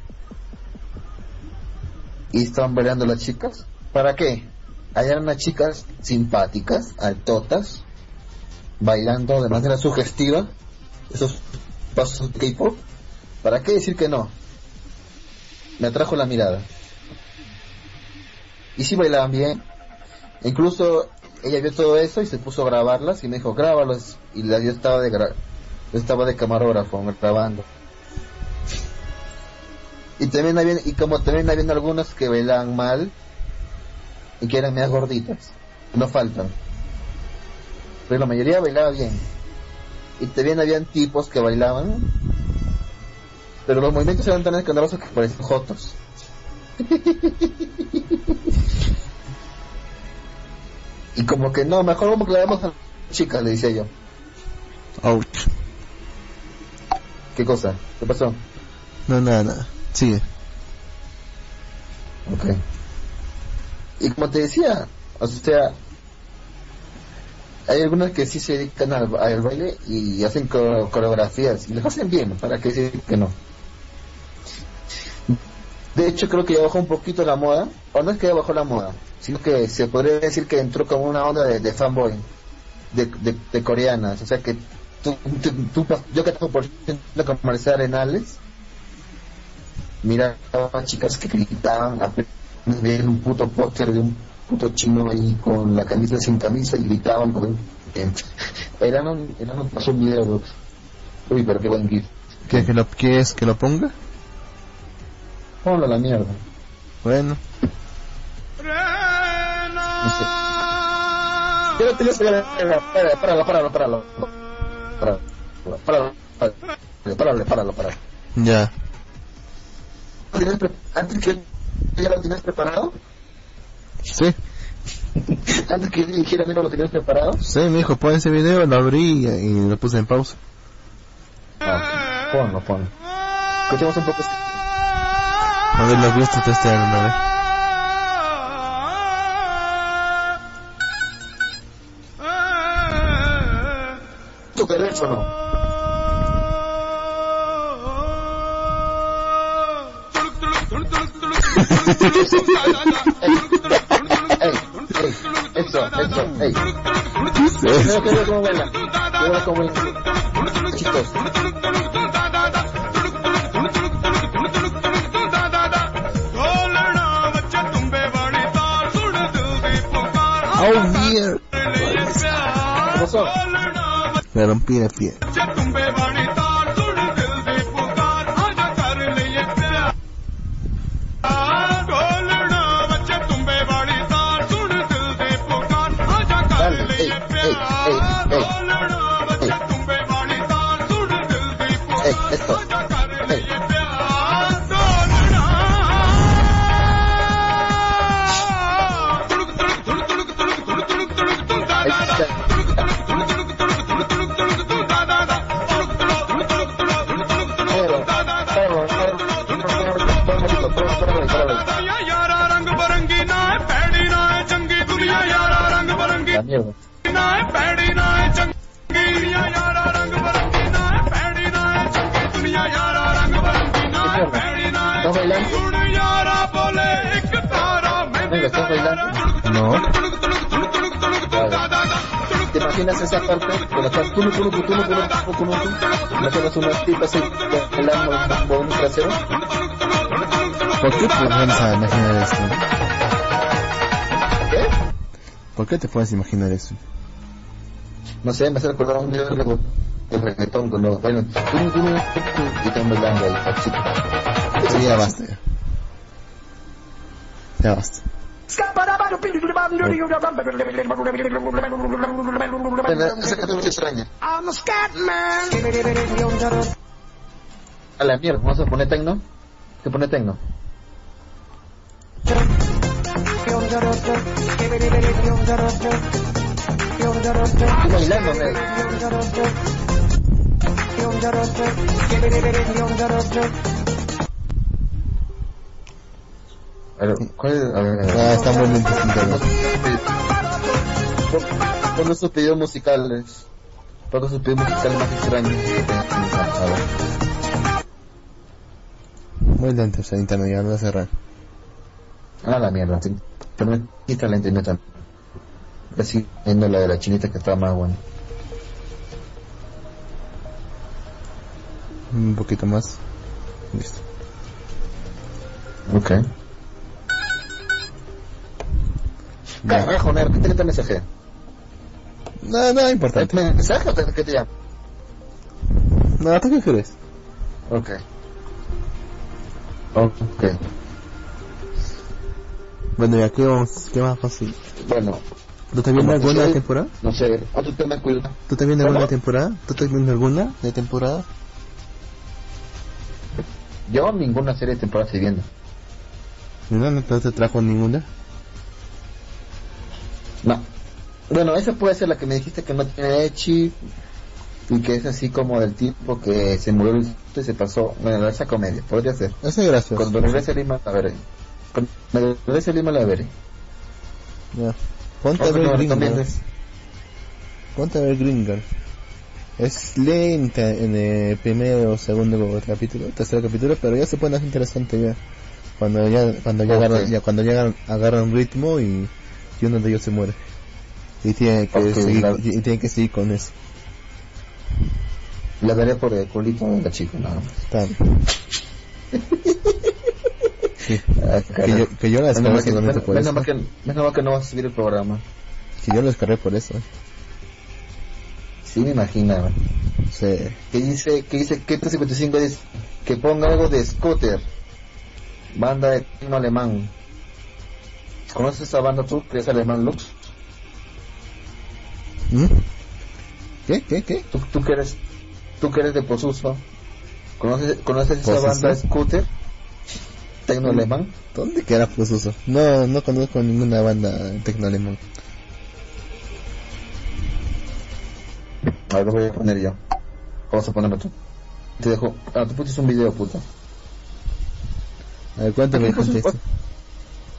Y estaban bailando las chicas. ¿Para qué? Hay unas chicas simpáticas, altotas, bailando de manera sugestiva esos pasos de K-pop. ¿Para qué decir que no? Me atrajo la mirada. Y sí bailaban bien. Incluso ella vio todo eso y se puso a grabarlas y me dijo, grábalas. Y la yo estaba de gra- yo estaba de camarógrafo grabando. Y también había, y como también habían algunas que bailaban mal y que eran más gorditas. No faltan. Pero la mayoría bailaba bien. Y también habían tipos que bailaban. Pero los movimientos eran tan escandalosos que parecían jotos. y como que no, mejor vamos que le damos a chicas, le decía yo. Ouch. ¿Qué cosa? ¿Qué pasó? No, nada, nada. Sigue. Ok. Y como te decía, o sea, hay algunas que sí se dedican al, baile y hacen coreo- coreografías y las hacen bien, para que decir que no. De hecho, creo que ya bajó un poquito la moda, o no es que ya bajó la moda, sino que se podría decir que entró como una onda de, fanboy, de, de, coreanas. O sea que tú, tú, tú yo que tengo por la comercial Arenales, mira a chicas que gritaban apenas veían un puto póster de un puto chino ahí con la camisa sin camisa y gritaban con era no era no pasó un video uy pero qué buen gif. ¿Quieres que lo, ¿Quieres que lo ponga? ponlo a la mierda. Bueno. no sé. Tienes que páralo páralo páralo páralo páralo páralo páralo páralo páralo Ya. ¿Lo tienes pre- antes que ya lo tienes preparado Sí. antes que dijera mira lo tienes preparado Sí, me dijo, pon ese video, lo abrí y, y lo puse en pausa. ah, ponlo ponlo Escuchemos un poco. este- A ver, los gustos de este álbum, a ver. tu teléfono. eso, eso, hey. Yo no unas tipas bailando por un trasero? ¿Por qué te a imaginar esto? ¿Qué? ¿Por qué te puedes imaginar eso? No sé, me hace recordar un video de reg- de reggaetón cuando bailan tú, tú, tú, tú, y están bailando ahí, la chica. Sí, ya basta. Ya, ya basta. Esa canción es extraña. A la mierda, vamos a poner tecno. ¿Qué pone tecno? Estoy bailando. A ¿cuál es? A ver, a ver. Ah, está muy lento Pon esos pedidos musicales. Pon esos pedidos musicales más ver. Muy lento ese internet, ya lo voy a cerrar. Ah, la mierda. sí. Pero me quita la internet también. Así viendo la de la chinita que está más buena. Un poquito más. Listo. Ok. Carajo, ¿qué te el mensaje? No, nada importante. ¿El mensaje o te- qué te llama? No, ¿tú qué crees? Ok. Ok. Bueno, ya, ¿qué, vamos, qué más fácil? Bueno, ¿Tú te viendo alguna soy- temporada? no sé, ¿cuánto te me cuida? ¿Tú te viendo alguna temporada? ¿Tú te viendo alguna de temporada? Yo ninguna serie de temporada estoy viendo. No, no te trajo ninguna. No. Bueno, esa puede ser la que me dijiste que no tiene Echi y que es así como del tipo que se murió y se pasó. Bueno, esa comedia, podría ser. Ese es gracioso. Cuando regrese a Lima la veré. Cuando regrese a Lima la veré. Ya. Ponte a ver recomiendes. Ponte a ver Green Girls. Es lenta en el primero o segundo capítulo, tercer capítulo, pero ya se pone más interesante ya. Cuando ya, cuando ya Ok. agarran, ya cuando ya agarran, agarran ritmo y, y uno de ellos se muere. Y tiene que seguir, la- y, tiene que seguir con eso. La veré por el culito de la chica, nada más. Sí. Ah, Que yo, que yo la Menos descargué mal que- por menos eso. mal que, menos mal que no vas a subir el programa. Que yo lo descargué por eso. Sí, me imaginaba. Sí. Que dice, que dice, que 355 dice que ponga algo de Scooter. Banda de tecno alemán. ¿Conoces esa banda tú, que es alemán Lux? ¿Mm? ¿Qué? ¿Qué? ¿Qué? ¿Tú, tú que eres, tú que eres de Posuso? ¿Conoces, ¿conoces esa ¿Posuso? banda Scooter? Tecno alemán. ¿Dónde queda Prosuso? No, no conozco ninguna banda tecno alemán. A ver, lo voy a poner yo. Vamos a ponerlo tú. te dejo. Ah, tú pusiste un video, puta. A ver, cuéntame el contexto.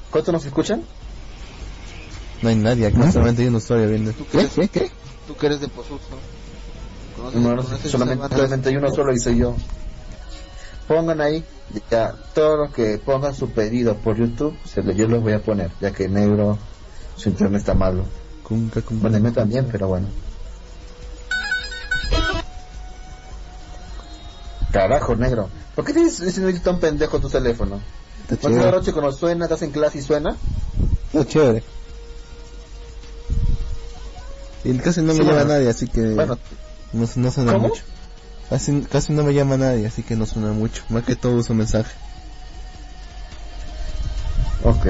¿Cuántos nos escuchan? No hay nadie, aquí solamente hay un usuario viendo. qué? ¿Qué? ¿Qué? Tú que eres de Pozuzo. ¿Conoces- No, no, conoces solamente, solamente hay uno solo y soy yo. Pongan ahí, ya, todos los que pongan su pedido por YouTube, se lo- yo los voy a poner, ya que negro, su internet está malo. Cunca, cunca. Bueno, el mío también, pero bueno. Carajo, negro. ¿Por qué tienes ese tan pendejo tu teléfono? Está ¿No te da chévere. noche cuando suena, estás en clase y suena? Está chévere. Y casi no me Sí, llama bueno. nadie, así que Bueno, no, no suena ¿Cómo? mucho. Casi, casi no me llama nadie, así que no suena mucho. Más que todo uso mensaje. ok.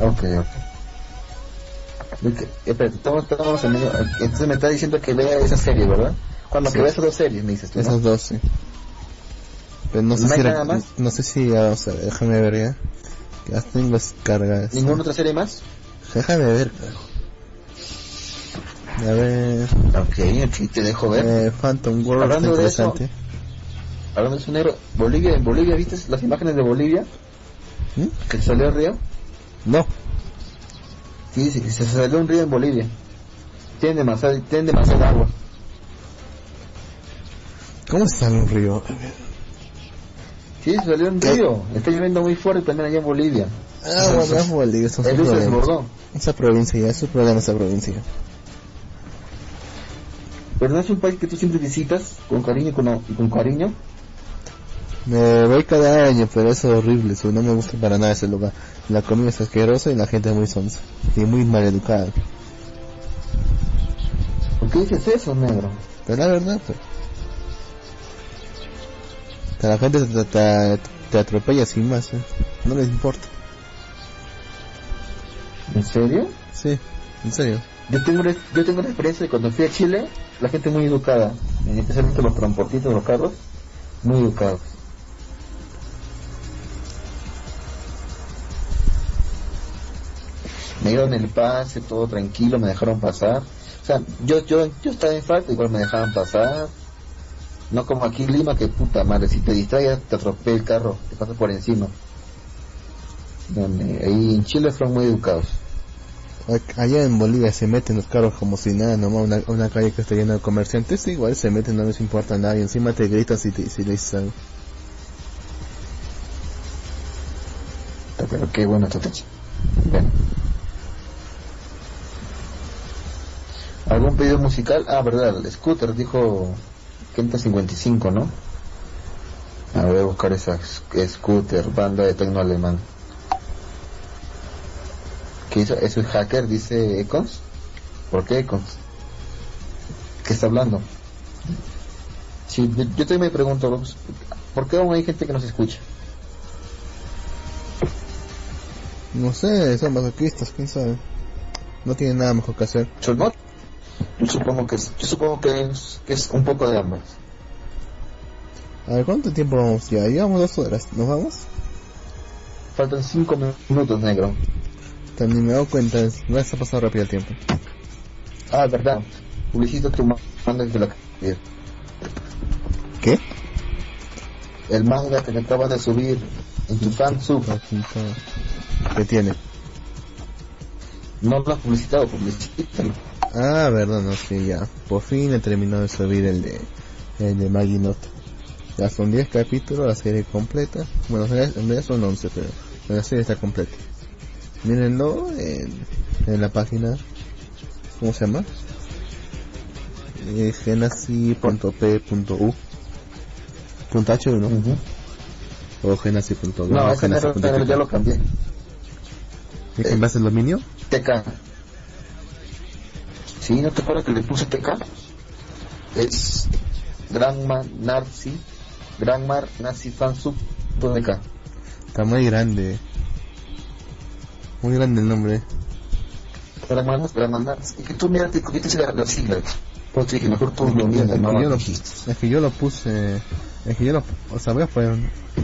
Ok, ok. Ok, Espérate, estamos, estamos en medio- Entonces me está diciendo que vea esa serie, ¿verdad? Cuando Sí. que vea esas dos series, me dices tú, ¿no? Esas dos, sí. Pero no sé ¿No si era- nada más? no sé si, ah, o sea, déjame ver ya. Las tengo descargadas. ¿Ninguna otra serie más? Déjame ver. A ver, Ok, aquí te dejo ver. eh, Phantom World está Hablando de eso, interesante. Hablando de eso negro, Bolivia, en Bolivia, ¿viste las imágenes de Bolivia? ¿Mm? Que salió el río. No, Sí, se salió un río en Bolivia. Tiene demasiada, tiene demasiada agua. ¿cómo se sale un río? Sí, se salió un río. Está lloviendo muy fuerte también allá en Bolivia. Ah, bueno, es Bolivia, son se problemas. Esa provincia ya, es un problema esa provincia. Pero no es un país que tú siempre visitas con cariño y con, y con cariño. Me voy cada año, pero es horrible, eso, no me gusta para nada ese lugar. La comida es asquerosa y la gente es muy sonsa. Y muy mal educada. ¿Por qué dices eso, negro? Pero la verdad, pues. La gente te, te, te atropella sin más, ¿eh? No les importa. ¿En serio? Sí, en serio. Yo tengo, una, yo tengo una experiencia de cuando fui a Chile, la gente muy educada, especialmente los transportistas, los carros, muy educados. Me dieron el pase, todo tranquilo, me dejaron pasar. O sea, yo, yo, yo estaba en falta, igual me dejaban pasar. No como aquí en Lima, que puta madre, si te distraes te atropella el carro, te pasa por encima. Donde- Ahí en Chile fueron muy educados. Allá en Bolivia se meten los carros como si nada, nomás una, una calle que está llena de comerciantes, igual se meten, no les importa nada y encima te gritan si, te, si le dices algo. Pero qué bueno estrategia. Bueno. ¿Algún pedido musical? Ah, verdad, el Scooter dijo Kenta 55, ¿no? A ver, voy a buscar esa sc- Scooter, banda de tecno alemán. ¿Eso es hacker? Dice Econs. ¿Por qué Econs? ¿Qué está hablando? Sí, yo, yo también me pregunto, ¿por qué aún hay gente que nos escucha? No sé, son masoquistas, quién sabe. No tienen nada mejor que hacer. Yo no. Yo supongo que es, yo supongo que es, que es un poco de ambas. A ver, ¿cuánto tiempo vamos ya? Llevamos dos horas, ¿nos vamos? Faltan cinco minutos, negro. Ni me he dado cuenta, no está pasando rápido el tiempo. Ah, verdad. Publicita tu manga que la que- ¿Qué? El manga que acabas de subir en tu fan sub. ¿Qué tiene? No lo has publicitado, publicítalo. Ah, verdad, no, sí, ya. Por fin he terminado de subir el de, el de Maggie Note. Ya son 10 capítulos, la serie completa. Bueno, en realidad son 11, pero la serie está completa. Mírenlo en, en la página, ¿cómo se llama? Eh, genasi.p.u punto H ¿no? O genasi.u No, genasi.p. negro ya lo cambié. ¿Y cambiaste el dominio? TK. Sí, ¿no te acuerdas que le puse TK? Es Granmar Nazi, Granmar Nazi Fan Sub TK. Está muy grande. Muy grande el nombre. Granmar Nazi, Granmar Nazi. Y que tú mira, te cogiste las siglas. Pues dije, mejor tú lo Es miras, que, no lo, dijiste. es que yo lo puse, es que yo lo, o sea, voy a poner,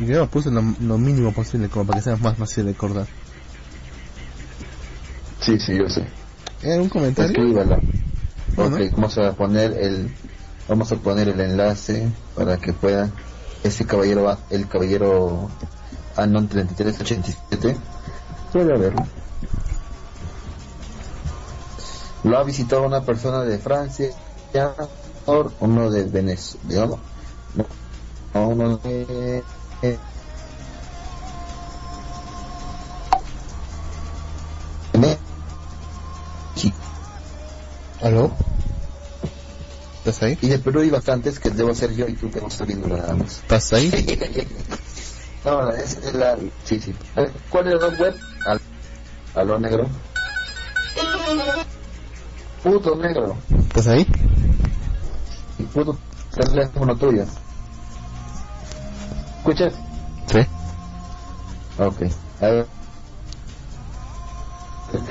yo lo puse lo, lo mínimo posible como para que sea más fácil de recordar. Sí, sí, yo sé. ¿Hay algún comentario? Escríbala. Bueno. Ok, vamos a poner el, Vamos a poner el enlace para que pueda ese caballero, va- el caballero Anon 3387 puede verlo. Lo ha visitado una persona de Francia, uno de Venezuela, no, no, uno de eh, México. ¿Aló? ¿Estás ahí? Y de Perú hay bastantes que debo ser yo y tú que no estoy viendo nada más. ¿Estás ahí? No, es, la... Sí, sí. ¿Cuál es la web? Al, aló negro. Puto negro. ¿Estás ahí? Y puto teléfono tuyo. ¿Escuchas? Sí. Ok. A ver.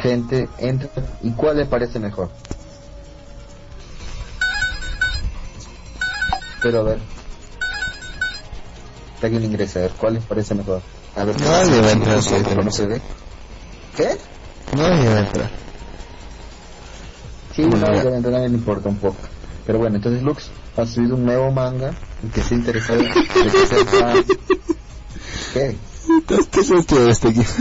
Gente, entra. ¿Y cuál le parece mejor? Pero a ver. Alguien ingrese a ver cuál les parece mejor. A ver. Nadie va a entrar, no, se- sí. no se ve. ¿Qué? Va a entrar. Sí, no, ya. de verdad me importa un poco. Pero bueno, entonces Lux ha subido un nuevo manga que esté interesado en fan. ¿Qué? Está está chido este GIF.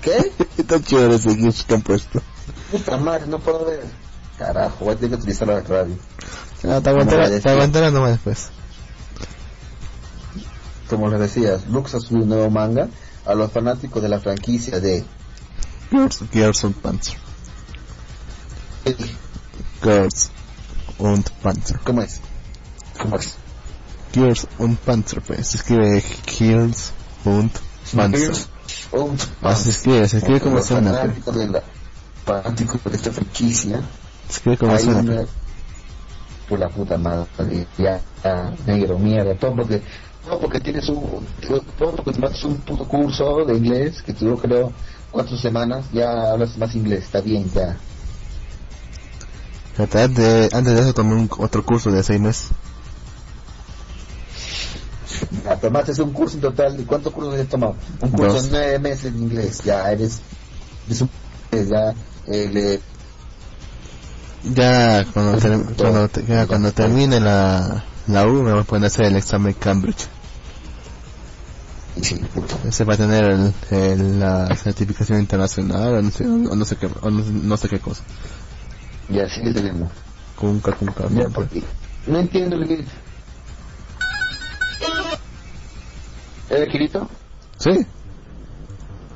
¿Qué? Está chido ese GIF que han puesto. Puta madre, no puedo ver. Carajo, voy a tener que utilizar la radio. Ah, te aguantará, Como te aguantará nomás después. Como les decías, Lux ha subido un nuevo manga a los fanáticos de la franquicia de Girls, und Panzer. Girls und Panzer. ¿Cómo es? ¿Cómo es? Girls und Panzer, pues. Se escribe Girls und Panzer. Así se escribe, se escribe como suena. pues. fanáticos de la de esta franquicia Se escribe como suena. una- por la puta madre, ya, ya, negro, mierda, todo porque, todo porque tienes un, todo porque tomaste un puto curso de inglés que duró creo cuatro semanas, ya hablas más inglés, está bien, ya. Antes, antes de eso tomé un, otro curso de seis meses. Ya, tomaste un curso en total, ¿y cuántos cursos has tomado? Un curso Dos. de nueve meses de inglés, ya eres, eres un, ya, eh, le- Ya cuando, ter- cuando, ya cuando termine la, la U me voy a poner a hacer el examen Cambridge. Ese va a tener el, el- la certificación internacional o no sé, o no sé qué, o no, no sé qué cosa. ya, sí tenemos. Kunka, kunka, Ya, porque no entiendo lo que... ¿Eres Kirito? Sí,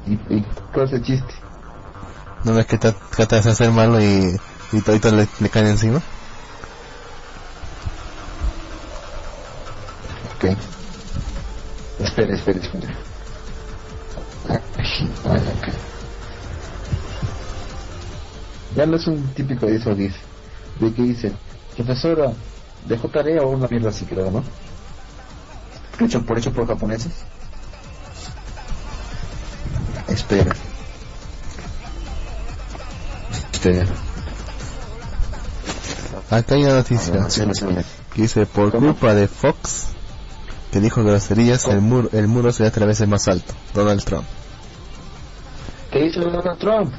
¿Y, y cuál es el chiste? no ves que tratas de hacer malo y, y todito le, le caen encima. Ok. Espera, espera, espera. Ya no es un típico de eso, dice. De que dice, profesora, dejó tarea o una mierda así, creo, ¿no? Hecho por hecho por japoneses. Espera. Espera. Acá hay una noticia sí, sí, que dice por culpa de Fox que dijo groserías el muro, el muro será tres veces más alto. Donald Trump. ¿Qué hizo Donald Trump?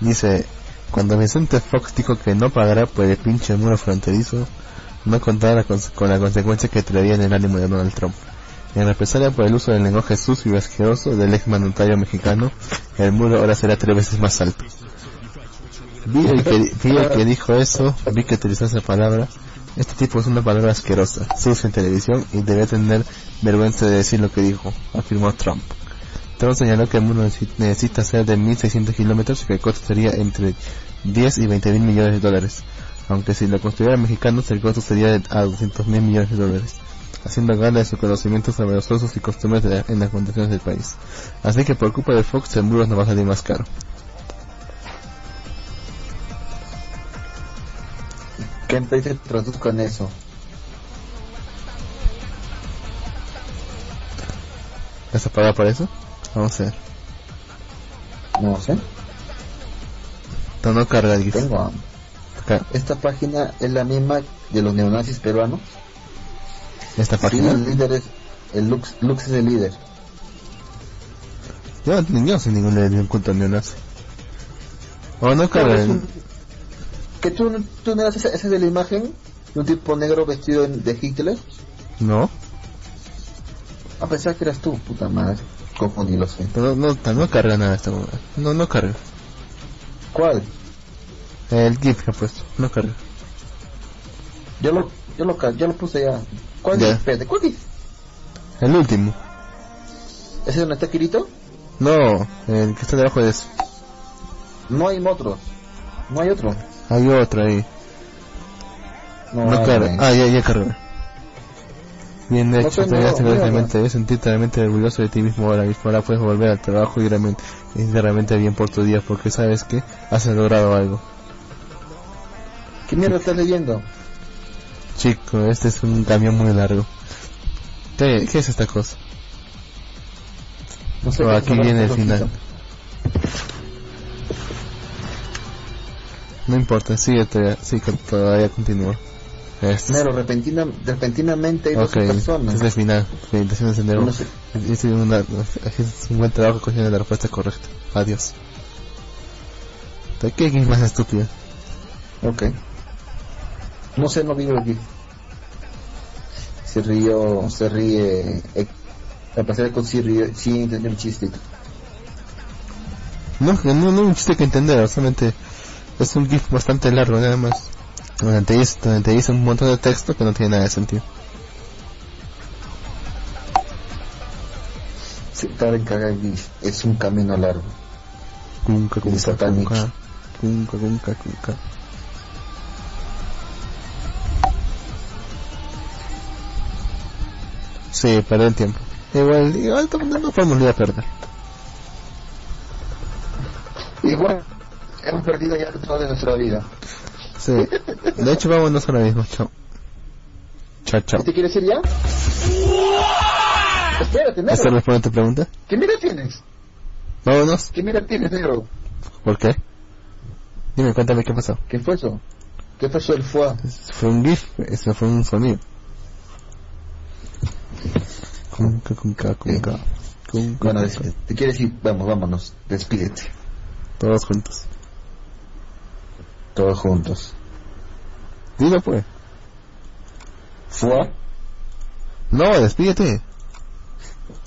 Dice, cuando Vicente Fox dijo que no pagará por el pinche muro fronterizo, no contaba con la consecuencia que traería en el ánimo de Donald Trump. En represalia por el uso del lenguaje sucio y asqueroso del ex mandatario mexicano, el muro ahora será tres veces más alto. Vi el que, vi el que dijo eso, vi que utilizó esa palabra. Este tipo es una palabra asquerosa, sucia en televisión y debe tener vergüenza de decir lo que dijo, afirmó Trump. Trump señaló que el muro necesi- necesita ser de 1.600 kilómetros y que el costo sería entre 10 y 20 mil millones de dólares. Aunque si lo construyeran mexicanos el costo sería de a 200 mil millones de dólares, haciendo gala de sus conocimientos sobre los usos y costumbres de la- en las condiciones del país. Así que por culpa de Fox el muro nos va a salir más caro. ¿Qué país se traduzca en eso? ¿Vas a pagar por eso? Vamos a ver. No sé. No, no carga el GIF. Tengo. Acá, Esta página es la misma de los neonazis peruanos. Esta Sí, página. el líder es, el Lux, Lux es el líder. Yo, no soy ningún ningún culto neonazi. O no carga ¿Qué es el... un- ¿Qué que tú, tú no eras esa, esa de la imagen de un tipo negro vestido de Hitler. No, A pesar que eras tú, puta madre. Confundí, lo sé. no, no, no carga nada esta. No, no carga. ¿Cuál? El GIF que ha puesto, no carga. Yo lo, yo lo, yo lo puse ya. ¿Cuál Ya. Espérate, ¿cuál es? El último. ¿Ese donde está Kirito? No, el que está debajo de eso. No hay otros. No hay otro. Hay otro ahí. No, No carga. Ah, ya, ya cargó. Bien hecho, te hace mira, realmente, debes sentirte realmente orgulloso de ti mismo ahora mismo. Ahora puedes volver al trabajo y realmente, y realmente bien por tu día porque sabes que has logrado algo. ¿Qué mierda estás leyendo? Chico, este es un camión muy largo. ¿Qué, qué es esta cosa? No sé. Oh, aquí viene el final. No importa, sigue todavía, sí, todavía continúa. Este. Nero, repentina, repentinamente hay dos Ok, este personas. es el final. Felicitaciones, Sendero. No sé. Es una- es un buen trabajo cogiendo la respuesta correcta. Adiós. ¿Qué qué es más estúpido? Ok. No sé, no vivo aquí. Se rió, se ríe. Eh, a pesar de que sí ríe, sí entendió el chiste. No, no, no un chiste que entender, solamente es un GIF bastante largo nada más. Donde te dice, donde te dice un montón de texto que no tiene nada de sentido. Se tarda en cagar y es un camino largo. Satanich. kunka. Kunka, kunka, kunka. Sí, perder el tiempo. Igual, igual no no podemos ir a perder. Igual, hemos perdido ya toda de nuestra vida. Sí. De hecho, vámonos ahora mismo. Chao. Chao, chao. ¿Qué te quieres ir ya? Espérate, ¿Esta negro. responde a tu pregunta? ¿Qué mira tienes? Vámonos. ¿Qué mira tienes, negro? ¿Por qué? Dime, cuéntame qué pasó. ¿Qué fue eso? ¿Qué pasó el foie? Fue un GIF, eso fue un sonido. Kunka, kunka, kunka. Kunka, Bueno, ¿te quieres ir? Vamos, vámonos. Despídete. Todos juntos. Todos juntos. Dilo pues. ¿Foie? No, despídete.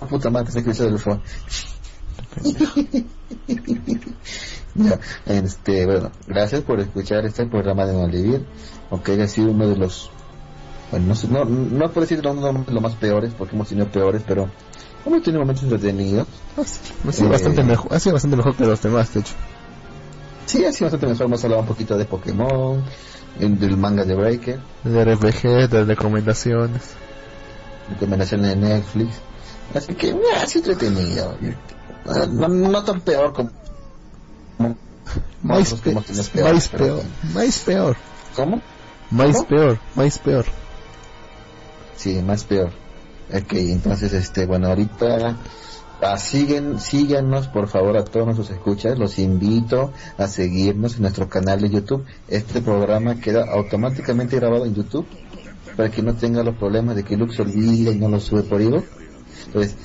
Ah, Puta madre, se cruzó del foie. ya, este, bueno, gracias por escuchar este programa de Malvivir, aunque haya sido uno de los, bueno, no no, no puedo decir uno de los más peores, porque hemos tenido peores, pero hemos tenido momentos entretenidos. Ha sido Eh, bastante mejor, ha sido bastante mejor que los demás, de hecho. Sí, sido bastante mejor, hemos hablado un poquito de Pokémon, del manga de Breaker, De RPG, de recomendaciones. recomendaciones de Netflix, así que, mira, sido entretenido. Ah, No, no tan peor como... como Más pe- peor, más peor, ¿Cómo? más ¿Cómo? peor, más peor. Sí, más peor. Ok, entonces, este, bueno, ahorita ah, siguen, síganos por favor a todos nuestros escuchas. Los invito a seguirnos en nuestro canal de YouTube. Este programa queda automáticamente grabado en YouTube para que no tenga los problemas de que Lux olvida y no lo sube por Ivo. Entonces,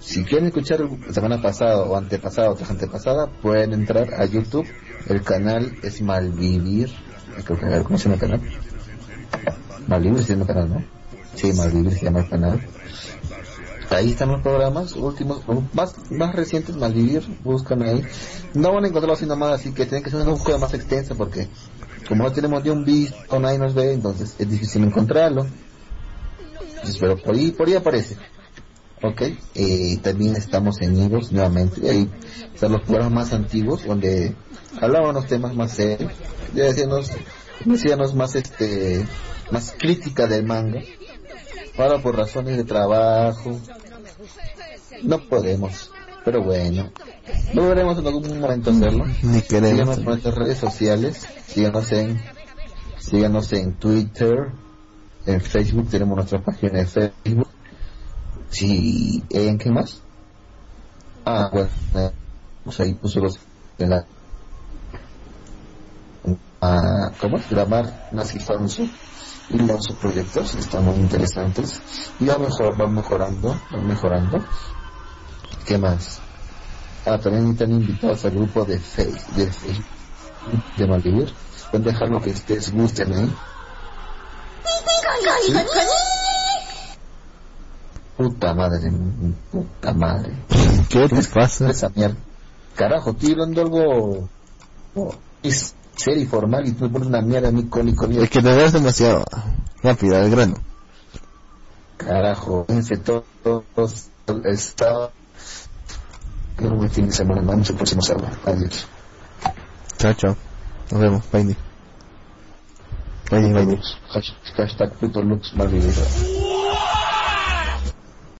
si quieren escuchar semana pasada o antepasada o tras antepasada, pueden entrar a YouTube. El canal es Malvivir. ¿cómo se llama el canal? Malvivir se llama el canal, ¿no? Sí, Malvivir se llama el canal. Ahí están los programas últimos, más, más recientes, Malvivir, buscan ahí. No van a encontrarlo así nomás, así que tienen que hacer una búsqueda más extensa porque como no tenemos ni un visto, nadie nos ve, entonces es difícil encontrarlo. Entonces, pero por ahí, por ahí aparece. Ok, eh, también estamos en Ivos nuevamente, ahí están los programas más antiguos donde hablábamos temas más serios, decíamos, decíamos más este, más crítica del manga. Ahora por razones de trabajo no podemos, pero bueno, lograremos en algún momento hacerlo. Ni queremos. Síganos por nuestras redes sociales, síganos en, síganos en Twitter, en Facebook, tenemos nuestra página de Facebook. Sí, ¿en qué más? Ah, bueno, pues ahí puso los en la ah, ¿cómo? Gramar Nazi Fansu y los proyectos están muy interesantes y va mejor, va mejorando, va mejorando. ¿Qué más? Ah, también están invitados al grupo de Facebook, de Facebook de Malvivir. pueden dejar lo que ustedes gusten, ¿eh? Puta madre, puta madre. ¿Qué te pasa? Esa mierda. Carajo, estoy hablando algo oh, es serio y formal y tú me pones una mierda a mí con mierda. Es que te das demasiado rápido al grano. Carajo, fíjense todos, todos está Qué buen fin de semana, nos vemos el próximo sábado. Adiós. Chao, chao. Nos vemos. Bye. Bye, bye. Hashtag puto looks vivido.